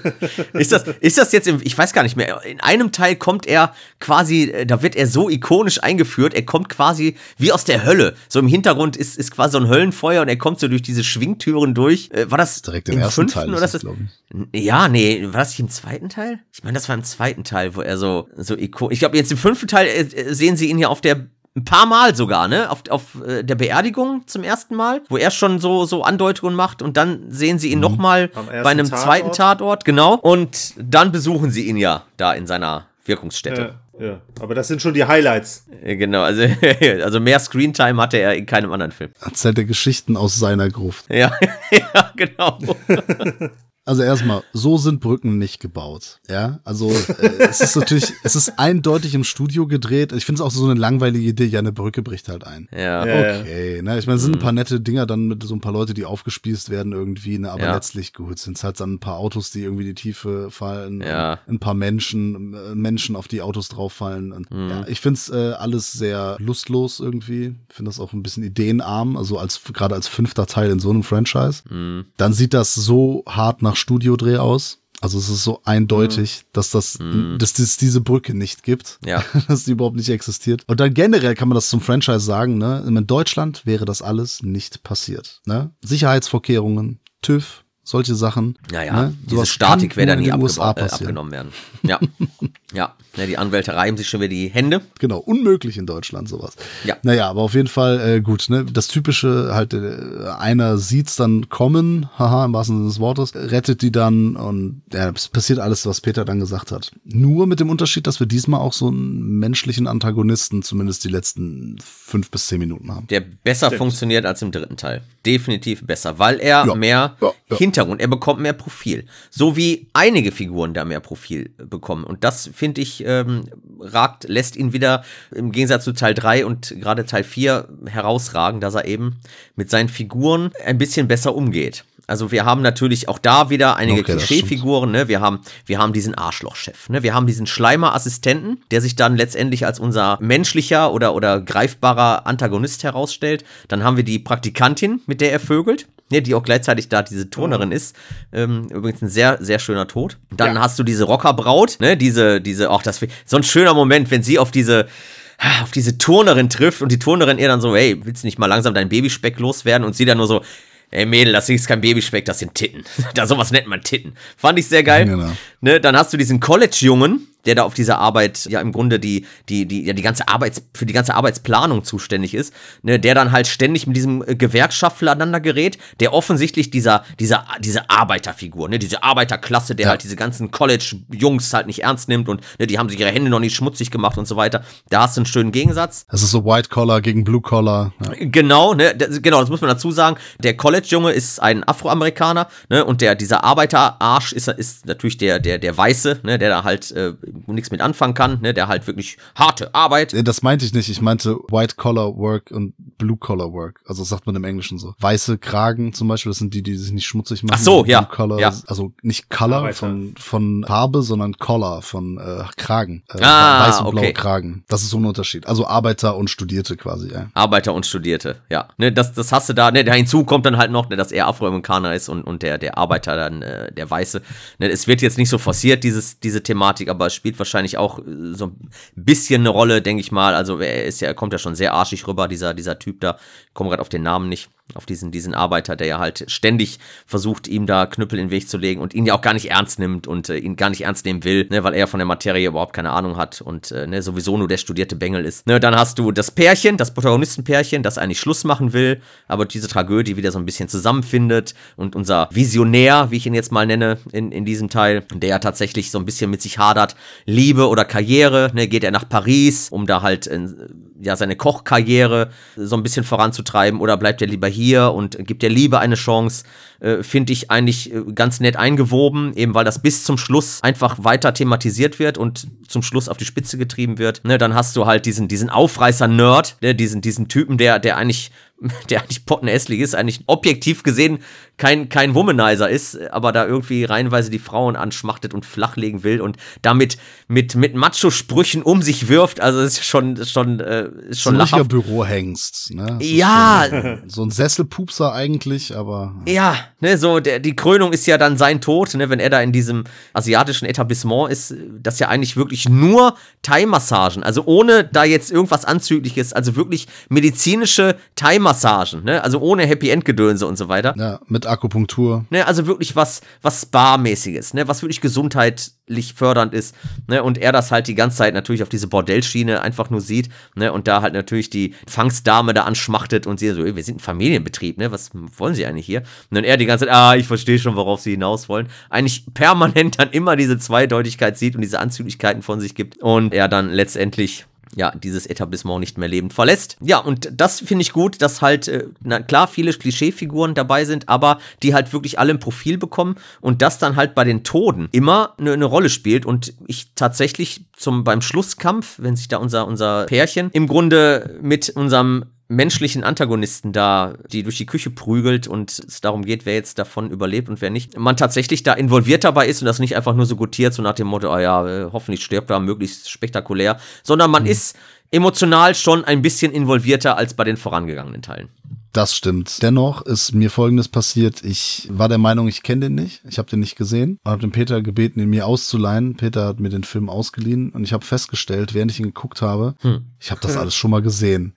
ist, das, ist das jetzt, im, ich weiß gar nicht mehr, in einem Teil kommt er quasi, äh, da wird er so ikonisch eingeführt, er kommt quasi wie aus der Hölle. So im Hintergrund ist, ist quasi so ein Höllenfeuer und er kommt so durch diese Schwingtüren durch. Äh, War das Direkt im ersten fünften Teil ist oder das, ist das, Ja, nee, war das nicht im zweiten Teil? Ich meine, das war im zweiten Teil, wo er so, so ikonisch, ich glaube jetzt im fünften Teil äh, äh, sehen sie ihn ja auf der ein paar Mal sogar, ne? Auf, auf äh, der Beerdigung zum ersten Mal, wo er schon so, so Andeutungen macht und dann sehen sie ihn Mhm. noch nochmal bei einem Tatort. zweiten Tatort, genau. Und dann besuchen sie ihn ja da in seiner Wirkungsstätte. Ja. Aber das sind schon die Highlights. Äh, Genau, also, also mehr Screentime hatte er in keinem anderen Film. Erzählt er Geschichten aus seiner Gruft. Ja, ja genau. Also erstmal, so sind Brücken nicht gebaut. Ja, also äh, es ist natürlich, es ist eindeutig im Studio gedreht. Ich finde es auch so eine langweilige Idee. Ja, eine Brücke bricht halt ein. Ja. Ja. Okay, ne? Ich meine, es sind ein paar nette Dinger dann mit so ein paar Leute, die aufgespießt werden irgendwie, ne? aber Ja. letztlich gut sind es halt dann ein paar Autos, die irgendwie die Tiefe fallen, Ja. ein paar Menschen, äh, Menschen auf die Autos drauffallen. Und, Mhm. ja, ich finde es äh, alles sehr lustlos irgendwie. Ich finde das auch ein bisschen ideenarm, also als gerade als fünfter Teil in so einem Franchise. Mhm. Dann sieht das so hart nach Studiodreh aus. Also es ist so eindeutig, dass das, dass es diese Brücke nicht gibt, Mhm. Ja. dass die überhaupt nicht existiert. Und dann generell kann man das zum Franchise sagen, ne? In Deutschland wäre das alles nicht passiert. Ne? Sicherheitsvorkehrungen, TÜV, solche Sachen. Naja, ne? diese Statik wäre da nur nie äh, abgenommen werden. Ja. ja. Ja, die Anwälte reiben sich schon wieder die Hände. Genau, unmöglich in Deutschland sowas. Ja. Naja, aber auf jeden Fall äh, gut, ne? Das typische, halt, äh, einer sieht's dann kommen, haha, im wahrsten Sinne des Wortes, rettet die dann und ja, es passiert alles, was Peter dann gesagt hat. Nur mit dem Unterschied, dass wir diesmal auch so einen menschlichen Antagonisten zumindest die letzten fünf bis zehn Minuten haben. Der besser funktioniert als im dritten Teil. Definitiv besser, weil er Ja. mehr Ja, ja. Hintergrund, er bekommt mehr Profil. So wie einige Figuren da mehr Profil bekommen. Und das, finde ich, ähm, ragt, lässt ihn wieder im Gegensatz zu Teil 3 und gerade Teil 4 herausragen, dass er eben mit seinen Figuren ein bisschen besser umgeht. Also wir haben natürlich auch da wieder einige Okay, Klischeefiguren, ne? Wir haben, wir haben diesen Arschlochchef, ne? Wir haben diesen Schleimer-Assistenten, der sich dann letztendlich als unser menschlicher oder, oder greifbarer Antagonist herausstellt. Dann haben wir die Praktikantin, mit der er vögelt. Ne, die auch gleichzeitig da diese Turnerin ist. Ähm, übrigens ein sehr, sehr schöner Tod. Dann hast du diese Rockerbraut, ne, diese, diese, auch das, so ein schöner Moment, wenn sie auf diese, auf diese Turnerin trifft und die Turnerin ihr dann so, hey, willst du nicht mal langsam deinen Babyspeck loswerden? Und sie dann nur so, ey Mädel, das ist kein Babyspeck, das sind Titten. da sowas nennt man Titten. Fand ich sehr geil. Genau. Ne, dann hast du diesen College-Jungen, der da auf dieser Arbeit ja im Grunde die, die, die, ja, die ganze Arbeits, für die ganze Arbeitsplanung zuständig ist, ne, der dann halt ständig mit diesem äh, Gewerkschaftler aneinander gerät, der offensichtlich dieser, dieser, diese Arbeiterfigur, ne, diese Arbeiterklasse, der Ja. halt diese ganzen College-Jungs halt nicht ernst nimmt und ne, die haben sich ihre Hände noch nicht schmutzig gemacht und so weiter. Da hast du einen schönen Gegensatz. Das ist so White Collar gegen Blue Collar. Ja. Genau, ne, das, genau, das muss man dazu sagen. Der College-Junge ist ein Afroamerikaner, ne, und der, dieser Arbeiterarsch ist, ist natürlich der, der, der Weiße, ne, der da halt äh, nichts mit anfangen kann, ne, der halt wirklich harte Arbeit. Nee, Das meinte ich nicht. Ich meinte White Collar Work und Blue Collar Work. Also das sagt man im Englischen so. Weiße Kragen zum Beispiel, das sind die, die sich nicht schmutzig machen. Ach so, ja, Blue Collar, ja. also nicht Color Arbeiter. von, von Farbe, sondern Collar von äh, Kragen. Äh, Ah, weiß und okay. blaue Kragen. Das ist so ein Unterschied. Also Arbeiter und Studierte quasi, ja. Arbeiter und Studierte, ja. Ne, das, das hast du da, ne, da hinzu kommt dann halt noch, ne, dass er Afroamerikaner ist und, und der, der Arbeiter dann, äh, der Weiße. Ne, es wird jetzt nicht so forciert, dieses, diese Thematik, aber es spielt wahrscheinlich auch äh, so ein bisschen eine Rolle, denke ich mal. Also er ist ja, er kommt ja schon sehr arschig rüber, dieser, dieser Typ da. Ich komme gerade auf den Namen nicht. Auf diesen, diesen Arbeiter, der ja halt ständig versucht, ihm da Knüppel in den Weg zu legen und ihn ja auch gar nicht ernst nimmt und äh, ihn gar nicht ernst nehmen will, ne, weil er von der Materie überhaupt keine Ahnung hat und äh, ne, sowieso nur der studierte Bengel ist. Ne, dann hast du das Pärchen, das Protagonistenpärchen, das eigentlich Schluss machen will, aber diese Tragödie wieder so ein bisschen zusammenfindet und unser Visionär, wie ich ihn jetzt mal nenne, in, in diesem Teil, der ja tatsächlich so ein bisschen mit sich hadert, Liebe oder Karriere, ne, geht er nach Paris, um da halt äh, ja seine Kochkarriere so ein bisschen voranzutreiben oder bleibt er lieber hier und gibt der Liebe eine Chance, äh, finde ich eigentlich äh, ganz nett eingewoben, eben weil das bis zum Schluss einfach weiter thematisiert wird und zum Schluss auf die Spitze getrieben wird. Ne, dann hast du halt diesen, diesen Aufreißer-Nerd, ne, diesen, diesen Typen, der, der eigentlich der eigentlich pottenhässlich ist, eigentlich objektiv gesehen kein, kein Womanizer ist, aber da irgendwie reihenweise die Frauen anschmachtet und flachlegen will und damit mit, mit Macho-Sprüchen um sich wirft. Also es ist schon, schon, äh, ist schon ein richtiger lachhaft. Bürohengst. Ne? Das Ja, schon So ein Sesselpupser eigentlich, aber. Ja, ne, so der, die Krönung ist ja dann sein Tod, ne, wenn er da in diesem asiatischen Etablissement ist, das ja eigentlich wirklich nur Thai-Massagen, also ohne da jetzt irgendwas Anzügliches, also wirklich medizinische Thai-Massagen, ne, also ohne Happy-End-Gedönse und so weiter. Ja, mit Akupunktur. Ne, also wirklich was, was Spa-mäßiges, ne, was wirklich gesundheitlich fördernd ist, ne, und er das halt die ganze Zeit natürlich auf diese Bordellschiene einfach nur sieht, ne, und da halt natürlich die Fangsdame da anschmachtet und sie so, ey, wir sind ein Familienbetrieb, ne, was wollen sie eigentlich hier? Und dann er die ganze Zeit, ah, ich verstehe schon, worauf sie hinaus wollen. Eigentlich permanent dann immer diese Zweideutigkeit sieht und diese Anzüglichkeiten von sich gibt und er dann letztendlich ja, dieses Etablissement nicht mehr lebend verlässt. Ja, und das finde ich gut, dass halt, äh, na klar, viele Klischeefiguren dabei sind, aber die halt wirklich alle ein Profil bekommen und das dann halt bei den Toten immer eine, eine Rolle spielt und ich tatsächlich zum, beim Schlusskampf, wenn sich da unser, unser Pärchen im Grunde mit unserem menschlichen Antagonisten da, die durch die Küche prügelt und es darum geht, wer jetzt davon überlebt und wer nicht, man tatsächlich da involviert dabei ist und das nicht einfach nur so gutiert, so nach dem Motto, ah ja, äh, hoffentlich stirbt er möglichst spektakulär, sondern man ist emotional schon ein bisschen involvierter als bei den vorangegangenen Teilen. Das stimmt. Dennoch ist mir Folgendes passiert. Ich war der Meinung, ich kenne den nicht. Ich habe den nicht gesehen und habe den Peter gebeten, ihn mir auszuleihen. Peter hat mir den Film ausgeliehen und ich habe festgestellt, während ich ihn geguckt habe, Hm. ich habe das alles schon mal gesehen.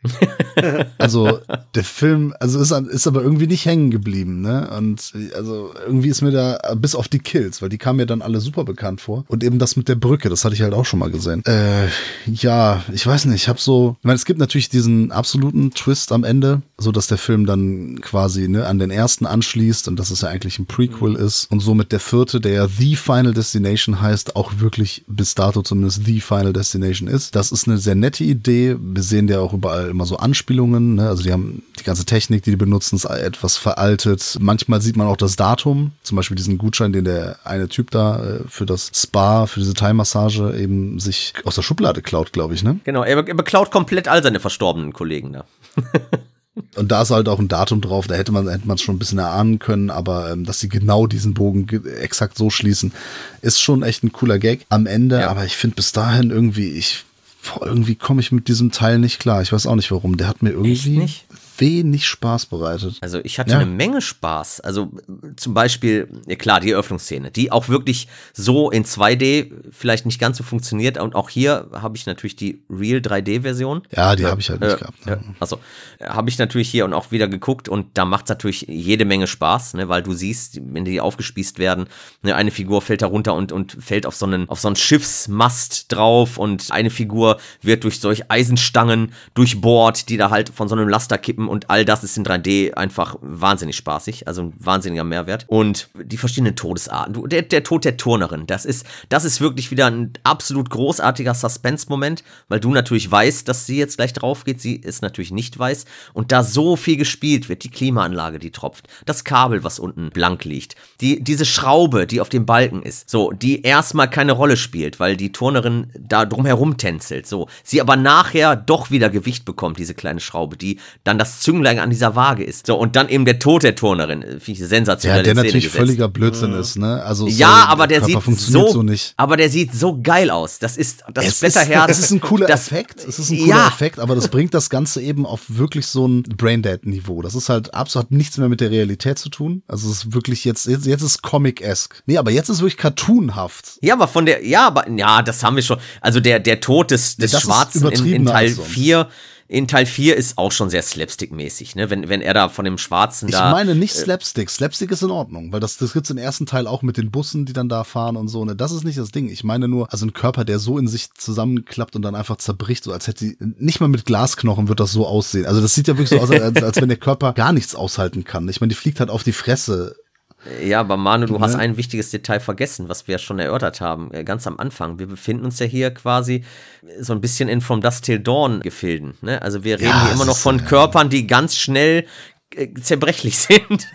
also der Film, also ist, ist aber irgendwie nicht hängen geblieben. Ne? Und also irgendwie ist mir da bis auf die Kills, weil die kamen mir dann alle super bekannt vor. Und eben das mit der Brücke, das hatte ich halt auch schon mal gesehen. Äh, ja, ich weiß nicht. Ich habe so, ich meine, es gibt natürlich diesen absoluten Twist am Ende, so dass der Film dann quasi ne, an den ersten anschließt und dass es ja eigentlich ein Prequel ist und somit der vierte, der ja The Final Destination heißt, auch wirklich bis dato zumindest The Final Destination ist. Das ist eine sehr nette Idee. Wir sehen ja auch überall immer so Anspielungen. Ne? Also die haben die ganze Technik, die die benutzen, ist etwas veraltet. Manchmal sieht man auch das Datum, zum Beispiel diesen Gutschein, den der eine Typ da äh, für das Spa, für diese Thai-Massage eben sich aus der Schublade klaut, glaube ich, ne? Genau, er, er beklaut komplett all seine verstorbenen Kollegen da. Und da ist halt auch ein Datum drauf, da hätte man hätte man es schon ein bisschen erahnen können, aber ähm, dass sie genau diesen Bogen ge- exakt so schließen, ist schon echt ein cooler Gag am Ende, Ja. aber ich finde bis dahin irgendwie, ich irgendwie komme ich mit diesem Teil nicht klar. Ich weiß auch nicht warum. Der hat mir irgendwie nicht? Wenig Spaß bereitet. Also ich hatte Ja. eine Menge Spaß. Also zum Beispiel, ja klar, die Eröffnungsszene, die auch wirklich so in 2D vielleicht nicht ganz so funktioniert. Und auch hier habe ich natürlich die Real 3D-Version. Ja, die habe ich halt nicht Äh, gehabt. ja, also habe ich natürlich hier und auch wieder geguckt und da macht es natürlich jede Menge Spaß, ne, weil du siehst, wenn die aufgespießt werden, ne, eine Figur fällt da runter und, und fällt auf so einen, auf so einen Schiffsmast drauf und eine Figur wird durch solch Eisenstangen durchbohrt, die da halt von so einem Laster kippen und all das ist in 3D einfach wahnsinnig spaßig, also ein wahnsinniger Mehrwert. Und die verschiedenen Todesarten, der, der Tod der Turnerin, das ist, das ist wirklich wieder ein absolut großartiger Suspense-Moment, weil du natürlich weißt, dass sie jetzt gleich drauf geht, sie es natürlich nicht weiß und da so viel gespielt wird, die Klimaanlage, die tropft, das Kabel, was unten blank liegt, die, diese Schraube, die auf dem Balken ist, so, die erstmal keine Rolle spielt, weil die Turnerin da drumherum tänzelt, so, sie aber nachher doch wieder Gewicht bekommt, diese kleine Schraube, die dann das Zünglein an dieser Waage ist, so, und dann eben der Tod der Turnerin, äh, finde ich sensationell Ja, der Szene natürlich gesetzt. völliger Blödsinn ist, ne? Also Ja, sorry, aber der sieht funktioniert so, so nicht. aber der sieht so geil aus. Das ist das Es ist, Blätterherz. es ist ein cooler das, Effekt. Es ist ein cooler ja, Effekt, aber das bringt das Ganze eben auf wirklich so ein Braindead-Niveau. Das ist halt absolut hat nichts mehr mit der Realität zu tun. Also es ist wirklich jetzt, jetzt, jetzt ist Comic-esque. Nee, aber jetzt ist wirklich cartoonhaft. Ja, aber von der, ja, aber ja, das haben wir schon. Also der, der Tod des, des das ist Schwarzen in, in Teil als sonst. 4, in Teil 4 ist auch schon sehr slapstick-mäßig, ne? Wenn, wenn er da von dem Schwarzen Ich da. meine nicht Slapstick. Slapstick ist in Ordnung, weil das, das gibt's im ersten Teil auch mit den Bussen, die dann da fahren und so. Ne? Das ist nicht das Ding. Ich meine nur, also ein Körper, der so in sich zusammenklappt und dann einfach zerbricht, so als hätte sie, nicht mal mit Glasknochen wird das so aussehen. Also das sieht ja wirklich so aus, als, als wenn der Körper gar nichts aushalten kann. Ich meine, die fliegt halt auf die Fresse. Ja, aber Manu, du Ne? hast ein wichtiges Detail vergessen, was wir ja schon erörtert haben, äh, ganz am Anfang. Wir befinden uns ja hier quasi so ein bisschen in From Dust Till Dawn Gefilden. Ne? Also wir reden Ja, hier immer noch von äh, Körpern, die ganz schnell äh, zerbrechlich sind.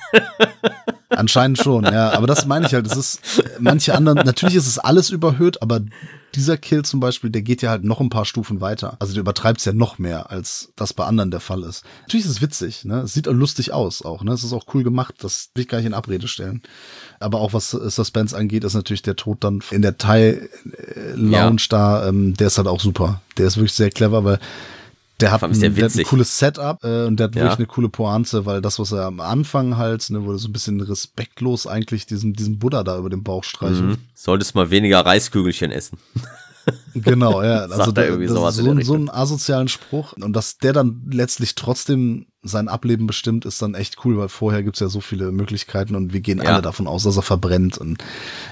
Anscheinend schon, ja. Aber das meine ich halt. Es ist, manche anderen, natürlich ist es alles überhöht, aber dieser Kill zum Beispiel, der geht ja halt noch ein paar Stufen weiter. Also der übertreibt es ja noch mehr, als das bei anderen der Fall ist. Natürlich ist es witzig, ne? Es sieht auch lustig aus auch, ne? Es ist auch cool gemacht, das will ich gar nicht in Abrede stellen. Aber auch was Suspense angeht, ist natürlich der Tod dann in der Thai-Lounge da, ähm, der ist halt auch super. Der ist wirklich sehr clever, weil der hat, ein, der hat ein cooles Setup äh, und der hat Ja. wirklich eine coole Pointe, weil das, was er am Anfang halt, ne, wurde so ein bisschen respektlos eigentlich diesen, diesen Buddha da über den Bauch streichelt. Mhm. Solltest mal weniger Reiskügelchen essen. Genau, ja. Also er so, der so Richtung. einen asozialen Spruch und dass der dann letztlich trotzdem sein Ableben bestimmt, ist dann echt cool, weil vorher gibt's ja so viele Möglichkeiten und wir gehen Ja. alle davon aus, dass er verbrennt. Und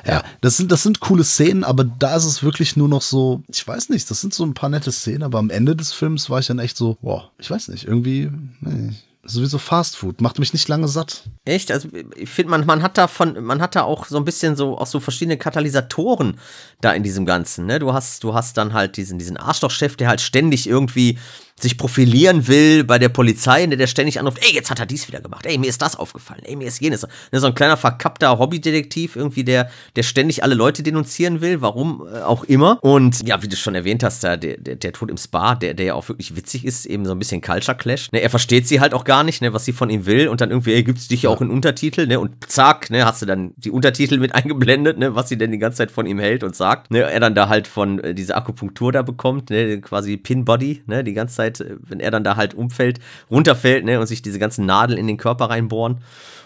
ja, das sind, das sind coole Szenen, aber da ist es wirklich nur noch so, ich weiß nicht, das sind so ein paar nette Szenen, aber am Ende des Films war ich dann echt so, boah, ich weiß nicht, irgendwie, nee, sowieso Fast Food, macht mich nicht lange satt. Echt? Also ich finde, man, man hat da von, man hat da auch so ein bisschen so auch so verschiedene Katalysatoren da in diesem Ganzen. Ne? Du hast, du hast dann halt diesen, diesen Arschlochchef, der halt ständig irgendwie sich profilieren will bei der Polizei, ne, der ständig anruft, ey, jetzt hat er dies wieder gemacht, ey, mir ist das aufgefallen, ey, mir ist jenes. Ne, so ein kleiner verkappter Hobbydetektiv irgendwie, der, der ständig alle Leute denunzieren will, warum äh, auch immer. Und ja, wie du schon erwähnt hast, der, der, der Tod im Spa, der, der ja auch wirklich witzig ist, eben so ein bisschen Culture Clash. Ne, er versteht sie halt auch gar nicht, ne, was sie von ihm will und dann irgendwie, ey, gibt's dich ja auch in Untertitel, ne, und zack, ne, hast du dann die Untertitel mit eingeblendet, ne, was sie denn die ganze Zeit von ihm hält und sagt. Ne, er dann da halt von äh, diese Akupunktur da bekommt, ne, quasi Pin-Body, ne, die ganze Zeit, äh, wenn er dann da halt umfällt, runterfällt, ne, und sich diese ganzen Nadeln in den Körper reinbohren.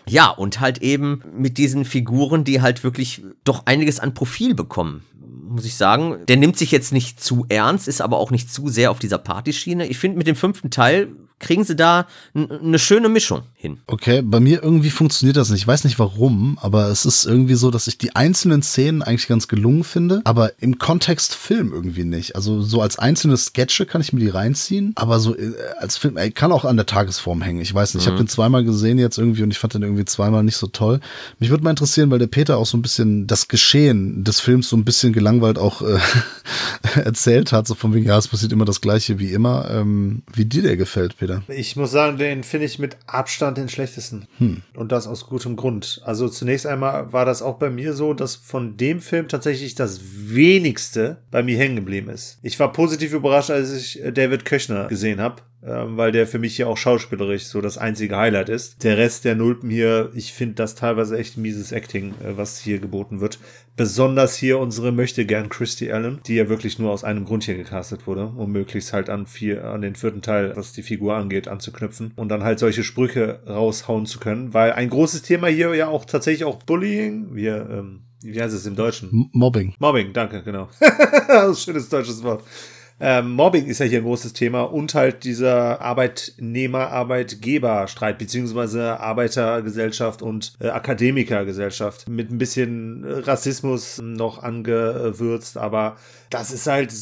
Ja, und halt eben mit diesen Figuren, die halt wirklich doch einiges an Profil bekommen. Muss ich sagen, der nimmt sich jetzt nicht zu ernst, ist aber auch nicht zu sehr auf dieser Partyschiene. Ich finde, mit dem fünften Teil kriegen sie da eine schöne Mischung hin. Okay, bei mir irgendwie funktioniert das nicht. Ich weiß nicht warum, aber es ist irgendwie so, dass ich die einzelnen Szenen eigentlich ganz gelungen finde, aber im Kontext Film irgendwie nicht. Also so als einzelne Sketche kann ich mir die reinziehen, aber so äh, als Film, ey, kann auch an der Tagesform hängen. Ich weiß nicht, ich habe den zweimal gesehen jetzt irgendwie und ich fand den irgendwie zweimal nicht so toll. Mich würde mal interessieren, weil der Peter auch so ein bisschen das Geschehen des Films so ein bisschen gelangweilt auch äh, erzählt hat, so von wegen, ja, es passiert immer das Gleiche wie immer. Ähm, wie dir der gefällt, Peter? Ich muss sagen, den finde ich mit Abstand den schlechtesten. Und das aus gutem Grund. Also zunächst einmal war das auch bei mir so, dass von dem Film tatsächlich das wenigste bei mir hängen geblieben ist. Ich war positiv überrascht, als ich äh, David Köchner gesehen habe. Ähm, weil der für mich hier auch schauspielerisch so das einzige Highlight ist. Der Rest der Nulpen hier, ich finde das teilweise echt mieses Acting, äh, was hier geboten wird. Besonders hier unsere möchte gern Christy Allen, die ja wirklich nur aus einem Grund hier gecastet wurde, um möglichst halt an vier, an den vierten Teil, was die Figur angeht, anzuknüpfen und dann halt solche Sprüche raushauen zu können, weil ein großes Thema hier ja auch tatsächlich auch Bullying, wir, ähm, wie heißt es im Deutschen? M Mobbing. Mobbing, danke, genau. schönes deutsches Wort. Ähm, Mobbing ist ja hier ein großes Thema und halt dieser Arbeitnehmer-Arbeitgeber-Streit, beziehungsweise Arbeitergesellschaft und äh, Akademikergesellschaft mit ein bisschen Rassismus noch angewürzt, aber das ist halt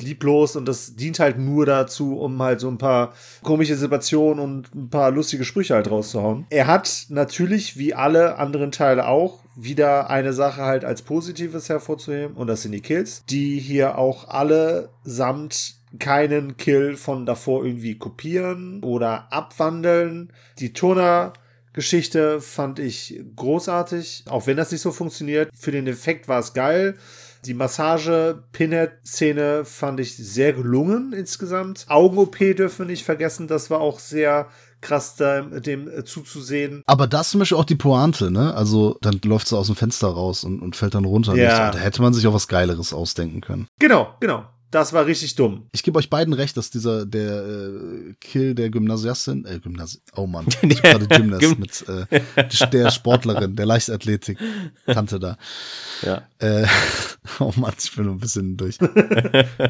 lieblos und das dient halt nur dazu, um halt so ein paar komische Situationen und ein paar lustige Sprüche halt rauszuhauen. Er hat natürlich, wie alle anderen Teile auch, wieder eine Sache halt als Positives hervorzuheben und das sind die Kills, die hier auch alle samt keinen Kill von davor irgendwie kopieren oder abwandeln. Die Turner Geschichte fand ich großartig, auch wenn das nicht so funktioniert. Für den Effekt war es geil. Die Massage-Pinhead-Szene fand ich sehr gelungen insgesamt. Augen-OP dürfen wir nicht vergessen, das war auch sehr krass da, dem äh, zuzusehen. Aber das ist zum Beispiel auch die Pointe, ne? Also dann läuft sie aus dem Fenster raus und, und fällt dann runter. Ja. Da hätte man sich auch was Geileres ausdenken können. Genau, genau. Das war richtig dumm. Ich gebe euch beiden recht, dass dieser der äh, Kill der Gymnasiastin, äh, Gymnasi oh Mann, ich gerade Gymnast Gym- mit äh, der Sportlerin, der Leichtathletik Tante da. Ja. Äh, oh Mann, ich bin ein bisschen durch.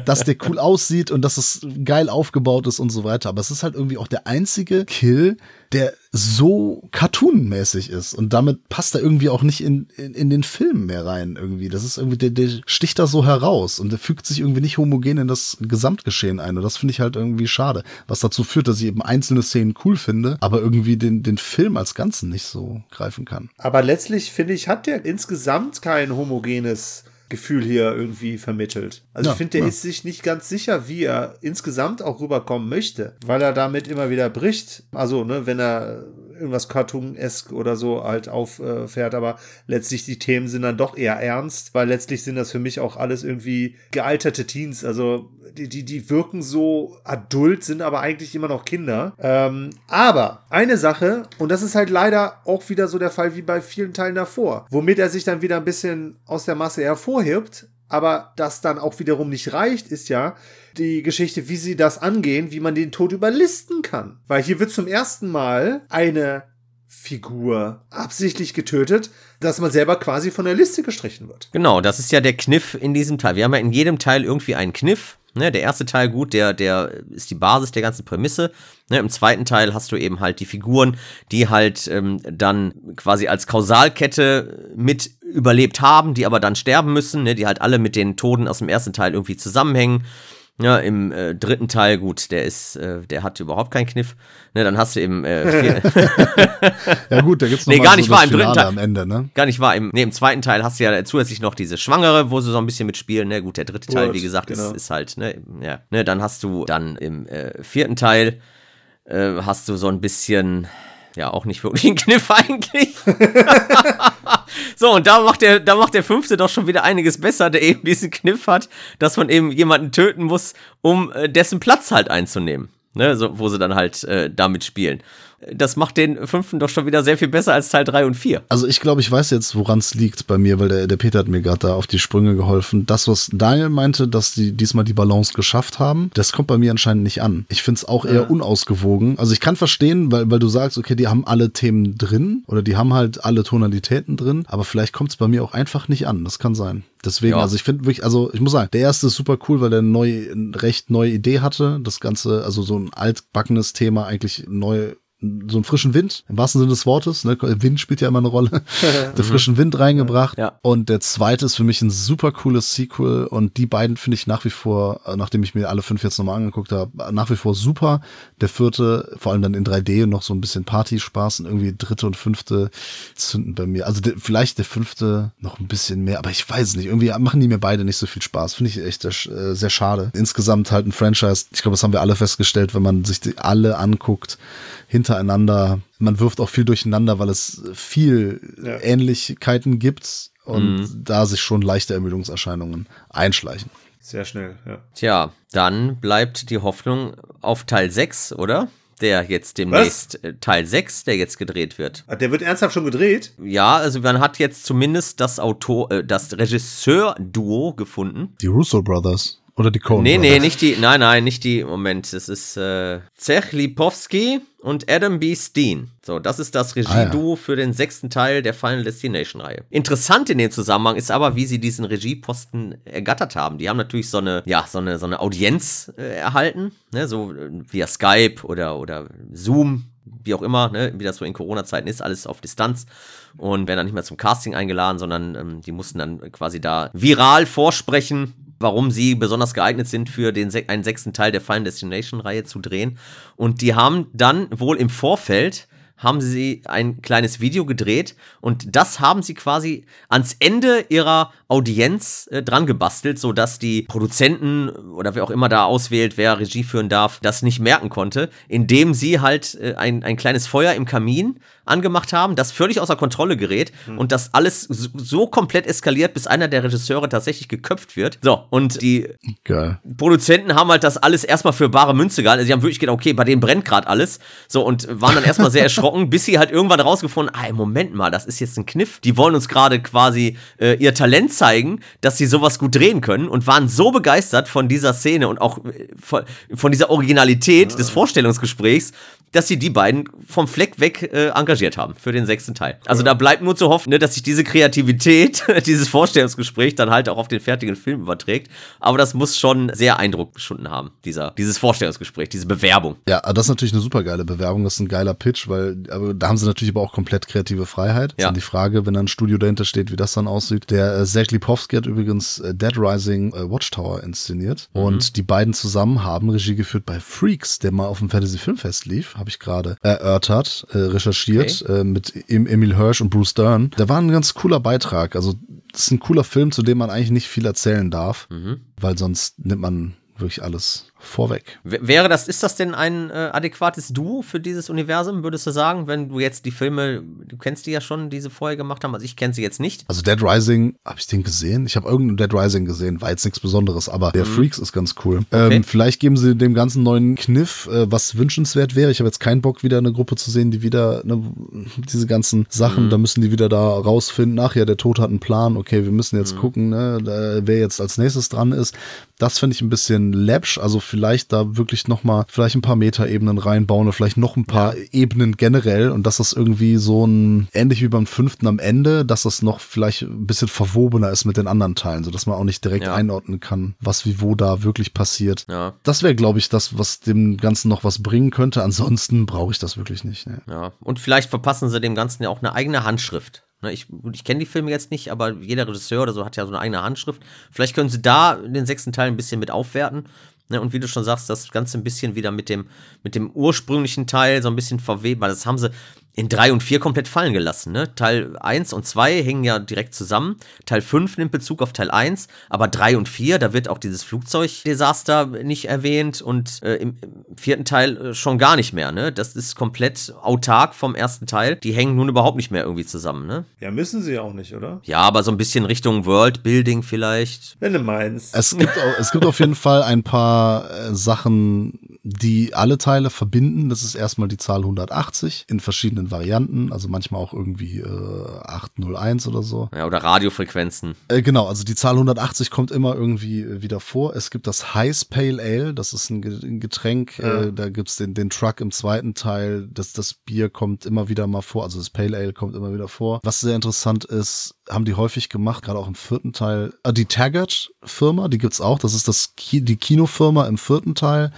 dass der cool aussieht und dass es geil aufgebaut ist und so weiter. Aber es ist halt irgendwie auch der einzige Kill, der so cartoonmäßig ist. Und damit passt er irgendwie auch nicht in, in, in den Film mehr rein irgendwie. Das ist irgendwie, der, der sticht da so heraus und der fügt sich irgendwie nicht homogen in das Gesamtgeschehen ein. Und das finde ich halt irgendwie schade. Was dazu führt, dass ich eben einzelne Szenen cool finde, aber irgendwie den, den Film als Ganzen nicht so greifen kann. Aber letztlich, finde ich, hat der insgesamt kein homogenes Gefühl hier irgendwie vermittelt. Also Ja, ich finde, der ja. ist sich nicht ganz sicher, wie er insgesamt auch rüberkommen möchte, weil er damit immer wieder bricht. Also, ne, wenn er irgendwas Cartoon-esk oder so halt auffährt, aber letztlich die Themen sind dann doch eher ernst, weil letztlich sind das für mich auch alles irgendwie gealterte Teens. Also die, die, wirken so adult, sind aber eigentlich immer noch Kinder. Ähm, aber eine Sache, und das ist halt leider auch wieder so der Fall wie bei vielen Teilen davor, womit er sich dann wieder ein bisschen aus der Masse hervorhebt, aber das dann auch wiederum nicht reicht, ist ja die Geschichte, wie sie das angehen, wie man den Tod überlisten kann. Weil hier wird zum ersten Mal eine Figur absichtlich getötet, dass man selber quasi von der Liste gestrichen wird. Genau, das ist ja der Kniff in diesem Teil. Wir haben ja in jedem Teil irgendwie einen Kniff. Ne, der erste Teil, gut, der, der ist die Basis der ganzen Prämisse. Ne, Im zweiten Teil hast du eben halt die Figuren, die halt ähm, dann quasi als Kausalkette mit überlebt haben, die aber dann sterben müssen, ne, die halt alle mit den Toten aus dem ersten Teil irgendwie zusammenhängen. Ja, im äh, dritten Teil, gut, der ist, äh, der hat überhaupt keinen Kniff. Ne, dann hast du im äh, Ja gut, da gibt's noch Nee, gar so nicht wahr, im dritten Teil. am Ende, ne? Gar nicht wahr. Im, nee, im zweiten Teil hast du ja zusätzlich noch diese Schwangere, wo sie so ein bisschen mitspielen. Ne? Gut, der dritte Teil, Gut, wie gesagt, genau. ist, ist halt, ne, ja. Ne, dann hast du dann im äh, vierten Teil äh, hast du so ein bisschen, ja, auch nicht wirklich einen Kniff eigentlich. so, und da macht der, da macht der fünfte doch schon wieder einiges besser, der eben diesen Kniff hat, dass man eben jemanden töten muss, um äh, dessen Platz halt einzunehmen. Ne, so, wo sie dann halt äh, damit spielen. Das macht den fünften doch schon wieder sehr viel besser als Teil 3 und 4. Also ich glaube, ich weiß jetzt, woran es liegt bei mir, weil der, der Peter hat mir gerade da auf die Sprünge geholfen. Das, was Daniel meinte, dass die diesmal die Balance geschafft haben, das kommt bei mir anscheinend nicht an. Ich finde es auch eher unausgewogen. Also ich kann verstehen, weil, weil du sagst, okay, die haben alle Themen drin oder die haben halt alle Tonalitäten drin, aber vielleicht kommt es bei mir auch einfach nicht an. Das kann sein. Deswegen, Ja. also ich finde wirklich, also ich muss sagen, der erste ist super cool, weil der eine neue, eine recht neue Idee hatte. Das Ganze, also so ein altbackenes Thema eigentlich neu so einen frischen Wind, im wahrsten Sinne des Wortes, ne? Wind spielt ja immer eine Rolle, der frischen Wind reingebracht. Ja. Und der zweite ist für mich ein super cooles Sequel und die beiden finde ich nach wie vor, äh, nachdem ich mir alle fünf jetzt nochmal angeguckt habe, nach wie vor super. Der vierte, vor allem dann in 3D und noch so ein bisschen Partyspaß und irgendwie dritte und fünfte zünden bei mir. Also der, vielleicht der fünfte noch ein bisschen mehr, aber ich weiß es nicht. Irgendwie machen die mir beide nicht so viel Spaß. Finde ich echt äh, sehr schade. Insgesamt halt ein Franchise. Ich glaube, das haben wir alle festgestellt, wenn man sich die alle anguckt hintereinander. Man wirft auch viel durcheinander, weil es viel Ja. Ähnlichkeiten gibt und da sich schon leichte Ermüdungserscheinungen einschleichen. Sehr schnell, ja. Tja, dann bleibt die Hoffnung auf Teil 6, oder? Der jetzt demnächst, äh, Teil 6, der jetzt gedreht wird. Ah, Der wird ernsthaft schon gedreht. Ja, also man hat jetzt zumindest das Autor, äh, das Regisseur-Duo gefunden. Die Russo Brothers oder die Coen Nee, nee, Brothers. nicht die, nein, nein, nicht die, Moment, das ist äh, Zech Lipowski und Adam B. Steen. So, das ist das Regieduo für den sechsten Teil der Final Destination-Reihe. Interessant in dem Zusammenhang ist aber, wie sie diesen Regieposten ergattert haben. Die haben natürlich so eine, ja, so eine, so eine Audienz äh, erhalten, ne, so äh, via Skype oder, oder Zoom, wie auch immer, ne, wie das so in Corona-Zeiten ist, alles auf Distanz und werden dann nicht mehr zum Casting eingeladen, sondern ähm, die mussten dann quasi da viral vorsprechen, warum sie besonders geeignet sind, für den einen sechsten Teil der Final Destination-Reihe zu drehen. Und die haben dann wohl im Vorfeld haben sie ein kleines Video gedreht und das haben sie quasi ans Ende ihrer Audienz äh, dran gebastelt, sodass die Produzenten oder wer auch immer da auswählt, wer Regie führen darf, das nicht merken konnte, indem sie halt äh, ein, ein kleines Feuer im Kamin angemacht haben, das völlig außer Kontrolle gerät und das alles so, so komplett eskaliert, bis einer der Regisseure tatsächlich geköpft wird. So, und die Geil. Produzenten haben halt das alles erstmal für bare Münze gehalten. Also, sie haben wirklich gedacht, okay, bei denen brennt gerade alles. So, und waren dann erstmal sehr erschrocken, bis sie halt irgendwann rausgefunden, ah, Moment mal, das ist jetzt ein Kniff. Die wollen uns gerade quasi äh, ihr Talent zeigen, dass sie sowas gut drehen können und waren so begeistert von dieser Szene und auch äh, von, von dieser Originalität des Vorstellungsgesprächs, dass sie die beiden vom Fleck weg äh, engagiert haben für den sechsten Teil. Also da bleibt nur zu hoffen, ne, dass sich diese Kreativität, dieses Vorstellungsgespräch dann halt auch auf den fertigen Film überträgt. Aber das muss schon sehr Eindruck geschunden haben, dieser, dieses Vorstellungsgespräch, diese Bewerbung. Ja, das ist natürlich eine super geile Bewerbung, das ist ein geiler Pitch, weil aber da haben sie natürlich aber auch komplett kreative Freiheit. Ja. die Frage, wenn da ein Studio dahinter steht, wie das dann aussieht. Der äh, Zach Lipowski hat übrigens äh, Dead Rising äh, Watchtower inszeniert und die beiden zusammen haben Regie geführt bei Freaks, der mal auf dem Fantasy Filmfest lief, habe ich gerade erörtert, äh, recherchiert äh, mit em Emil Hirsch und Bruce Dern. Da war ein ganz cooler Beitrag, also das ist ein cooler Film, zu dem man eigentlich nicht viel erzählen darf, weil sonst nimmt man wirklich alles vorweg. Wäre das, ist das denn ein äh, adäquates Duo für dieses Universum, würdest du sagen, wenn du jetzt die Filme, du kennst die ja schon, die sie vorher gemacht haben, also ich kenne sie jetzt nicht. Also Dead Rising, habe ich den gesehen? Ich habe irgendeinen Dead Rising gesehen, war jetzt nichts Besonderes, aber der Freaks ist ganz cool. Ähm, vielleicht geben sie dem ganzen neuen Kniff, äh, was wünschenswert wäre. Ich habe jetzt keinen Bock, wieder eine Gruppe zu sehen, die wieder ne, diese ganzen Sachen, da müssen die wieder da rausfinden, ach ja, der Tod hat einen Plan, okay, wir müssen jetzt gucken, ne, wer jetzt als nächstes dran ist. Das finde ich ein bisschen läppsch, also vielleicht da wirklich nochmal, vielleicht ein paar Metaebenen reinbauen oder vielleicht noch ein paar Ebenen generell und dass das irgendwie so ein, ähnlich wie beim fünften am Ende, dass das noch vielleicht ein bisschen verwobener ist mit den anderen Teilen, sodass man auch nicht direkt Ja. einordnen kann, was wie wo da wirklich passiert. Ja. Das wäre, glaube ich, das, was dem Ganzen noch was bringen könnte. Ansonsten brauche ich das wirklich nicht. Ne. Ja, und vielleicht verpassen sie dem Ganzen ja auch eine eigene Handschrift. Ne, Ich, ich kenne die Filme jetzt nicht, aber jeder Regisseur oder so hat ja so eine eigene Handschrift. Vielleicht können sie da den sechsten Teil ein bisschen mit aufwerten. Ne, und wie du schon sagst, das Ganze ein bisschen wieder mit dem, mit dem ursprünglichen Teil so ein bisschen verwebt, weil das haben sie in 3 und 4 komplett fallen gelassen. Ne? Teil 1 und 2 hängen ja direkt zusammen. Teil 5 nimmt Bezug auf Teil 1, aber 3 und 4, da wird auch dieses Flugzeugdesaster nicht erwähnt und äh, im, im vierten Teil äh, schon gar nicht mehr. Ne? Das ist komplett autark vom ersten Teil. Die hängen nun überhaupt nicht mehr irgendwie zusammen. Ne? Ja, müssen sie auch nicht, oder? Ja, aber so ein bisschen Richtung Worldbuilding vielleicht. Wenn du meinst. Es gibt, auch, es gibt auf jeden Fall ein paar äh, Sachen, die alle Teile verbinden. Das ist erstmal die Zahl 180 in verschiedenen Varianten, also manchmal auch irgendwie äh, 801 oder so. Ja, oder Radiofrequenzen. Äh, genau, also die Zahl 180 kommt immer irgendwie äh, wieder vor. Es gibt das Heiß Pale Ale, das ist ein, Ge- ein Getränk, äh, da gibt's den, den Truck im zweiten Teil. Das, das Bier kommt immer wieder mal vor, also das Pale Ale kommt immer wieder vor. Was sehr interessant ist, haben die häufig gemacht, gerade auch im vierten Teil. Äh, die Taggart-Firma, die gibt's auch. Das ist das Ki die Kinofirma im vierten Teil.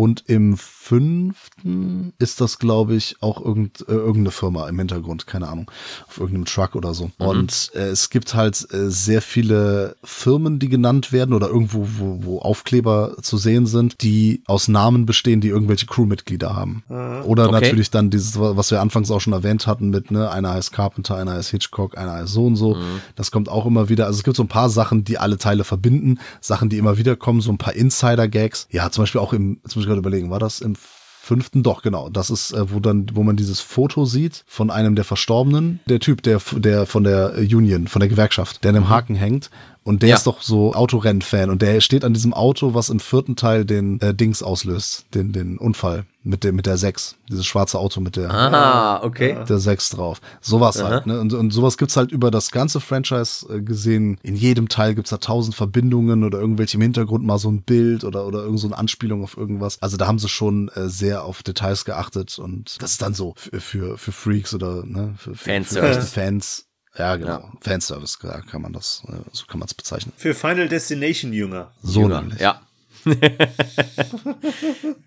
Und im fünften ist das, glaube ich, auch irgend, äh, irgendeine Firma im Hintergrund, keine Ahnung, auf irgendeinem Truck oder so. Und äh, es gibt halt äh, sehr viele Firmen, die genannt werden oder irgendwo, wo, wo Aufkleber zu sehen sind, die aus Namen bestehen, die irgendwelche Crewmitglieder haben. Oder Okay. natürlich dann dieses, was wir anfangs auch schon erwähnt hatten mit, ne, einer heißt Carpenter, einer heißt Hitchcock, einer heißt so und so. Das kommt auch immer wieder. Also es gibt so ein paar Sachen, die alle Teile verbinden, Sachen, die immer wieder kommen, so ein paar Insider-Gags. Ja, zum Beispiel auch im, muss ich gerade überlegen, war das im fünften? Doch, genau. Das ist, äh, wo dann, wo man dieses Foto sieht von einem der Verstorbenen. Der Typ, der, der von der Union, von der Gewerkschaft, der an dem Haken hängt. Und der Ja. ist doch so Autorennfan und der steht an diesem Auto, was im vierten Teil den äh, Dings auslöst, den, den Unfall mit der, mit der 6. Dieses schwarze Auto mit der, Ah, okay. der 6 drauf. Sowas halt, ne? Und, und sowas gibt's halt über das ganze Franchise äh, gesehen. In jedem Teil gibt's da tausend Verbindungen oder irgendwelche im Hintergrund mal so ein Bild oder, oder irgend so eine Anspielung auf irgendwas. Also da haben sie schon äh, sehr auf Details geachtet und das ist dann so für, für, für Freaks oder ne, für, für, für Fanservice. echte Fans. Ja, genau. Ja. Fanservice, ja, kann man das, äh, so kann man es bezeichnen. Für Final Destination Jünger. So Jünger, nämlich. Ja.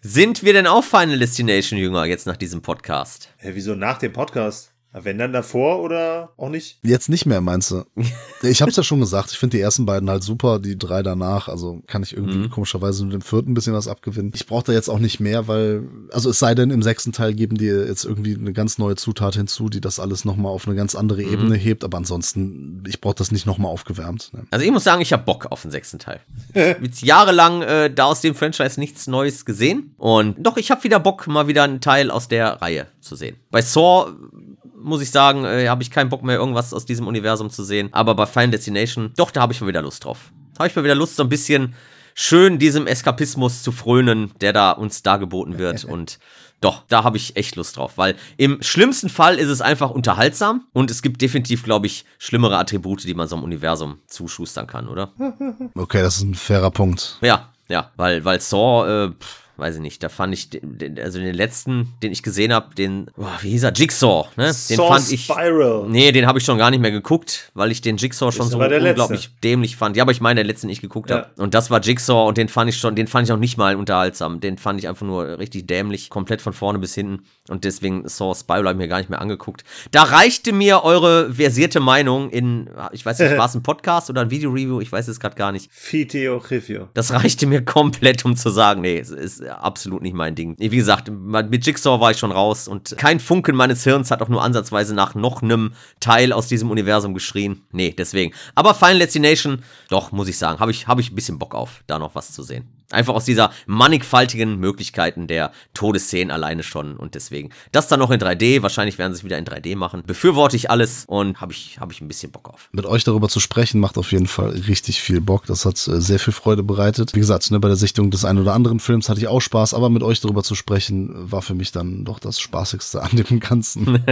Sind wir denn auch Final Destination Jünger jetzt nach diesem Podcast? Hä, wieso nach dem Podcast? Wenn dann davor oder auch nicht? Jetzt nicht mehr, meinst du? Ich hab's ja schon gesagt, ich finde die ersten beiden halt super, die drei danach, also kann ich irgendwie komischerweise mit dem vierten ein bisschen was abgewinnen. Ich brauche da jetzt auch nicht mehr, weil, also es sei denn, im sechsten Teil geben die jetzt irgendwie eine ganz neue Zutat hinzu, die das alles nochmal auf eine ganz andere Ebene hebt, aber ansonsten, ich brauche das nicht nochmal aufgewärmt. Ne? Also ich muss sagen, ich habe Bock auf den sechsten Teil. Jetzt jahrelang äh, da aus dem Franchise nichts Neues gesehen. Und doch, ich habe wieder Bock, mal wieder einen Teil aus der Reihe zu sehen. Bei Saw muss ich sagen, äh, habe ich keinen Bock mehr, irgendwas aus diesem Universum zu sehen. Aber bei Final Destination, doch, da habe ich mal wieder Lust drauf. Habe ich mal wieder Lust, so ein bisschen schön diesem Eskapismus zu frönen, der da uns dargeboten wird. Und doch, da habe ich echt Lust drauf, weil im schlimmsten Fall ist es einfach unterhaltsam und es gibt definitiv, glaube ich, schlimmere Attribute, die man so einem Universum zuschustern kann, oder? Okay, das ist ein fairer Punkt. Ja, ja, weil, weil Saw, äh, pff, weiß ich nicht, da fand ich, den, also den letzten, den ich gesehen habe, den, boah, wie hieß er, Jigsaw, ne? Den Saw fand ich. Spiral. Nee, den habe ich schon gar nicht mehr geguckt, weil ich den Jigsaw schon so unglaublich letzte. dämlich fand. Ja, aber ich meine, der letzten, den ich geguckt Ja. habe. Und das war Jigsaw und den fand ich schon, den fand ich auch nicht mal unterhaltsam. Den fand ich einfach nur richtig dämlich, komplett von vorne bis hinten. Und deswegen Saw Spiral habe ich mir gar nicht mehr angeguckt. Da reichte mir eure versierte Meinung in, ich weiß nicht, war es ein Podcast oder ein Video-Review? Ich weiß es gerade gar nicht. Fiteo Review. Das reichte mir komplett, um zu sagen, nee, es ist absolut nicht mein Ding. Wie gesagt, mit Jigsaw war ich schon raus und kein Funken meines Hirns hat auch nur ansatzweise nach noch einem Teil aus diesem Universum geschrien. Nee, deswegen. Aber Final Destination, doch, muss ich sagen, habe ich, hab ich ein bisschen Bock auf, da noch was zu sehen. Einfach aus dieser mannigfaltigen Möglichkeiten der Todesszenen alleine schon. Und deswegen, das dann noch in 3D, wahrscheinlich werden sie es wieder in 3D machen. Befürworte ich alles und habe ich, hab ich ein bisschen Bock auf. Mit euch darüber zu sprechen, macht auf jeden Fall richtig viel Bock. Das hat äh, sehr viel Freude bereitet. Wie gesagt, ne, bei der Sichtung des einen oder anderen Films hatte ich auch Spaß, aber mit euch darüber zu sprechen, war für mich dann doch das Spaßigste an dem ganzen,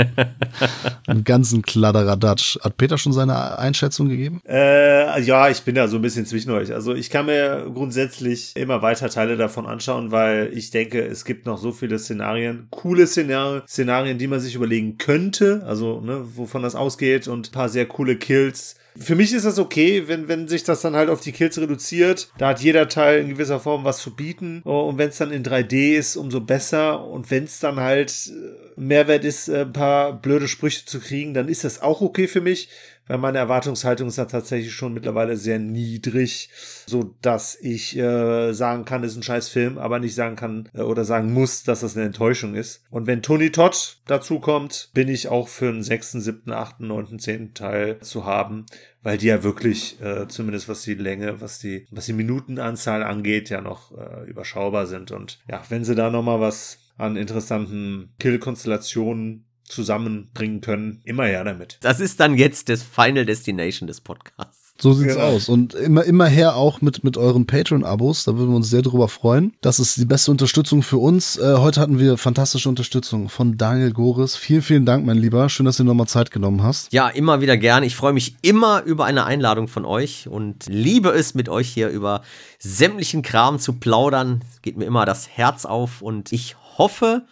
dem ganzen Kladderadatsch. Hat Peter schon seine Einschätzung gegeben? Äh, ja, ich bin da so ein bisschen zwischen euch. Also ich kann mir grundsätzlich immer weiter Teile davon anschauen, weil ich denke, es gibt noch so viele Szenarien, coole Szenarien, Szenarien, die man sich überlegen könnte, also ne, wovon das ausgeht und ein paar sehr coole Kills. Für mich ist das okay, wenn, wenn sich das dann halt auf die Kills reduziert. Da hat jeder Teil in gewisser Form was zu bieten. Und wenn es dann in 3D ist, umso besser. Und wenn es dann halt äh, Mehrwert ist, äh, ein paar blöde Sprüche zu kriegen, dann ist das auch okay für mich weil meine Erwartungshaltung ist da tatsächlich schon mittlerweile sehr niedrig, so dass ich äh, sagen kann, ist ein scheiß Film, aber nicht sagen kann äh, oder sagen muss, dass das eine Enttäuschung ist. Und wenn Tony Todd dazu kommt, bin ich auch für einen sechsten, siebten, achten, neunten, zehnten Teil zu haben, weil die ja wirklich, äh, zumindest was die Länge, was die, was die Minutenanzahl angeht, ja noch äh, überschaubar sind. Und ja, wenn sie da nochmal was an interessanten Kill-Konstellationen zusammenbringen können, immer her damit. Das ist dann jetzt das Final Destination des Podcasts. So sieht's genau. aus. Und immer, immer her auch mit, mit euren Patreon-Abos. Da würden wir uns sehr drüber freuen. Das ist die beste Unterstützung für uns. Äh, heute hatten wir fantastische Unterstützung von Daniel Goris. Vielen, vielen Dank, mein Lieber. Schön, dass du nochmal Zeit genommen hast. Ja, immer wieder gern. Ich freue mich immer über eine Einladung von euch und liebe es, mit euch hier über sämtlichen Kram zu plaudern. Geht mir immer das Herz auf und ich hoffe,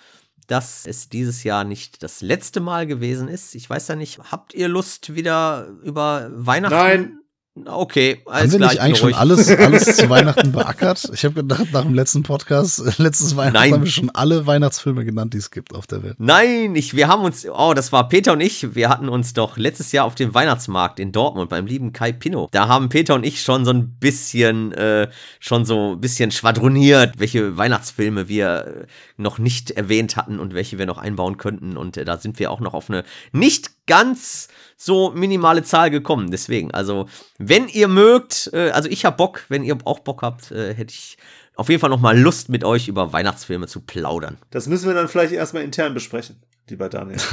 dass es dieses Jahr nicht das letzte Mal gewesen ist. Ich weiß ja nicht, habt ihr Lust wieder über Weihnachten? Nein. Okay, alles Haben wir nicht eigentlich schon alles, alles zu Weihnachten beackert? Ich habe gedacht, nach dem letzten Podcast, äh, letztes Weihnachten Nein. haben wir schon alle Weihnachtsfilme genannt, die es gibt auf der Welt. Nein, ich, wir haben uns, oh, das war Peter und ich, wir hatten uns doch letztes Jahr auf dem Weihnachtsmarkt in Dortmund beim lieben Kai Pino. Da haben Peter und ich schon so ein bisschen, äh, schon so ein bisschen schwadroniert, welche Weihnachtsfilme wir äh, noch nicht erwähnt hatten und welche wir noch einbauen könnten. Und äh, da sind wir auch noch auf eine nicht ganz so minimale Zahl gekommen. Deswegen, also, wenn ihr mögt, äh, also ich hab Bock, wenn ihr auch Bock habt, äh, hätte ich auf jeden Fall noch mal Lust mit euch über Weihnachtsfilme zu plaudern. Das müssen wir dann vielleicht erstmal intern besprechen, lieber Daniel.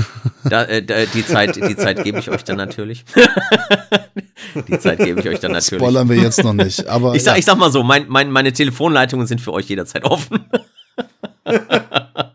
Da, äh, die Zeit, die Zeit gebe ich euch dann natürlich. die Zeit gebe ich euch dann natürlich. Spoilern wir jetzt noch nicht, aber. Ich sag, ja. ich sag mal so, mein, mein, meine Telefonleitungen sind für euch jederzeit offen.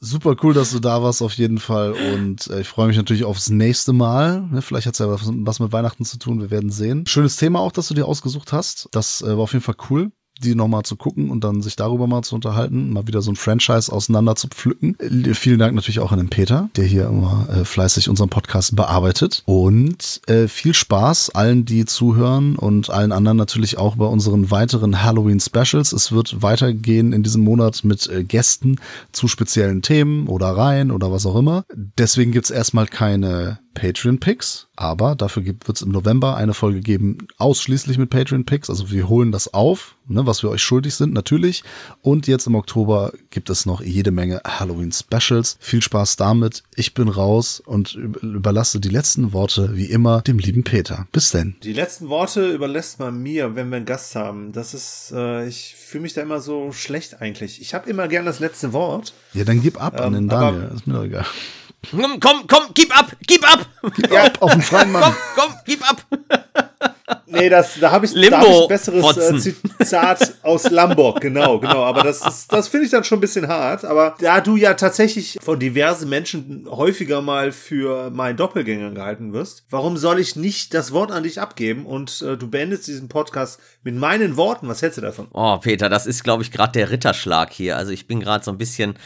Super cool, dass du da warst, auf jeden Fall. Und äh, ich freue mich natürlich aufs nächste Mal. Ne, vielleicht hat es ja was, was, mit Weihnachten zu tun, wir werden sehen. Schönes Thema auch, dass du dir ausgesucht hast. Das äh, war auf jeden Fall cool die nochmal zu gucken und dann sich darüber mal zu unterhalten, mal wieder so ein Franchise auseinander zu pflücken. Äh, vielen Dank natürlich auch an den Peter, der hier immer äh, fleißig unseren Podcast bearbeitet. Und äh, viel Spaß allen, die zuhören und allen anderen natürlich auch bei unseren weiteren Halloween-Specials. Es wird weitergehen in diesem Monat mit äh, Gästen zu speziellen Themen oder Reihen oder was auch immer. Deswegen gibt's erstmal keine Patreon-Picks, aber dafür wird es im November eine Folge geben, ausschließlich mit Patreon-Picks. Also wir holen das auf, ne, was wir euch schuldig sind, natürlich. Und jetzt im Oktober gibt es noch jede Menge Halloween-Specials. Viel Spaß damit. Ich bin raus und überlasse die letzten Worte, wie immer, dem lieben Peter. Bis denn. Die letzten Worte überlässt man mir, wenn wir einen Gast haben. Das ist, äh, ich fühle mich da immer so schlecht eigentlich. Ich habe immer gern das letzte Wort. Ja, dann gib ab ähm, an den Daniel. Ist mir doch egal. Komm, komm, komm, gib ab, gib ab. Ja. auf den freien Mann. Komm, komm, gib ab. Nee, das, da habe ich, Limbo da hab ich besseres äh, Zitat aus Lamborg, genau, genau. Aber das, ist, das finde ich dann schon ein bisschen hart. Aber da du ja tatsächlich von diversen Menschen häufiger mal für meinen Doppelgänger gehalten wirst, warum soll ich nicht das Wort an dich abgeben und äh, du beendest diesen Podcast mit meinen Worten? Was hältst du davon? Oh, Peter, das ist, glaube ich, gerade der Ritterschlag hier. Also ich bin gerade so ein bisschen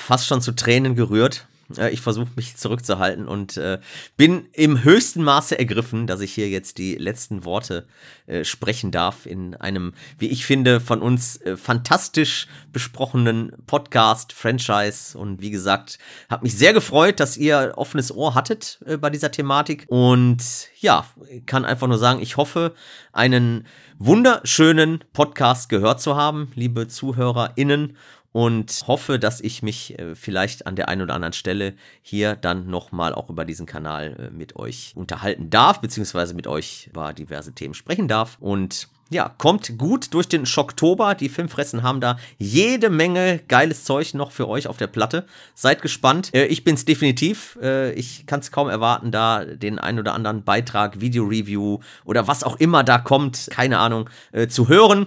fast schon zu Tränen gerührt ich versuche mich zurückzuhalten und äh, bin im höchsten Maße ergriffen, dass ich hier jetzt die letzten Worte äh, sprechen darf in einem, wie ich finde, von uns äh, fantastisch besprochenen Podcast, Franchise. Und wie gesagt, habe mich sehr gefreut, dass ihr offenes Ohr hattet äh, bei dieser Thematik. Und ja, kann einfach nur sagen, ich hoffe, einen wunderschönen Podcast gehört zu haben, liebe ZuhörerInnen. Und hoffe, dass ich mich äh, vielleicht an der einen oder anderen Stelle hier dann nochmal auch über diesen Kanal äh, mit euch unterhalten darf, beziehungsweise mit euch über diverse Themen sprechen darf. Und ja, kommt gut durch den Schocktober. Die Filmfressen haben da jede Menge geiles Zeug noch für euch auf der Platte. Seid gespannt. Äh, ich bin's definitiv. Äh, ich kann es kaum erwarten, da den ein oder anderen Beitrag, Video-Review oder was auch immer da kommt, keine Ahnung, äh, zu hören.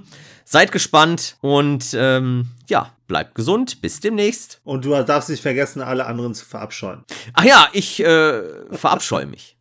Seid gespannt und ähm, ja, bleibt gesund. Bis demnächst. Und du darfst nicht vergessen, alle anderen zu verabscheuen. Ach ja, ich äh, verabscheue mich.